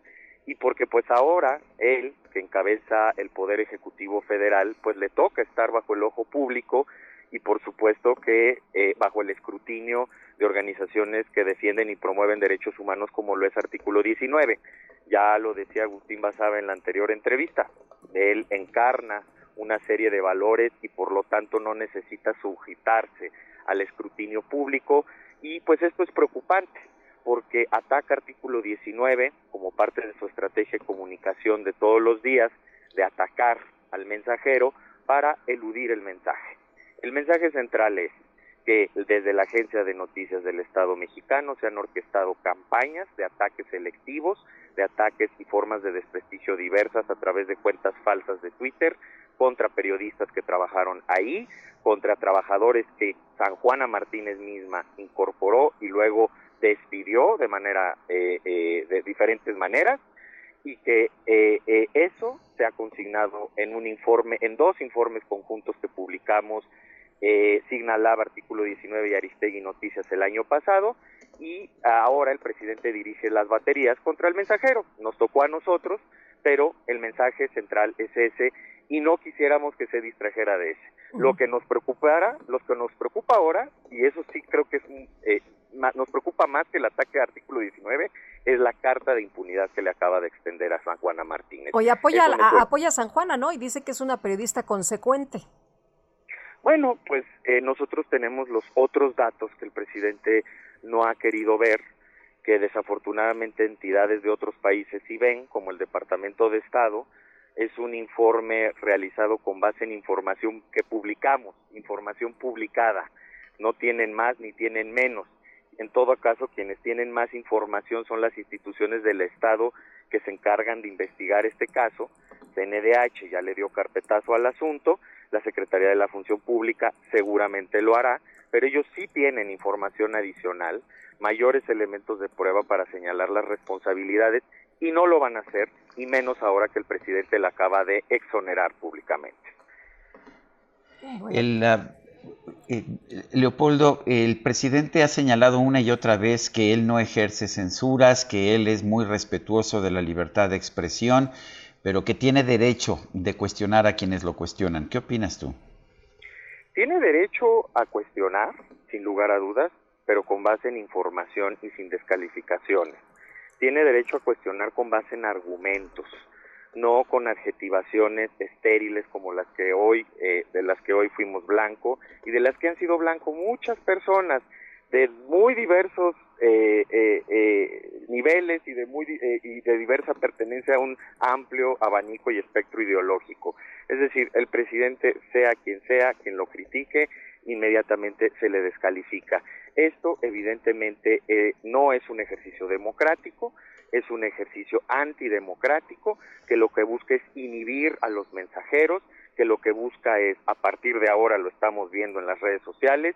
y porque pues ahora él, que encabeza el Poder Ejecutivo Federal, pues le toca estar bajo el ojo público y por supuesto que eh, bajo el escrutinio de organizaciones que defienden y promueven derechos humanos como lo es artículo 19. Ya lo decía Agustín Basabe en la anterior entrevista, él encarna una serie de valores y por lo tanto no necesita sujetarse al escrutinio público y pues esto es preocupante porque ataca artículo 19 como parte de su estrategia de comunicación de todos los días de atacar al mensajero para eludir el mensaje. El mensaje central es que desde la Agencia de Noticias del Estado mexicano se han orquestado campañas de ataques selectivos, de ataques y formas de desprestigio diversas a través de cuentas falsas de Twitter contra periodistas que trabajaron ahí, contra trabajadores que San Juana Martínez misma incorporó y luego despidió de manera eh, eh, de diferentes maneras y que eh, eh, eso se ha consignado en un informe, en dos informes conjuntos que publicamos eh, artículo 19 y Aristegui Noticias el año pasado y ahora el presidente dirige las baterías contra el mensajero. Nos tocó a nosotros, pero el mensaje central es ese y no quisiéramos que se distrajera de ese. Lo que nos preocupara, lo que nos preocupa ahora, y eso sí creo que es un, eh, nos preocupa más que el ataque al artículo 19, es la carta de impunidad que le acaba de extender a San Juana Martínez. Oye, apoya, a, apoya a San Juana, ¿no? Y dice que es una periodista consecuente. Bueno, pues eh, nosotros tenemos los otros datos que el presidente no ha querido ver, que desafortunadamente entidades de otros países sí ven, como el Departamento de Estado. Es un informe realizado con base en información que publicamos, información publicada. No tienen más ni tienen menos. En todo caso, quienes tienen más información son las instituciones del Estado que se encargan de investigar este caso. CNDH ya le dio carpetazo al asunto, la Secretaría de la Función Pública seguramente lo hará, pero ellos sí tienen información adicional, mayores elementos de prueba para señalar las responsabilidades y no lo van a hacer, y menos ahora que el presidente la acaba de exonerar públicamente. El, ah, Eh, Leopoldo, el presidente ha señalado una y otra vez que él no ejerce censuras, que él es muy respetuoso de la libertad de expresión, pero que tiene derecho de cuestionar a quienes lo cuestionan. ¿Qué opinas tú? Tiene derecho a cuestionar, sin lugar a dudas, pero con base en información y sin descalificaciones. Tiene derecho a cuestionar con base en argumentos, no con adjetivaciones estériles como las que hoy, eh, de las que hoy fuimos blanco y de las que han sido blanco muchas personas de muy diversos eh, eh, niveles y de muy y de diversa pertenencia a un amplio abanico y espectro ideológico. Es decir, el presidente, sea quien sea, quien lo critique, inmediatamente se le descalifica. Esto evidentemente no es un ejercicio democrático, es un ejercicio antidemocrático que lo que busca es inhibir a los mensajeros, que lo que busca es, a partir de ahora lo estamos viendo en las redes sociales,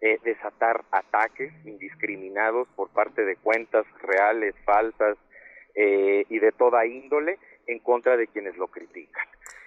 eh, desatar ataques indiscriminados por parte de cuentas reales, falsas eh, y de toda índole en contra de quienes lo critican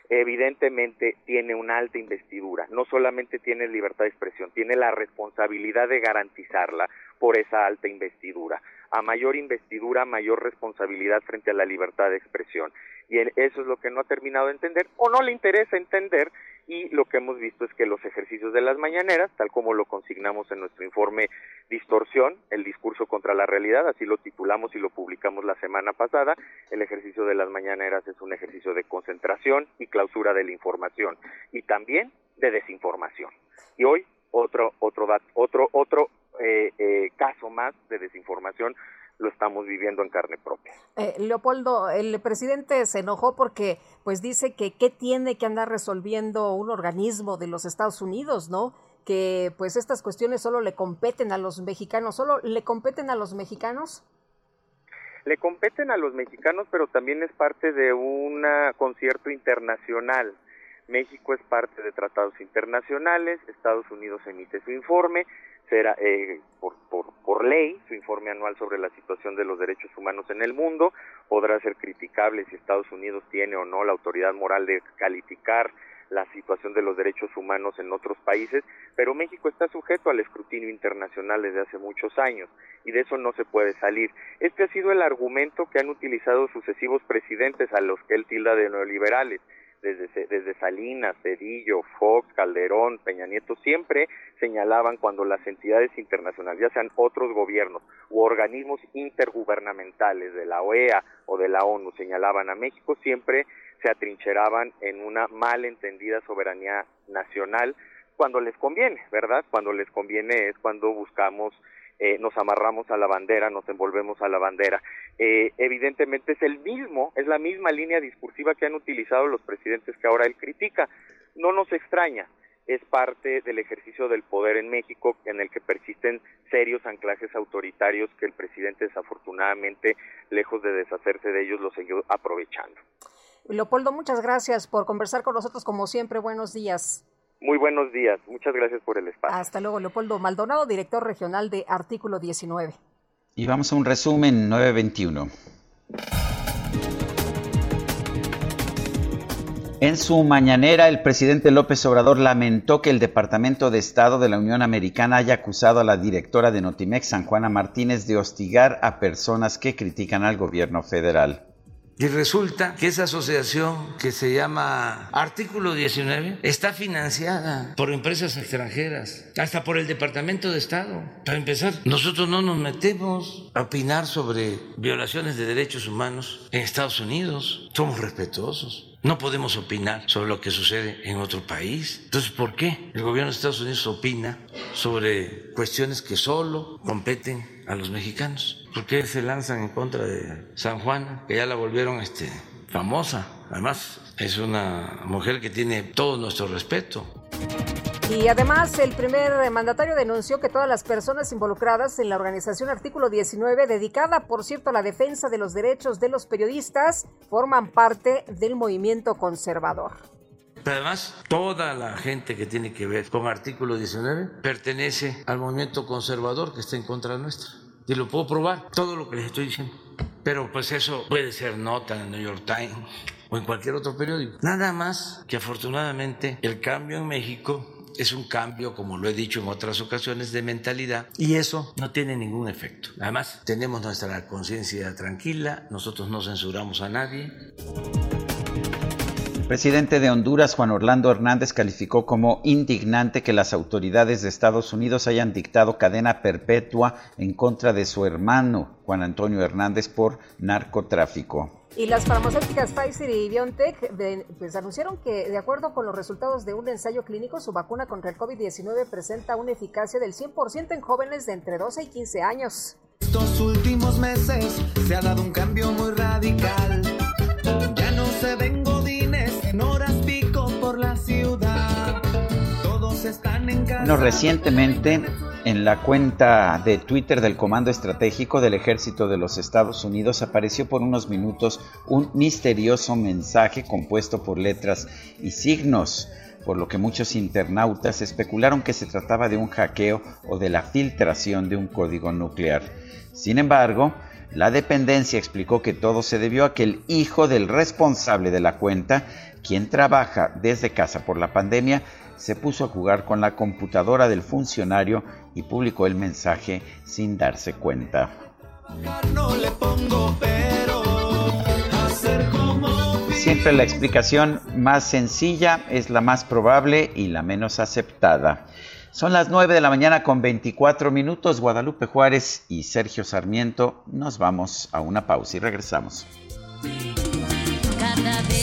evidentemente tiene una alta investidura, no solamente tiene libertad de expresión, tiene la responsabilidad de garantizarla por esa alta investidura. A mayor investidura, mayor responsabilidad frente a la libertad de expresión. Y eso es lo que no ha terminado de entender o no le interesa entender y lo que hemos visto es que los ejercicios de las mañaneras, tal como lo consignamos en nuestro informe Distorsión, el discurso contra la realidad, así lo titulamos y lo publicamos la semana pasada, el ejercicio de las mañaneras es un ejercicio de concentración y clausura de la información y también de desinformación. Y hoy otro otro otro otro eh, eh, caso más de desinformación lo estamos viviendo en carne propia. Eh, Leopoldo, el presidente se enojó porque pues dice que qué tiene que andar resolviendo un organismo de los Estados Unidos, ¿no? Que pues estas cuestiones solo le competen a los mexicanos, solo le competen a los mexicanos. Le competen a los mexicanos, pero también es parte de un concierto internacional. México es parte de tratados internacionales, Estados Unidos emite su informe, será eh, por, por, por ley su informe anual sobre la situación de los derechos humanos en el mundo podrá ser criticable si Estados Unidos tiene o no la autoridad moral de calificar la situación de los derechos humanos en otros países, pero México está sujeto al escrutinio internacional desde hace muchos años y de eso no se puede salir. Este ha sido el argumento que han utilizado sucesivos presidentes a los que él tilda de neoliberales desde, desde Salinas, Cedillo, Fox, Calderón, Peña Nieto, siempre señalaban cuando las entidades internacionales, ya sean otros gobiernos u organismos intergubernamentales de la OEA o de la ONU, señalaban a México, siempre se atrincheraban en una mal entendida soberanía nacional cuando les conviene, ¿verdad? Cuando les conviene es cuando buscamos eh, nos amarramos a la bandera, nos envolvemos a la bandera. Eh, evidentemente es el mismo, es la misma línea discursiva que han utilizado los presidentes que ahora él critica. No nos extraña, es parte del ejercicio del poder en México en el que persisten serios anclajes autoritarios que el presidente desafortunadamente, lejos de deshacerse de ellos, los siguió aprovechando. Leopoldo, muchas gracias por conversar con nosotros como siempre. Buenos días. Muy buenos días. Muchas gracias por el espacio. Hasta luego, Leopoldo Maldonado, director regional de Artículo 19. Y vamos a un resumen 921. En su mañanera, el presidente López Obrador lamentó que el Departamento de Estado de la Unión Americana haya acusado a la directora de Notimex, San Juana Martínez, de hostigar a personas que critican al gobierno federal. Y resulta que esa asociación que se llama Artículo 19 está financiada por empresas extranjeras, hasta por el Departamento de Estado. Para empezar, nosotros no nos metemos a opinar sobre violaciones de derechos humanos en Estados Unidos. Somos respetuosos. No podemos opinar sobre lo que sucede en otro país. Entonces, ¿por qué el gobierno de Estados Unidos opina sobre cuestiones que solo competen a los mexicanos? ¿Por qué se lanzan en contra de San Juan, que ya la volvieron este, famosa? Además, es una mujer que tiene todo nuestro respeto. Y además, el primer mandatario denunció que todas las personas involucradas en la organización Artículo 19, dedicada, por cierto, a la defensa de los derechos de los periodistas, forman parte del movimiento conservador. Pero además, toda la gente que tiene que ver con Artículo 19 pertenece al movimiento conservador que está en contra nuestra. Y lo puedo probar, todo lo que les estoy diciendo. Pero pues eso puede ser nota en el New York Times o en cualquier otro periódico. Nada más que afortunadamente el cambio en México es un cambio, como lo he dicho en otras ocasiones, de mentalidad y eso no tiene ningún efecto. Además, tenemos nuestra conciencia tranquila, nosotros no censuramos a nadie. El presidente de Honduras, Juan Orlando Hernández, calificó como indignante que las autoridades de Estados Unidos hayan dictado cadena perpetua en contra de su hermano, Juan Antonio Hernández, por narcotráfico. Y las farmacéuticas Pfizer y BioNTech pues, anunciaron que, de acuerdo con los resultados de un ensayo clínico, su vacuna contra el COVID-19 presenta una eficacia del 100% en jóvenes de entre 12 y 15 años. Estos últimos meses se ha dado un cambio muy radical. Ya no se ven godines No, recientemente en la cuenta de Twitter del Comando Estratégico del Ejército de los Estados Unidos apareció por unos minutos un misterioso mensaje compuesto por letras y signos, por lo que muchos internautas especularon que se trataba de un hackeo o de la filtración de un código nuclear. Sin embargo, la dependencia explicó que todo se debió a que el hijo del responsable de la cuenta, quien trabaja desde casa por la pandemia, se puso a jugar con la computadora del funcionario y publicó el mensaje sin darse cuenta. Siempre la explicación más sencilla es la más probable y la menos aceptada. Son las 9 de la mañana con 24 minutos. Guadalupe Juárez y Sergio Sarmiento nos vamos a una pausa y regresamos. Cada vez,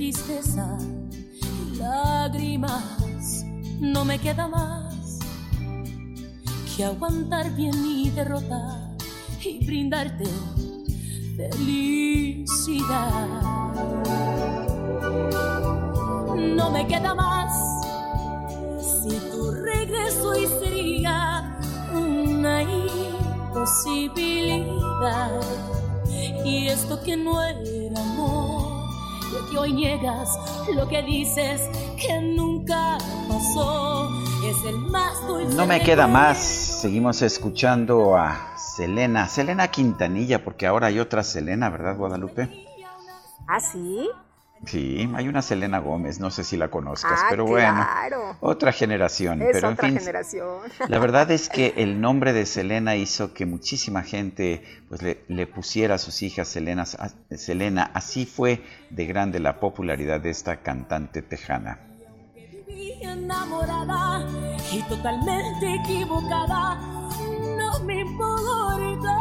Tristeza y lágrimas. No me queda más que aguantar bien mi derrota y brindarte felicidad. No me queda más si tu regreso hoy sería una imposibilidad. Y esto que no era amor, que hoy niegas, lo que dices que nunca pasó, es el más dulce. No me queda más. Seguimos escuchando a Selena, Selena Quintanilla, porque ahora hay otra Selena, ¿verdad, Guadalupe? ¿Ah, sí? Sí, hay una Selena Gómez, no sé si la conozcas, Ah, pero bueno, claro. otra generación. Es pero en otra fin, generación. La verdad es que el nombre de Selena hizo que muchísima gente pues le, le pusiera a sus hijas Selena, Selena. Así fue de grande la popularidad de esta cantante tejana. Enamorada y totalmente equivocada. No me importa.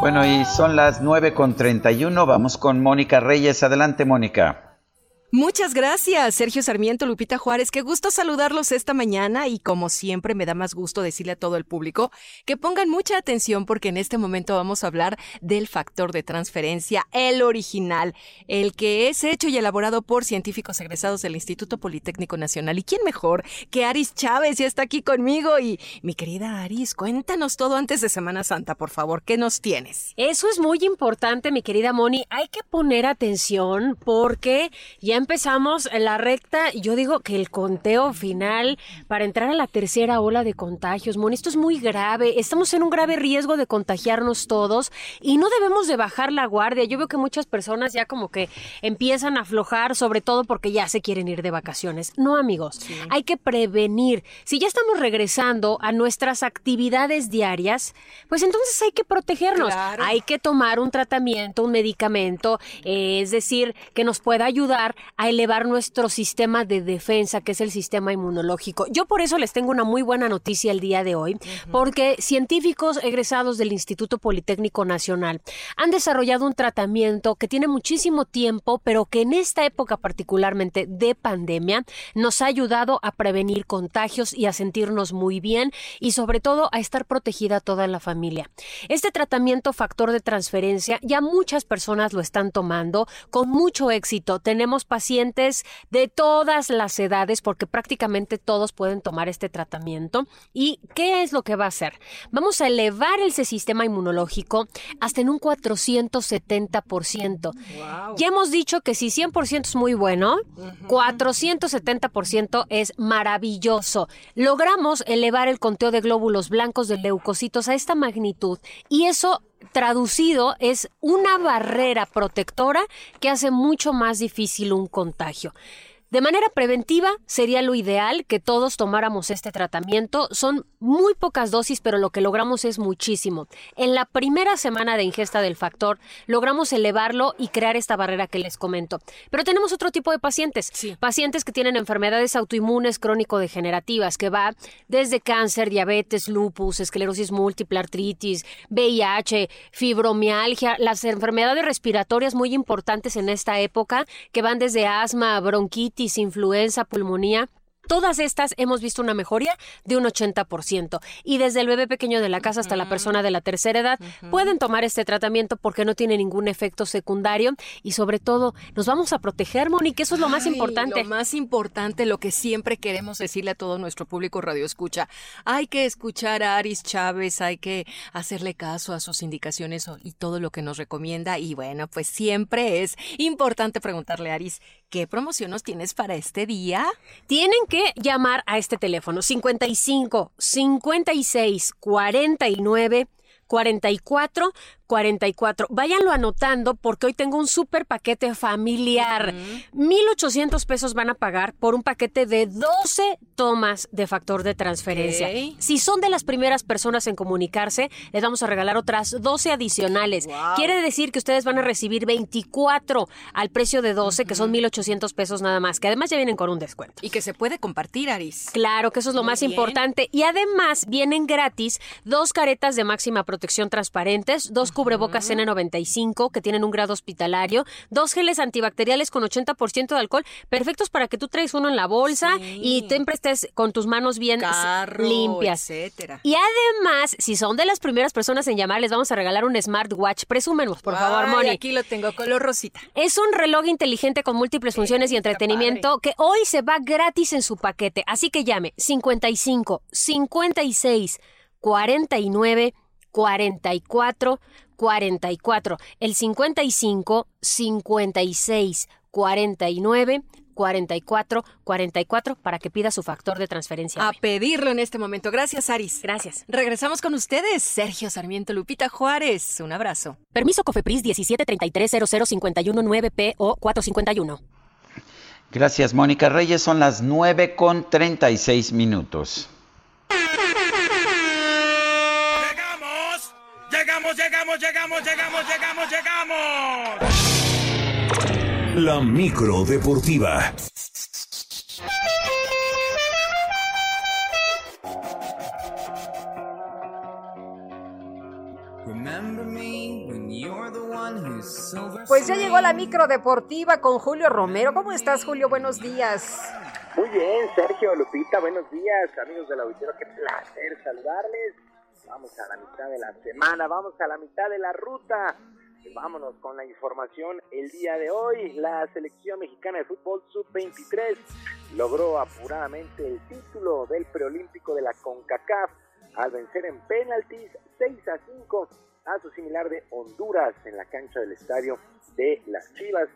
Bueno, y son las 9 con 31. Vamos con Mónica Reyes. Adelante, Mónica. Muchas gracias, Sergio Sarmiento, Lupita Juárez. Qué gusto saludarlos esta mañana y como siempre me da más gusto decirle a todo el público que pongan mucha atención porque en este momento vamos a hablar del factor de transferencia, el original, el que es hecho y elaborado por científicos egresados del Instituto Politécnico Nacional. ¿Y quién mejor que Aris Chávez? Ya está aquí conmigo y mi querida Aris, cuéntanos todo antes de Semana Santa, por favor. ¿Qué nos tienes? Eso es muy importante, mi querida Moni. Hay que poner atención porque ya ya empezamos la recta. Yo digo que el conteo final para entrar a la tercera ola de contagios, Moni, esto es muy grave. Estamos en un grave riesgo de contagiarnos todos y no debemos de bajar la guardia. Yo veo que muchas personas ya como que empiezan a aflojar, sobre todo porque ya se quieren ir de vacaciones. No, amigos, hay que prevenir. Si ya estamos regresando a nuestras actividades diarias, pues entonces hay que protegernos. Hay que tomar un tratamiento, un medicamento, eh, es decir, que nos pueda ayudar a elevar nuestro sistema de defensa, que es el sistema inmunológico. Yo por eso les tengo una muy buena noticia el día de hoy, porque científicos egresados del Instituto Politécnico Nacional han desarrollado un tratamiento que tiene muchísimo tiempo, pero que en esta época particularmente de pandemia nos ha ayudado a prevenir contagios y a sentirnos muy bien y sobre todo a estar protegida toda la familia. Este tratamiento factor de transferencia ya muchas personas lo están tomando con mucho éxito. Tenemos pacientes de todas las edades porque prácticamente todos pueden tomar este tratamiento. ¿Y qué es lo que va a hacer? Vamos a elevar ese sistema inmunológico hasta en un 470%. Ya hemos dicho que si 100% es muy bueno, 470% es maravilloso. Logramos elevar el conteo de glóbulos blancos de leucocitos a esta magnitud y eso traducido es una barrera protectora que hace mucho más difícil un contagio. De manera preventiva, sería lo ideal que todos tomáramos este tratamiento. Son muy pocas dosis, pero lo que logramos es muchísimo. En la primera semana de ingesta del factor, logramos elevarlo y crear esta barrera que les comento. Pero tenemos otro tipo de pacientes. Pacientes que tienen enfermedades autoinmunes crónico-degenerativas, que va desde cáncer, diabetes, lupus, esclerosis múltiple, artritis, VIH, fibromialgia, las enfermedades respiratorias muy importantes en esta época, que van desde asma, bronquitis, influenza, pulmonía. Todas estas hemos visto una mejoría de un 80%. Y desde el bebé pequeño de la casa hasta la persona de la tercera edad pueden tomar este tratamiento porque no tiene ningún efecto secundario y sobre todo nos vamos a proteger, Monique, eso es lo más importante. Lo más importante, lo que siempre queremos decirle a todo nuestro público radio escucha. Hay que escuchar a Aris Chávez, hay que hacerle caso a sus indicaciones y todo lo que nos recomienda. Y bueno, pues siempre es importante preguntarle a Aris, ¿qué promoción nos tienes para este día? Tienen que llamar a este teléfono 55 56 49 44 44. Váyanlo anotando porque hoy tengo un super paquete familiar. 1,800 pesos van a pagar por un paquete de 12 tomas de factor de transferencia. Si son de las primeras personas en comunicarse, les vamos a regalar otras 12 adicionales. Quiere decir que ustedes van a recibir 24 al precio de 12, que son 1,800 pesos nada más, que además ya vienen con un descuento. Y que se puede compartir, Aris. Claro, que eso es lo Muy más bien. importante. Y además vienen gratis dos caretas de máxima protección transparentes, dos cubrebocas N95 que tienen un grado hospitalario, dos geles antibacteriales con 80% de alcohol, perfectos para que tú traes uno en la bolsa y siempre estés con tus manos bien Carro, limpias. etcétera. Y además, si son de las primeras personas en llamar, les vamos a regalar un smartwatch. Presúmenos, por favor, Moni. Aquí lo tengo, color rosita. Es un reloj inteligente con múltiples funciones y entretenimiento que hoy se va gratis en su paquete. Así que llame 55 56 49 44 44. El 55 56 49 44 44 para que pida su factor de transferencia. A pedirlo en este momento. Gracias, Aris. Gracias. Regresamos con ustedes, Sergio Sarmiento, Lupita Juárez. Un abrazo. Permiso Cofepris 173300109 p o 451. Gracias, Mónica Reyes. Son las 9 con 36 minutos. Llegamos, llegamos, llegamos, llegamos. La micro deportiva. Pues ya llegó la micro deportiva con Julio Romero. ¿Cómo estás, Julio? Buenos días. Muy bien, Sergio, Lupita, buenos días, amigos del auditorio, qué placer saludarles. Vamos a la mitad de la semana, vamos a la mitad de la ruta. Vámonos con la información el día de hoy. La selección mexicana de fútbol sub-23 logró apuradamente el título del preolímpico de la CONCACAF al vencer en penaltis 6 a 5 a su similar de Honduras en la cancha del estadio de las Chivas.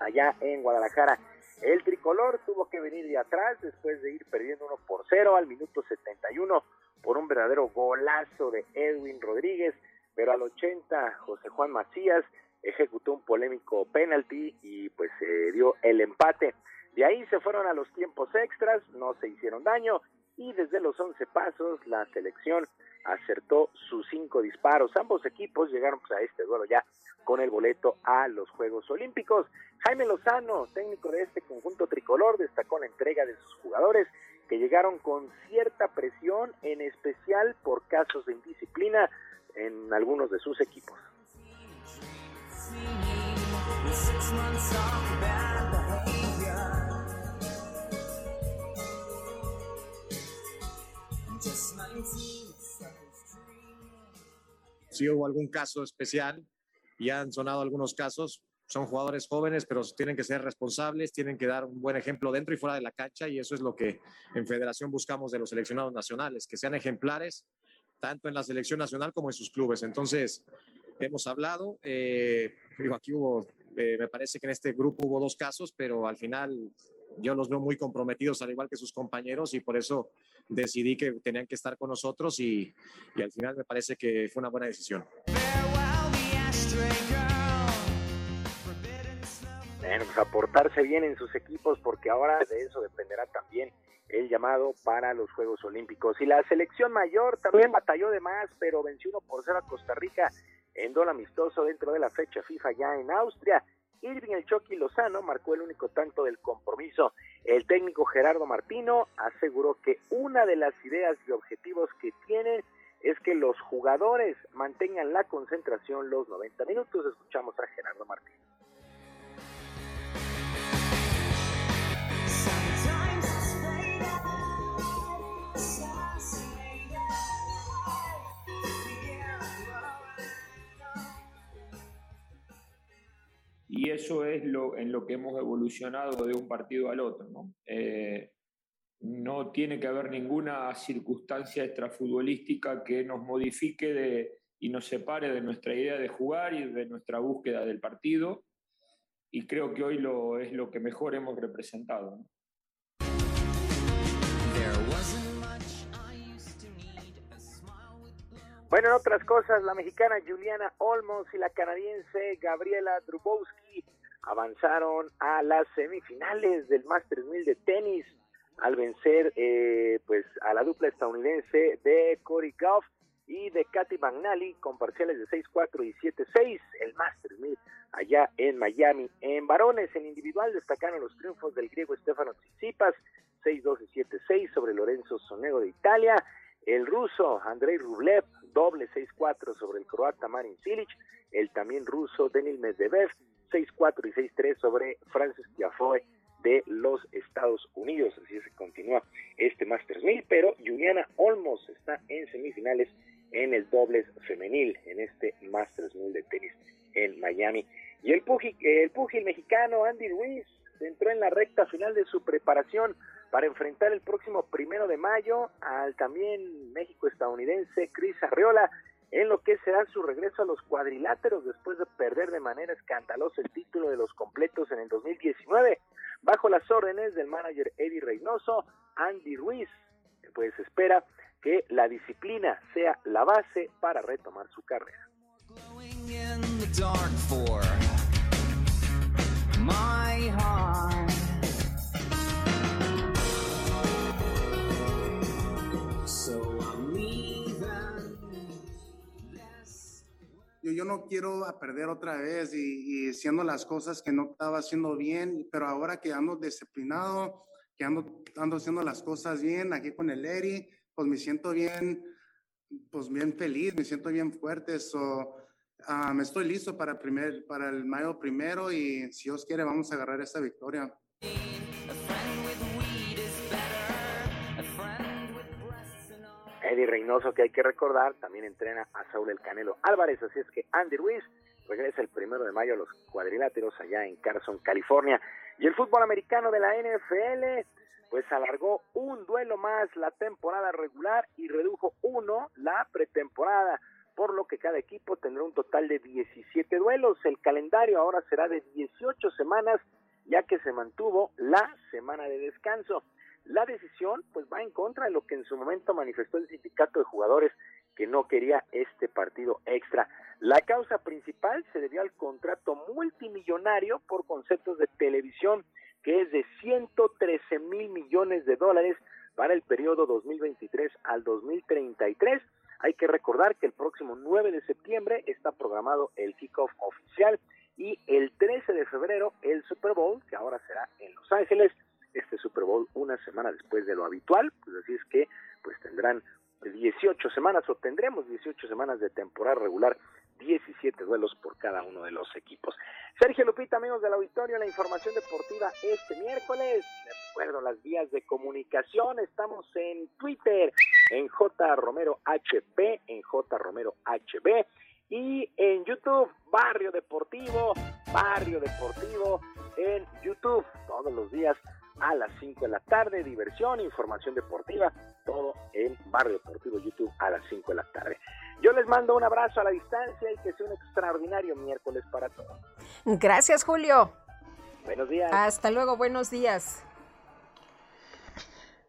allá en Guadalajara. El tricolor tuvo que venir de atrás después de ir perdiendo 1 por 0 al minuto 71 por un verdadero golazo de Edwin Rodríguez, pero al 80 José Juan Macías ejecutó un polémico penalti y pues se dio el empate. De ahí se fueron a los tiempos extras, no se hicieron daño y desde los 11 pasos la selección acertó sus cinco disparos. Ambos equipos llegaron pues, a este duelo ya con el boleto a los Juegos Olímpicos. Jaime Lozano, técnico de este conjunto tricolor, destacó la entrega de sus jugadores que llegaron con cierta presión, en especial por casos de indisciplina en algunos de sus equipos. Si hubo algún caso especial, ya han sonado algunos casos, son jugadores jóvenes, pero tienen que ser responsables, tienen que dar un buen ejemplo dentro y fuera de la cancha, y eso es lo que en Federación buscamos de los seleccionados nacionales, que sean ejemplares tanto en la selección nacional como en sus clubes. Entonces, hemos hablado, eh, aquí hubo, eh, me parece que en este grupo hubo dos casos, pero al final yo los veo muy comprometidos, al igual que sus compañeros, y por eso decidí que tenían que estar con nosotros y, y al final me parece que fue una buena decisión. Bueno, pues aportarse bien en sus equipos porque ahora de eso dependerá también el llamado para los Juegos Olímpicos. Y la selección mayor también batalló de más, pero venció 1 por 0 a Costa Rica en dol amistoso dentro de la fecha FIFA ya en Austria. Irving El Chucky Lozano marcó el único tanto del compromiso. El técnico Gerardo Martino aseguró que una de las ideas y objetivos que tiene es que los jugadores mantengan la concentración los 90 minutos. Escuchamos a Gerardo Martino. Y eso es lo, en lo que hemos evolucionado de un partido al otro. ¿no? Eh, no tiene que haber ninguna circunstancia extrafutbolística que nos modifique de, y nos separe de nuestra idea de jugar y de nuestra búsqueda del partido. Y creo que hoy lo, es lo que mejor hemos representado. Bueno, en otras cosas, la mexicana Juliana Olmos y la canadiense Gabriela Drubowski avanzaron a las semifinales del Masters 1000 de tenis al vencer eh, pues a la dupla estadounidense de Cory Goff y de Katy Magnali con parciales de 6-4 y 7-6, el Masters 1000 allá en Miami. En varones, en individual, destacaron los triunfos del griego Stefano Tsitsipas, 6-2 y 7-6 sobre Lorenzo Sonego de Italia, el ruso Andrei Rublev, doble 6-4 sobre el croata Marin Cilic, el también ruso Denil Medvedev, 6-4 y 6-3 sobre Francis Tiafoe de los Estados Unidos. Así se continúa este Masters 1000, pero Juliana Olmos está en semifinales en el dobles femenil en este Masters 1000 de tenis en Miami. Y el pugil, el pugil mexicano Andy Ruiz entró en la recta final de su preparación para enfrentar el próximo primero de mayo al también México estadounidense Chris Arriola en lo que será su regreso a los cuadriláteros después de perder de manera escandalosa el título de los completos en el 2019 bajo las órdenes del manager Eddie Reynoso Andy Ruiz pues espera que la disciplina sea la base para retomar su carrera yo, no quiero perder otra vez y, y las cosas que no estaba haciendo bien, pero ahora que ando disciplinado, que ando, ando haciendo las cosas bien aquí con el Eri, pues me siento bien, pues bien feliz, me siento bien fuerte, so, me estoy listo para, primer, para el mayo primero y si Dios quiere vamos a agarrar esta victoria. Eddie Reynoso, que hay que recordar, también entrena a Saúl El Canelo Álvarez, así es que Andy Ruiz regresa el primero de mayo a los cuadriláteros allá en Carson, California. Y el fútbol americano de la NFL, pues alargó un duelo más la temporada regular y redujo uno la pretemporada. por lo que cada equipo tendrá un total de 17 duelos. El calendario ahora será de 18 semanas, ya que se mantuvo la semana de descanso. La decisión pues va en contra de lo que en su momento manifestó el sindicato de jugadores que no quería este partido extra. La causa principal se debió al contrato multimillonario por conceptos de televisión que es de 113 mil millones de dólares para el periodo 2023 al 2033. Hay que recordar que el próximo 9 de septiembre está programado el kickoff oficial y el 13 de febrero el Super Bowl, que ahora será en Los Ángeles. Este Super Bowl una semana después de lo habitual, pues así es que pues tendrán 18 semanas o tendremos 18 semanas de temporada regular, 17 duelos por cada uno de los equipos. Sergio Lupita, amigos del auditorio, la información deportiva este miércoles. Les recuerdo las vías de comunicación. Estamos en Twitter, en J Romero HP, en J Romero HB y en YouTube, Barrio Deportivo, Barrio Deportivo en YouTube, todos los días a las 5 de la tarde, diversión, información deportiva, todo en Barrio Deportivo YouTube a las 5 de la tarde. Yo les mando un abrazo a la distancia y que sea un extraordinario miércoles para todos. Gracias, Julio. Buenos días. Hasta luego, buenos días.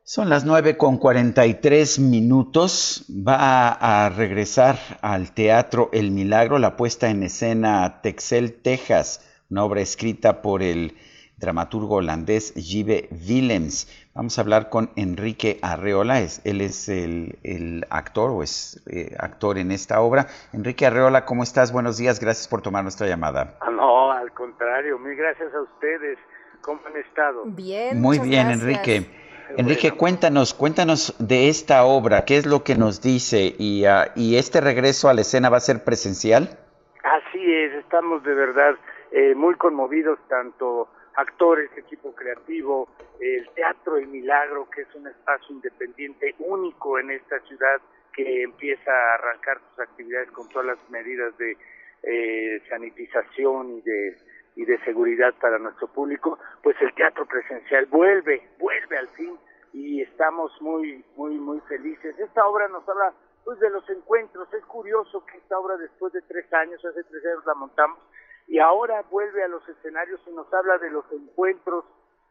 Son las 9 con 43 minutos. Va a regresar al Teatro El Milagro la puesta en escena Texel, Texas, una obra escrita por el dramaturgo holandés Jive Willems. Vamos a hablar con Enrique Arreola, es, él es el, actor o es eh, actor en esta obra. Enrique Arreola, ¿cómo estás? Buenos días, gracias por tomar nuestra llamada. Ah, no, al contrario, mil gracias a ustedes. ¿Cómo han estado? Bien. Muy bien, Enrique. Enrique, cuéntanos, cuéntanos de esta obra, qué es lo que nos dice y, ah, y este regreso a la escena va a ser presencial. Así es, estamos de verdad eh, muy conmovidos tanto actores, equipo creativo, el Teatro El Milagro, que es un espacio independiente único en esta ciudad que empieza a arrancar sus actividades con todas las medidas de eh, sanitización y de y de seguridad para nuestro público, pues el teatro presencial vuelve, vuelve al fin y estamos muy, muy, muy felices. Esta obra nos habla pues de los encuentros. Es curioso que esta obra después de tres años, hace tres años la montamos, y ahora vuelve a los escenarios y nos habla de los encuentros,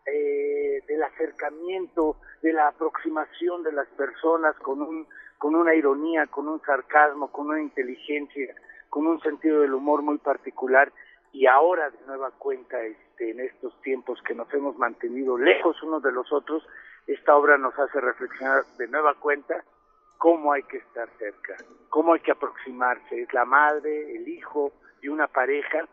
eh, del acercamiento, de la aproximación de las personas con un con una ironía, con un sarcasmo, con una inteligencia, con un sentido del humor muy particular. Y ahora de nueva cuenta este, en estos tiempos que nos hemos mantenido lejos unos de los otros, esta obra nos hace reflexionar de nueva cuenta cómo hay que estar cerca, cómo hay que aproximarse, es la madre, el hijo y una pareja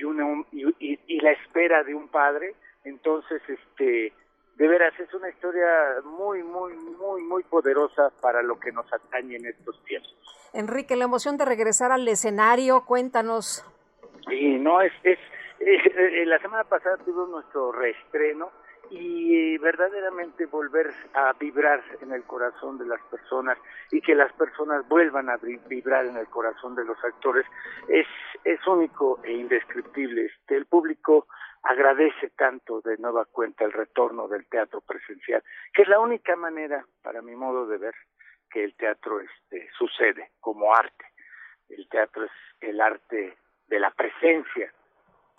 y, una, y, la espera de un padre. Entonces, este, de veras, es una historia muy, muy, muy, muy poderosa para lo que nos atañe en estos tiempos. Enrique, la emoción de regresar al escenario, cuéntanos. Sí, no, es, es, eh, la semana pasada tuvimos nuestro reestreno y verdaderamente volver a vibrar en el corazón de las personas y que las personas vuelvan a vibrar en el corazón de los actores es, es único e indescriptible. Este, el público agradece tanto de nueva cuenta el retorno del teatro presencial, que es la única manera, para mi modo de ver, que el teatro este, sucede como arte. El teatro es el arte de la presencia,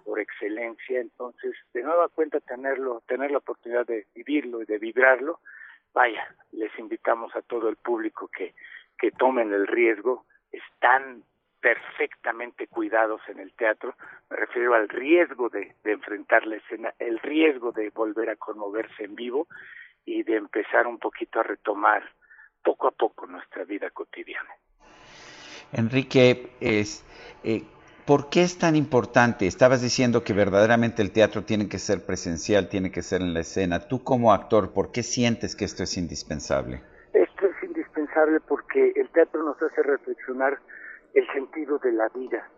por excelencia, entonces de nueva cuenta tenerlo, tener la oportunidad de vivirlo y de vibrarlo, vaya, les invitamos a todo el público que, que tomen el riesgo, están perfectamente cuidados en el teatro, me refiero al riesgo de, enfrentar la escena, el riesgo de volver a conmoverse en vivo y de empezar un poquito a retomar poco a poco nuestra vida cotidiana. Enrique, es, eh, ¿Por qué es tan importante? Estabas diciendo que verdaderamente el teatro tiene que ser presencial, tiene que ser en la escena. Tú como actor, ¿por qué sientes que esto es indispensable? Esto es indispensable porque el teatro nos hace reflexionar el sentido de la vida.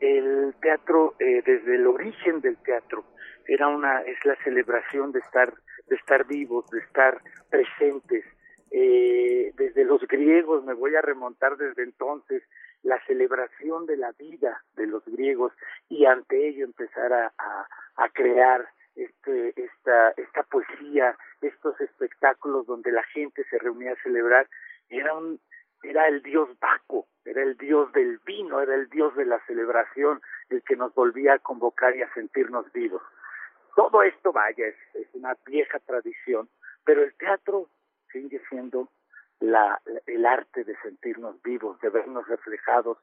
El teatro, eh, desde el origen del teatro, era una, es la celebración de estar, de estar vivos, de estar presentes. Eh, desde los griegos, me voy a remontar desde entonces, la celebración de la vida de los griegos y ante ello empezar a, crear este, esta, esta poesía, estos espectáculos donde la gente se reunía a celebrar, era un, era el dios Baco, era el dios del vino, era el dios de la celebración, el que nos volvía a convocar y a sentirnos vivos. Todo esto, vaya, es, es una vieja tradición, pero el teatro sigue siendo la, el arte de sentirnos vivos, de vernos reflejados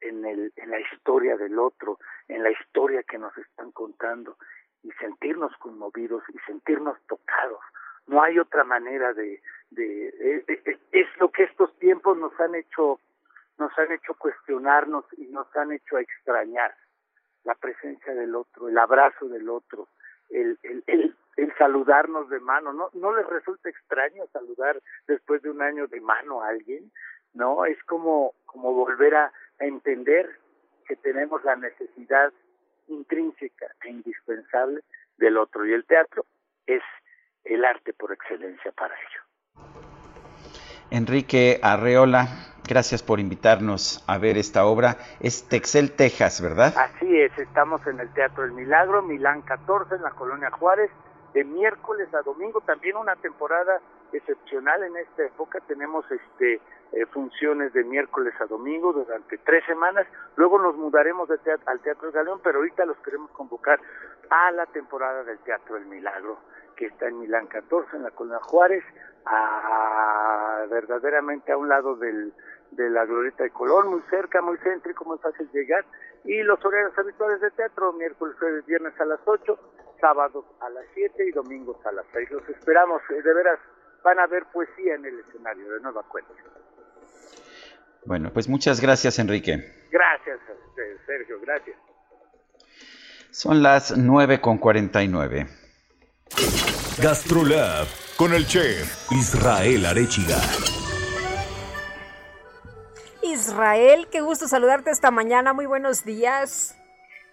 en, el, en la historia del otro, en la historia que nos están contando y sentirnos conmovidos y sentirnos tocados. No hay otra manera de, de, de, es lo que estos tiempos nos han hecho nos han hecho cuestionarnos y nos han hecho extrañar la presencia del otro, el abrazo del otro, el, el, el, el saludarnos de mano. ¿No, ¿No les resulta extraño saludar después de un año de mano a alguien? No, es como, como volver a, a entender que tenemos la necesidad intrínseca e indispensable del otro. Y el teatro es el arte por excelencia para ello. Enrique Arreola, gracias por invitarnos a ver esta obra. Es Texel, Texas, ¿verdad? Así es, estamos en el Teatro El Milagro, Milán 14, en la Colonia Juárez, de miércoles a domingo, también una temporada excepcional en esta época, tenemos este eh, funciones de miércoles a domingo durante tres semanas, luego nos mudaremos de teatro, al Teatro Galeón, pero ahorita los queremos convocar a la temporada del Teatro El Milagro, que está en Milán 14, en la Colonia Juárez, a, verdaderamente a un lado del, de la Glorieta de Colón, muy cerca, muy céntrico, muy fácil llegar, y los horarios habituales de teatro, miércoles, jueves, viernes a las 8, sábados a las 7 y domingos a las 6. Los esperamos, eh, de veras, van a ver poesía en el escenario, de nueva cuenta. Bueno, pues muchas gracias, Enrique. Gracias a usted, Sergio, gracias. Son las 9 con 49. Gastrolab con el chef Israel Arechiga. Israel, qué gusto saludarte esta mañana. Muy buenos días.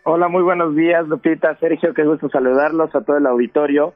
Hola, muy buenos días, Lupita, Sergio, qué gusto saludarlos a todo el auditorio.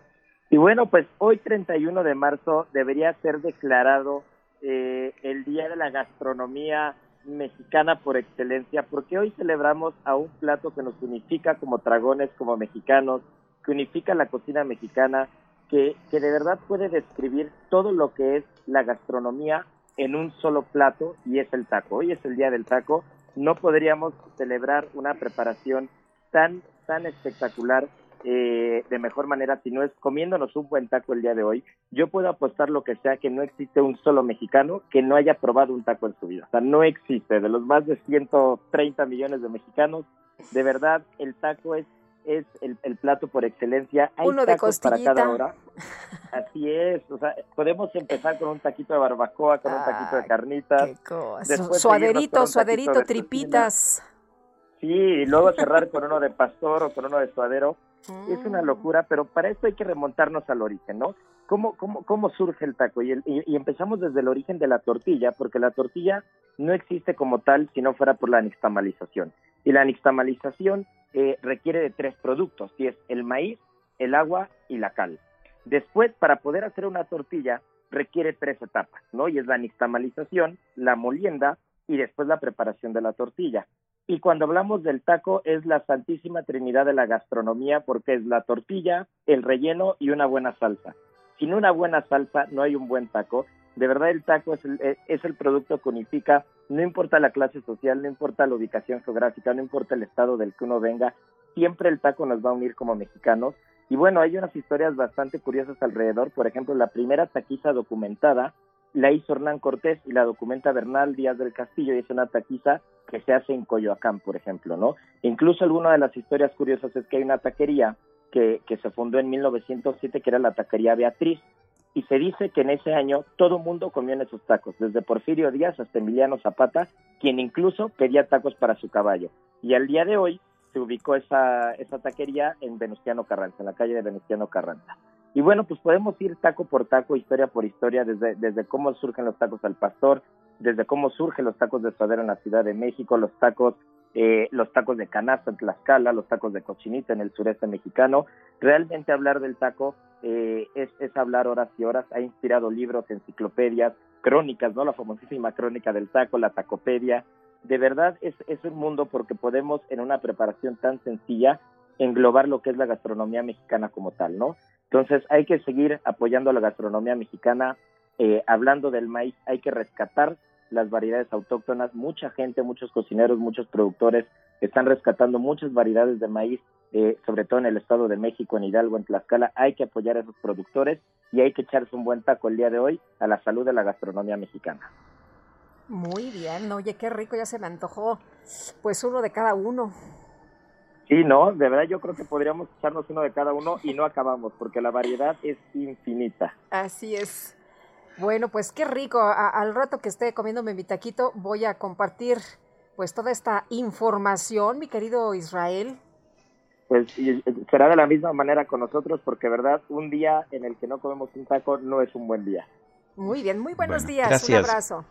Y bueno, pues hoy 31 de marzo debería ser declarado eh, el Día de la Gastronomía Mexicana por excelencia, porque hoy celebramos a un plato que nos unifica como dragones, como mexicanos, que unifica la cocina mexicana, que, que de verdad puede describir todo lo que es la gastronomía en un solo plato y es el taco. Hoy es el Día del Taco. No podríamos celebrar una preparación tan, tan espectacular eh, de mejor manera si no es comiéndonos un buen taco el día de hoy. Yo puedo apostar lo que sea que no existe un solo mexicano que no haya probado un taco en su vida. O sea, no existe. De los más de 130 millones de mexicanos, de verdad, el taco es es el, el plato por excelencia. Hay Uno de para cada hora. Así es, o sea, podemos empezar con un taquito de barbacoa, con un taquito de carnitas. Después Suaderito, suaderito, tripitas. Sí, y luego cerrar con uno de pastor o con uno de suadero. Es Mm. una locura, pero para esto hay que remontarnos al origen, ¿no? ¿Cómo, cómo, cómo surge el taco? Y, el- y- y empezamos desde el origen de la tortilla, porque la tortilla no existe como tal si no fuera por la nixtamalización. Y la nixtamalización eh, requiere de tres productos, y es el maíz, el agua y la cal. Después, para poder hacer una tortilla, requiere tres etapas, ¿no? Y es la nixtamalización, la molienda y después la preparación de la tortilla. Y cuando hablamos del taco es la santísima trinidad de la gastronomía porque es la tortilla, el relleno y una buena salsa. Sin una buena salsa no hay un buen taco. De verdad el taco es el, eh, es el producto que unifica, no importa la clase social, no importa la ubicación geográfica, no importa el estado del que uno venga, siempre el taco nos va a unir como mexicanos. Y bueno, hay unas historias bastante curiosas alrededor. Por ejemplo, la primera taquiza documentada la hizo Hernán Cortés y la documenta Bernal Díaz del Castillo y es una taquiza que se hace en Coyoacán, por ejemplo, ¿no? Incluso alguna de las historias curiosas es que hay una taquería que, se fundó en 1907 que era la taquería Beatriz y se dice que en ese año todo mundo comió en esos tacos, desde Porfirio Díaz hasta Emiliano Zapata, quien incluso pedía tacos para su caballo. Y al día de hoy se ubicó esa, esa taquería en Venustiano Carranza, en la calle de Venustiano Carranza. Y bueno, pues podemos ir taco por taco, historia por historia, desde cómo surgen los tacos al pastor, desde cómo surgen los tacos de suadero en la Ciudad de México, los tacos, eh, los tacos de canasta en Tlaxcala, los tacos de cochinita en el sureste mexicano. Realmente hablar del taco eh, es, es hablar horas y horas. Ha inspirado libros, enciclopedias, crónicas, ¿no? La famosísima crónica del taco, la tacopedia. De verdad es, es un mundo porque podemos en una preparación tan sencilla englobar lo que es la gastronomía mexicana como tal, ¿no? Entonces hay que seguir apoyando a la gastronomía mexicana, eh, hablando del maíz, hay que rescatar las variedades autóctonas. Mucha gente, muchos cocineros, muchos productores están rescatando muchas variedades de maíz, eh, sobre todo en el Estado de México, en Hidalgo, en Tlaxcala. Hay que apoyar a esos productores y hay que echarse un buen taco el día de hoy a la salud de la gastronomía mexicana. Muy bien, oye, qué rico, ya se me antojó. Pues uno de cada uno. Sí, no, de verdad yo creo que podríamos echarnos uno de cada uno y no acabamos, porque la variedad es infinita. Así es. Bueno, pues qué rico. A- al rato que esté comiéndome mi taquito, voy a compartir pues toda esta información, mi querido Israel. Pues será de la misma manera con nosotros, porque verdad, un día en el que no comemos un taco no es un buen día. Muy bien, muy buenos Bueno, días. gracias. Un abrazo.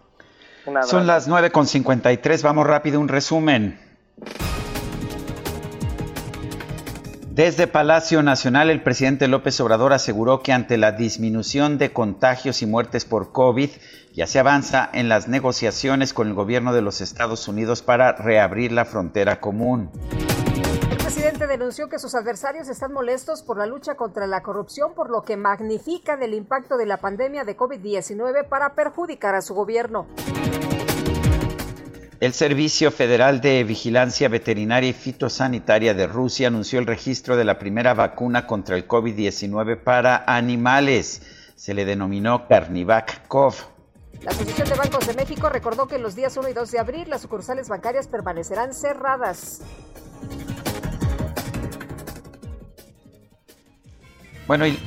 Un abrazo. Son las 9.53, vamos rápido, un resumen. Desde Palacio Nacional, el presidente López Obrador aseguró que ante la disminución de contagios y muertes por COVID, ya se avanza en las negociaciones con el gobierno de los Estados Unidos para reabrir la frontera común. El presidente denunció que sus adversarios están molestos por la lucha contra la corrupción, por lo que magnifican el impacto de la pandemia de COVID-19 para perjudicar a su gobierno. El Servicio Federal de Vigilancia Veterinaria y Fitosanitaria de Rusia anunció el registro de la primera vacuna contra el COVID-19 para animales. Se le denominó Carnivac Cov. La Asociación de Bancos de México recordó que los días 1 y 2 de abril las sucursales bancarias permanecerán cerradas. Bueno, y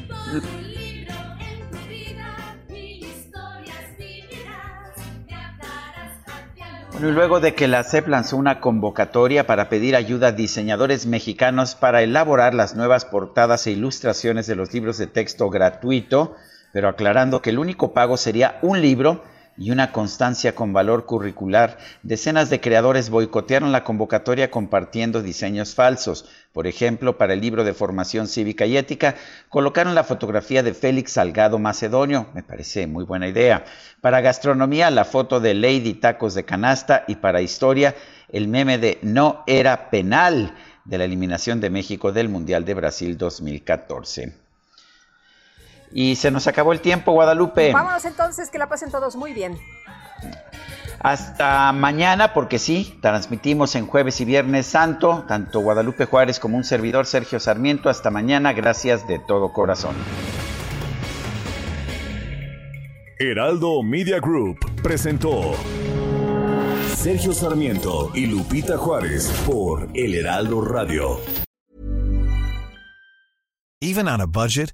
Luego de que la CEP lanzó una convocatoria para pedir ayuda a diseñadores mexicanos para elaborar las nuevas portadas e ilustraciones de los libros de texto gratuito, pero aclarando que el único pago sería un libro y una constancia con valor curricular, decenas de creadores boicotearon la convocatoria compartiendo diseños falsos. Por ejemplo, para el libro de formación cívica y ética, colocaron la fotografía de Félix Salgado Macedonio, me parece muy buena idea. Para gastronomía, la foto de Lady Tacos de Canasta y para historia, el meme de No era penal de la eliminación de México del Mundial de Brasil 2014. Y se nos acabó el tiempo, Guadalupe. Vámonos entonces, que la pasen todos muy bien. Hasta mañana, porque sí, transmitimos en jueves y viernes santo, tanto Guadalupe Juárez como un servidor Sergio Sarmiento. Hasta mañana, gracias de todo corazón. Heraldo Media Group presentó Sergio Sarmiento y Lupita Juárez por El Heraldo Radio. Even on a budget,